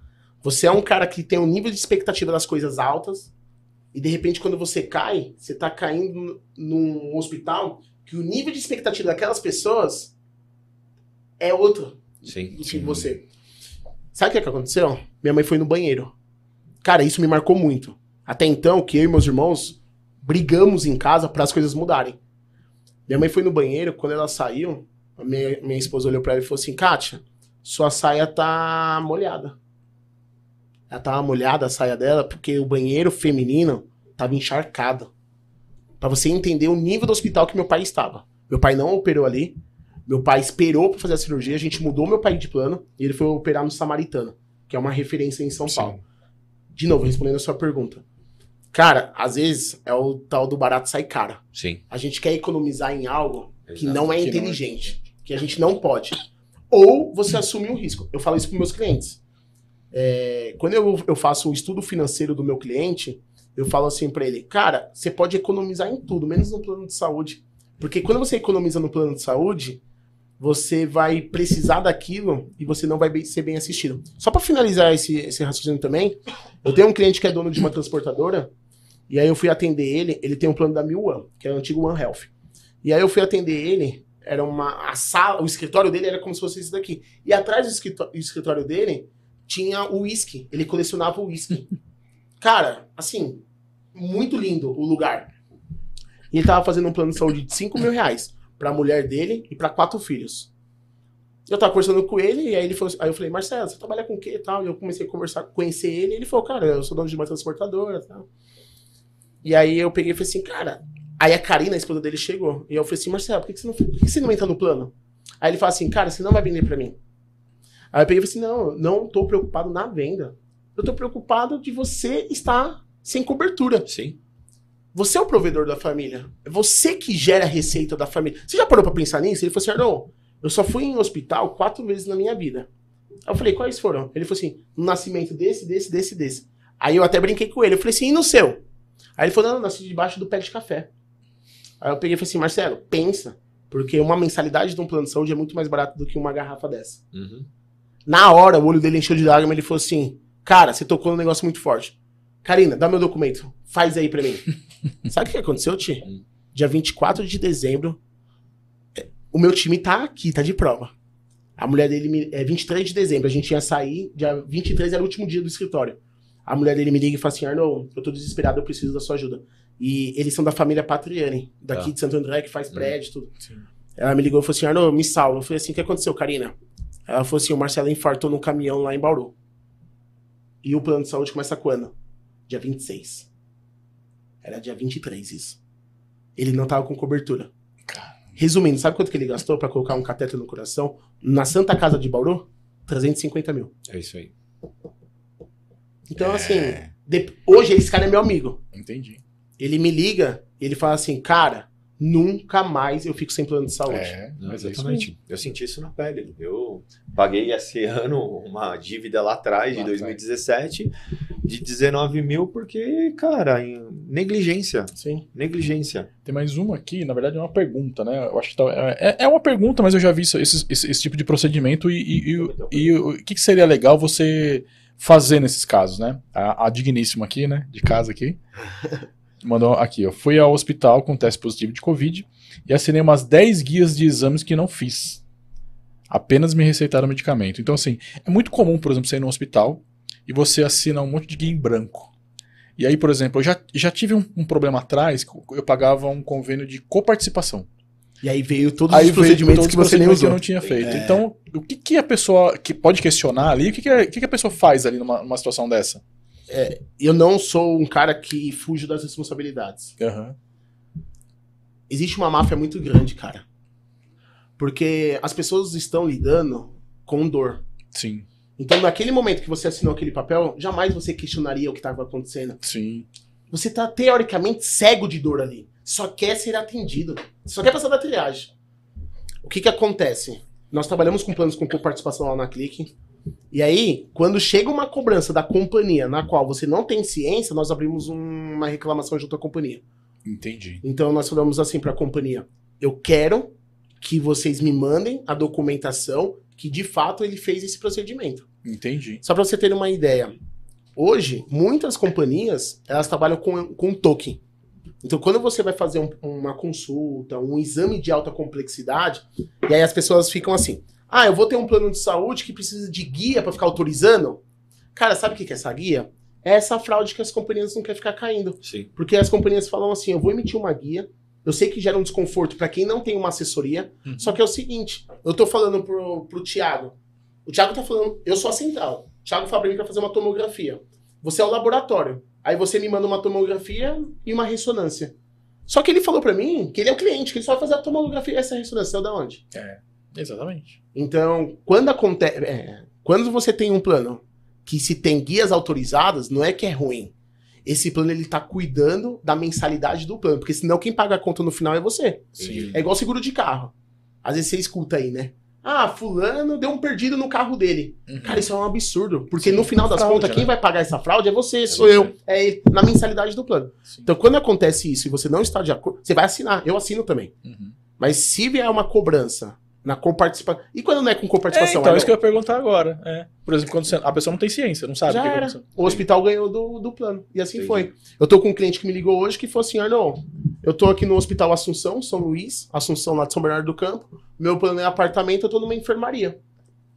você é um cara que tem um nível de expectativa das coisas altas e de repente quando você cai, você tá caindo num hospital que o nível de expectativa daquelas pessoas é outro Sim. do que Sim. você. Sabe o que, que aconteceu? Minha mãe foi no banheiro. Cara, isso me marcou muito. Até então, que eu e meus irmãos brigamos em casa para as coisas mudarem. Minha mãe foi no banheiro, quando ela saiu, minha, minha esposa olhou para ela e falou assim: Kátia, sua saia tá molhada. Ela tava molhada a saia dela porque o banheiro feminino tava encharcado. Pra você entender o nível do hospital que meu pai estava. Meu pai não operou ali. Meu pai esperou pra fazer a cirurgia, a gente mudou meu pai de plano e ele foi operar no Samaritano, que é uma referência em São Sim. Paulo. De novo, respondendo a sua pergunta. Cara, às vezes é o tal do barato sai caro. Sim. A gente quer economizar em algo que Exato. não é Que não é inteligente, que a gente não pode. Ou você assume um risco. Eu falo isso para meus clientes. É, quando eu, eu faço o estudo financeiro do meu cliente, eu falo assim para ele, cara, você pode economizar em tudo, menos no plano de saúde. Porque quando você economiza no plano de saúde, você vai precisar daquilo e você não vai ser bem assistido. Só para finalizar esse, esse raciocínio também, eu tenho um cliente que é dono de uma transportadora, e aí eu fui atender ele, ele tem um plano da Mil One, que é o antigo One Health. E aí eu fui atender ele, era uma a sala, o escritório dele era como se fosse esse daqui. E atrás do escritório, do escritório dele tinha o uísque, ele colecionava o uísque. Cara, assim, muito lindo o lugar. E ele tava fazendo um plano de saúde de 5 mil reais pra mulher dele e pra quatro filhos. Eu tava conversando com ele, e aí ele falou, aí eu falei, Marcelo, você trabalha com o quê e tal? E eu comecei a conversar, conhecer ele, e ele falou, cara, eu sou dono de uma transportadora e tal. E aí eu peguei e falei assim, cara. Aí a Karina, a esposa dele, chegou. E eu falei assim, Marcelo, por que, que, você, não, por que você não entra no plano? Aí ele fala assim, cara, você não vai vender pra mim. Aí eu peguei e falei assim, não, não tô preocupado na venda. Eu tô preocupado de você estar sem cobertura. Sim. Você é o provedor da família. É você que gera a receita da família. Você já parou pra pensar nisso? Ele falou assim, Arnon, eu só fui em hospital quatro vezes na minha vida. Aí eu falei, quais foram? Ele falou assim, no nascimento desse, desse, desse, desse. Aí eu até brinquei com ele. Eu falei assim, e no seu? Aí ele falou, não, eu nasci debaixo do pé de café. Aí eu peguei e falei assim, Marcelo, pensa. Porque uma mensalidade de um plano de saúde é muito mais barato do que uma garrafa dessa. Uhum. Na hora, o olho dele encheu de lágrima ele falou assim: Cara, você tocou num negócio muito forte. Karina, dá meu documento. Faz aí pra mim. Sabe o que aconteceu, Ti? Dia 24 de dezembro, é, o meu time tá aqui, tá de prova. A mulher dele me- é 23 de dezembro, a gente ia sair, dia 23 era o último dia do escritório. A mulher dele me liga e fala assim: Arnold, eu tô desesperado, eu preciso da sua ajuda. E eles são da família Patriani, daqui Tá. de Santo André, que faz Hum. prédio e tudo. Sim. Ela me ligou e falou assim: Arnold, me salva. Eu falei assim: o que aconteceu, Karina? Ela falou assim: o Marcelo infartou no caminhão lá em Bauru. E o plano de saúde começa quando? Dia 26. Era dia 23 isso. Ele não tava com cobertura. Resumindo, sabe quanto que ele gastou pra colocar um cateter no coração? Na Santa Casa de Bauru? 350 mil. É isso aí. Então, É. assim, de- hoje esse cara é meu amigo. Entendi. Ele me liga e ele fala assim, cara, nunca mais eu fico sem plano de saúde. É, Não, é exatamente. Eu senti isso na pele. Eu paguei esse ano uma dívida lá atrás, de Lá 2017, de 19 mil, porque, cara, em- negligência. Sim. Negligência. Tem mais uma aqui, na verdade é uma pergunta, né? Eu acho que tá- é, é uma pergunta, mas eu já vi isso- esse, esse- esse tipo de procedimento e, e- e- e o que, que seria legal você fazer nesses casos, né? A, a digníssima aqui, né? De casa aqui. Mandou aqui, ó. Fui ao hospital com teste positivo de Covid e assinei umas 10 guias de exames que não fiz. Apenas me receitaram medicamento. Então, assim, é muito comum, por exemplo, você ir no hospital e você assina um monte de guia em branco. E aí, por exemplo, eu já, já tive um, um problema atrás, eu pagava um convênio de coparticipação. E aí veio todos Aí os procedimentos todos que você nem eu usou. não tinha feito. É. Então, o que, que a pessoa que pode questionar ali, o que, que, a, o que que a pessoa faz ali numa, numa situação dessa? Eu não sou um cara que fujo das responsabilidades. Aham. Existe uma máfia muito grande, cara. Porque as pessoas estão lidando com dor. Sim, Então, naquele momento que você assinou aquele papel, jamais você questionaria o que estava acontecendo. sim. Você tá teoricamente cego de dor ali. Só quer ser atendido. Só quer passar da triagem. O que que acontece? Nós trabalhamos com planos com participação lá na Clique. E aí, quando chega uma cobrança da companhia na qual você não tem ciência, nós abrimos um- uma reclamação junto à companhia. Entendi. Então nós falamos assim para a companhia: eu quero que vocês me mandem a documentação que de fato ele fez esse procedimento. Entendi. Só para você ter uma ideia, hoje muitas companhias elas trabalham com, com token. Então quando você vai fazer um- uma consulta, um exame de alta complexidade, e aí as pessoas ficam assim: ah, eu vou ter um plano de saúde que precisa de guia para ficar autorizando. Cara, sabe o que é essa guia? É essa fraude que as companhias não querem ficar caindo. Sim. Porque as companhias falam assim: eu vou emitir uma guia. Eu sei que gera um desconforto para quem não tem uma assessoria. Uhum. Só que é o seguinte: eu tô falando pro, pro Thiago. O Thiago tá falando, eu sou a central. O Thiago Fabrini vai fazer uma tomografia. Você é o laboratório. Aí você me manda uma tomografia e uma ressonância. Só que ele falou para mim que ele é o cliente, que ele só vai fazer a tomografia e essa ressonância. É da onde? Exatamente. Então, quando acontece. quando você tem um plano que se tem guias autorizadas, não é que é ruim. Esse plano ele tá cuidando da mensalidade do plano, porque senão quem paga a conta no final é você. Sim. É igual seguro de carro. Às vezes você escuta aí, né? Ah, fulano deu um perdido no carro dele. Uhum. Cara, isso é um absurdo. Porque Sim, no final das fraude, contas, né? quem vai pagar essa fraude é você, sou você. eu. É ele, na mensalidade do plano. Sim. Então, quando acontece isso e você não está de acordo, você vai assinar. Eu assino também. Uhum. Mas se vier uma cobrança na coparticipação. E quando não é com É, coparticipação? então, é isso que eu ia perguntar agora. É. Por exemplo, quando você- a pessoa não tem ciência, não sabe Já o que era. aconteceu. O hospital ganhou do, do plano. E assim Entendi. foi. Eu tô com um cliente que me ligou hoje que falou assim: Arnon, eu tô aqui no Hospital Assunção, São Luís, Assunção lá de São Bernardo do Campo. Meu plano é apartamento, eu tô numa enfermaria.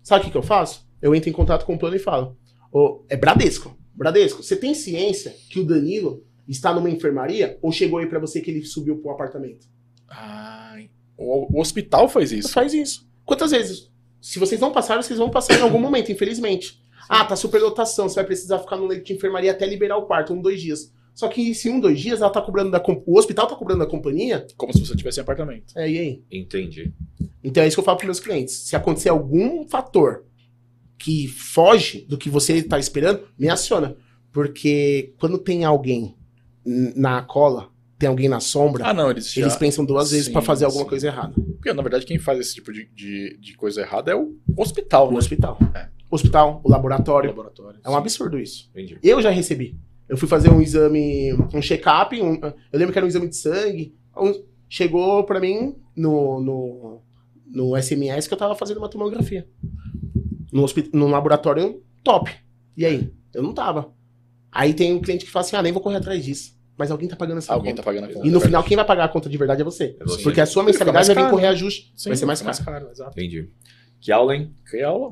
Sabe o que, que eu faço? Eu entro em contato com o plano e falo: Ô, é Bradesco. Bradesco, você tem ciência que o Danilo está numa enfermaria ou chegou aí pra você que ele subiu pro apartamento? Ah, o, o hospital faz isso. Faz isso. Quantas vezes? Se vocês não passaram, vocês vão passar em algum momento, infelizmente. Ah, tá superlotação, você vai precisar ficar no leito de enfermaria até liberar o quarto, um, dois dias. Só que se um, dois dias, ela tá cobrando da o hospital tá cobrando da companhia, Como se você tivesse em apartamento. é, e aí? Entendi. Então é isso que eu falo para meus clientes. Se acontecer algum fator que foge do que você está esperando, me aciona. Porque quando tem alguém na cola, tem alguém na sombra, Ah, não, eles já... eles pensam duas vezes Sim, para fazer alguma sim. coisa errada. Porque, na verdade, quem faz esse tipo de, de, de coisa errada é o hospital, O né? hospital. É. O hospital, o O laboratório. laboratório. É um absurdo isso. Entendi. Eu já recebi. Eu fui fazer um exame, um check-up, um- eu lembro que era um exame de sangue. um- chegou pra mim no, no, no SMS que eu tava fazendo uma tomografia. No, no laboratório top. E aí? Eu não tava. Aí tem um cliente que fala assim: ah, nem vou correr atrás disso. Mas alguém tá pagando essa Alguém tá conta. pagando a conta. E no é final, quem vai pagar a conta de verdade é você. É você. Porque a sua mensalidade mais vai vir correr né? ajuste. Sim, vai ser mais fica caro. caro, exato. Entendi. Que aula, hein? Que aula.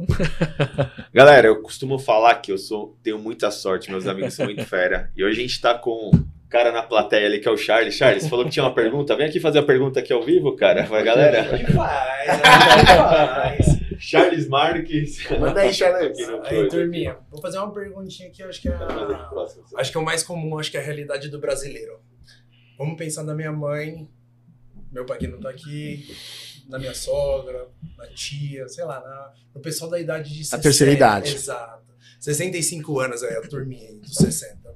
Galera, eu costumo falar que eu sou, tenho muita sorte, meus amigos são muito fera. E hoje a gente tá com um cara na plateia ali que é o Charles. Charles, você falou que tinha uma pergunta. Vem aqui fazer a pergunta aqui ao vivo, cara. Vai, galera. Faz, faz. Charles Marques. Manda aí, Charles. Aqui Aí, turminha, vou fazer uma perguntinha eu acho que é a, acho que é o mais comum, acho que é a realidade do brasileiro. Vamos pensar na minha mãe, meu pai que não tá aqui, na minha sogra, na tia, sei lá, na, no pessoal da idade de 60. terceira idade. Exato. 65 anos aí, a turminha aí, dos 60.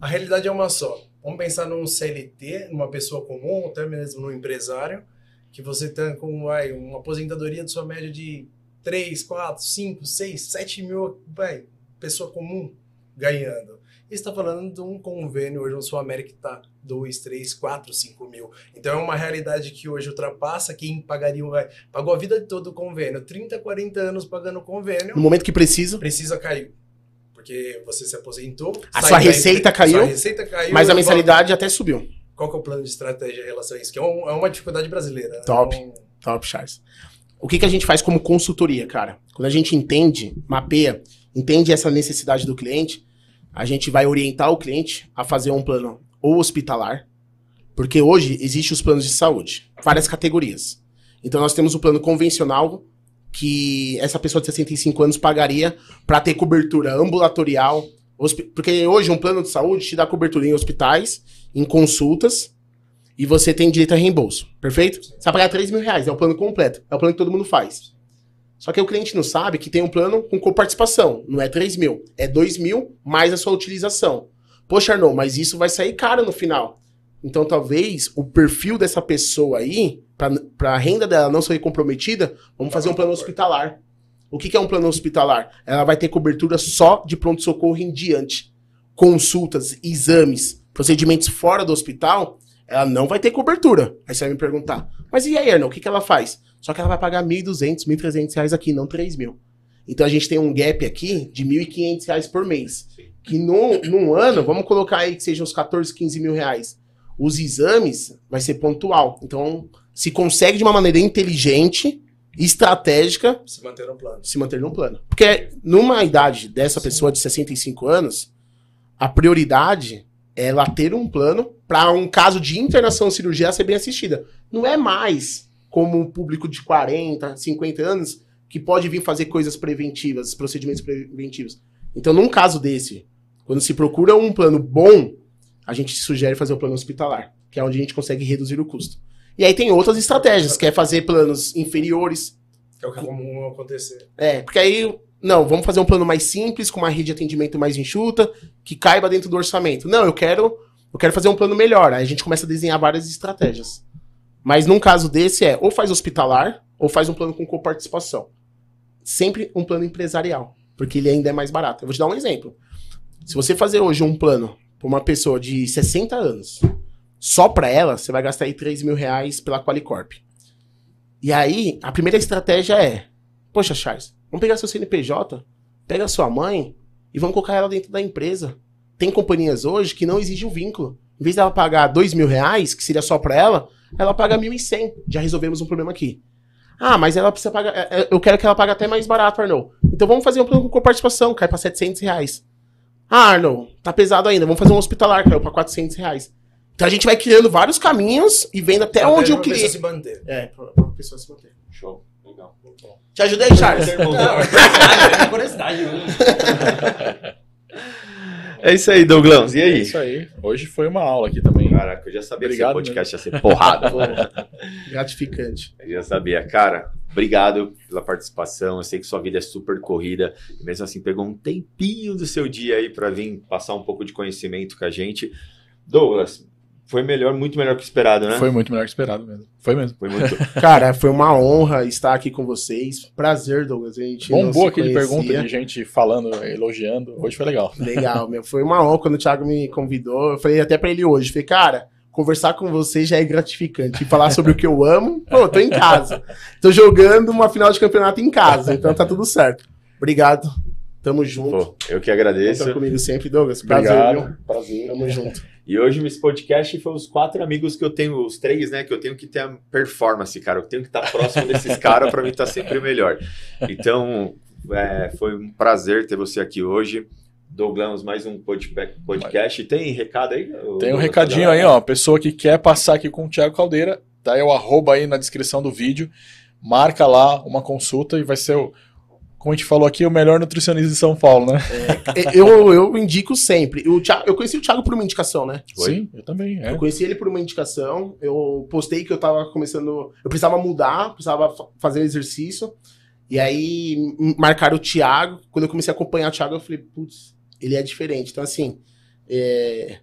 A realidade é uma só. Vamos pensar num CLT, numa pessoa comum, até mesmo num empresário, que você tem com vai, uma aposentadoria de sua média de 3, 4, 5, 6, 7 mil, vai, pessoa comum ganhando. E está falando de um convênio hoje no Sul América que está 2, 3, 4, 5 mil. Então é uma realidade que hoje ultrapassa quem pagaria, vai, pagou a vida toda o convênio, 30, 40 anos pagando o convênio, No momento que precisa, precisa cair. Porque você se aposentou. A sua receita caiu, sua receita caiu mas a mensalidade até subiu. Qual que é o plano de estratégia em relação a isso? Que é, um- é uma dificuldade brasileira. né? Top. Então, Top, Charles. O que, que a gente faz como consultoria, cara? Quando a gente entende, mapeia, entende essa necessidade do cliente, a gente vai orientar o cliente a fazer um plano ou hospitalar, porque hoje existem os planos de saúde, várias categorias. Então nós temos o plano convencional, que essa pessoa de 65 anos pagaria para ter cobertura ambulatorial, porque hoje um plano de saúde te dá cobertura em hospitais, em consultas, e você tem direito a reembolso, perfeito? Você vai pagar 3 mil reais, é o plano completo, é o plano que todo mundo faz. Só que o cliente não sabe que tem um plano com coparticipação, não é 3 mil, é 2 mil mais a sua utilização. Poxa, Arnon, mas isso vai sair caro no final. Então talvez o perfil dessa pessoa aí, para a renda dela não ser comprometida, vamos fazer um plano hospitalar. O que, que é um plano hospitalar? Ela vai ter cobertura só de pronto-socorro em diante. Consultas, exames, procedimentos fora do hospital, ela não vai ter cobertura. Aí você vai me perguntar, mas e aí, Arnon, o que, que ela faz? Só que ela vai pagar 1.200, 1.300 reais aqui, não 3 mil. Então a gente tem um gap aqui de 1.500 reais por mês. Que no, num ano, vamos colocar aí que sejam uns 14, 15 mil reais. Os exames vai ser pontual. Então, se consegue de uma maneira inteligente, estratégica, se manter no plano. se manter no plano. Porque numa idade dessa pessoa de 65 anos, a prioridade é ela ter um plano para um caso de internação cirurgia ser bem assistida. Não é mais como um público de 40, 50 anos que pode vir fazer coisas preventivas, procedimentos preventivos. Então, num caso desse, quando se procura um plano bom, a gente sugere fazer o plano hospitalar, que é onde a gente consegue reduzir o custo. E aí tem outras estratégias, que é fazer planos inferiores, Que é o que é comum acontecer. é, porque aí, não, vamos fazer um plano mais simples, com uma rede de atendimento mais enxuta, que caiba dentro do orçamento. Não, eu quero, eu quero fazer um plano melhor. Aí a gente começa a desenhar várias estratégias. Mas num caso desse é, ou faz hospitalar, ou faz um plano com coparticipação. Sempre um plano empresarial, porque ele ainda é mais barato. Eu vou te dar um exemplo. Se você fazer hoje um plano para uma pessoa de 60 anos, só para ela, você vai gastar aí 3 mil reais pela Qualicorp. E aí, a primeira estratégia é, Poxa, Charles, vamos pegar seu CNPJ, pega sua mãe e vamos colocar ela dentro da empresa. Tem companhias hoje que não exigem o vínculo. Em vez dela pagar dois mil reais, que seria só pra ela, ela paga mil e cem. Já resolvemos um problema aqui. Ah, mas ela precisa pagar. é, é, Eu quero que ela pague até mais barato, Arnold. Então vamos fazer um plano com participação, cai pra 700 reais. Ah, Arnold, tá pesado ainda. Vamos fazer um hospitalar, caiu pra 400 reais. Então a gente vai criando vários caminhos e vendo até onde o cliente. se manter. É, pra, pra pessoa se manter. Show. Legal. Te ajudei, Charles? Curiosidade, curiosidade. né? É isso aí, Douglas. E É aí? isso aí. Hoje foi uma aula aqui também. Caraca, eu já sabia Obrigado, que esse podcast ia ser porrada. Gratificante. Eu já sabia. Cara, obrigado pela participação. Eu sei que sua vida é super corrida. E mesmo assim, pegou um tempinho do seu dia aí para vir passar um pouco de conhecimento com a gente. Douglas, foi melhor, muito melhor que esperado, né? Foi muito melhor que esperado mesmo. Foi mesmo. Foi muito. Cara, foi uma honra estar aqui com vocês. Prazer, Douglas. A gente Bombou se aqui de pergunta de gente falando, elogiando. Hoje foi legal. Legal, meu. Foi uma honra quando o Thiago me convidou. Eu falei até pra ele hoje. Falei, cara, conversar com você já é gratificante. E falar sobre o que eu amo, pô, tô em casa. Tô jogando uma final de campeonato em casa, então tá tudo certo. Obrigado. Tamo junto. Pô, eu que agradeço. Conta comigo sempre, Douglas. Prazer, Obrigado. viu? Prazer. Tamo junto. E hoje esse podcast foi os quatro amigos que eu tenho, os três, né? Que eu tenho que ter a performance, cara. Eu tenho que estar próximo desses caras para mim estar sempre melhor. Então, é, foi um prazer ter você aqui hoje. Douglas, mais um podcast. Tem recado aí? Tem um recadinho aí, ó. Pessoa que quer passar aqui com o Thiago Caldeira, tá aí o arroba aí na descrição do vídeo. Marca lá uma consulta e vai ser o como a gente falou aqui, o melhor nutricionista de São Paulo, né? É, eu, eu indico sempre. O Thiago, eu conheci o Thiago por uma indicação, né? Foi? Sim, eu também. É. Eu conheci ele por uma indicação. Eu postei que eu tava começando. Eu precisava mudar, precisava fazer exercício. E aí marcaram o Thiago. Quando eu comecei a acompanhar o Thiago, eu falei, putz, ele é diferente. Então, assim. É...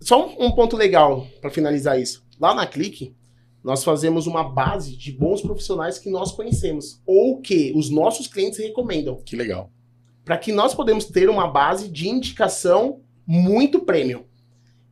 Só um, um ponto legal para finalizar isso. Lá na Clique, nós fazemos uma base de bons profissionais que nós conhecemos ou que os nossos clientes recomendam. Que legal. Para que nós podemos ter uma base de indicação muito premium.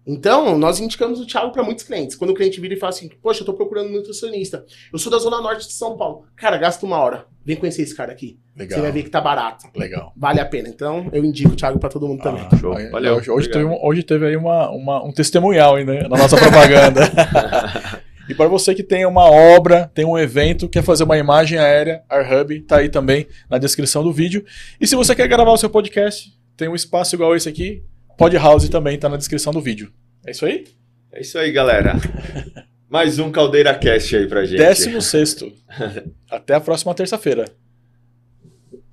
Então, nós indicamos o Thiago para muitos clientes. Quando o cliente vira e fala assim: Poxa, eu estou procurando um nutricionista. Eu sou da Zona Norte de São Paulo. Cara, gasta uma hora. Vem conhecer esse cara aqui. Legal. Você vai ver que tá barato. Legal. Vale a pena. Então, eu indico o Thiago para todo mundo também. Ah, show. Valeu. Hoje, hoje teve, hoje teve aí uma, uma, um testemunhal aí, né, na nossa propaganda. E para você que tem uma obra, tem um evento, quer fazer uma imagem aérea, AirHub tá aí também na descrição do vídeo. E se você quer gravar o seu podcast, tem um espaço igual esse aqui, Podhouse também tá na descrição do vídeo. É isso aí? É isso aí, galera. Mais um Caldeira Cast aí pra gente. Décimo sexto. Até a próxima terça-feira.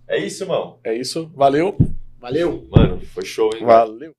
É isso, irmão. É isso. Valeu. Valeu. Mano, foi show, hein? Valeu.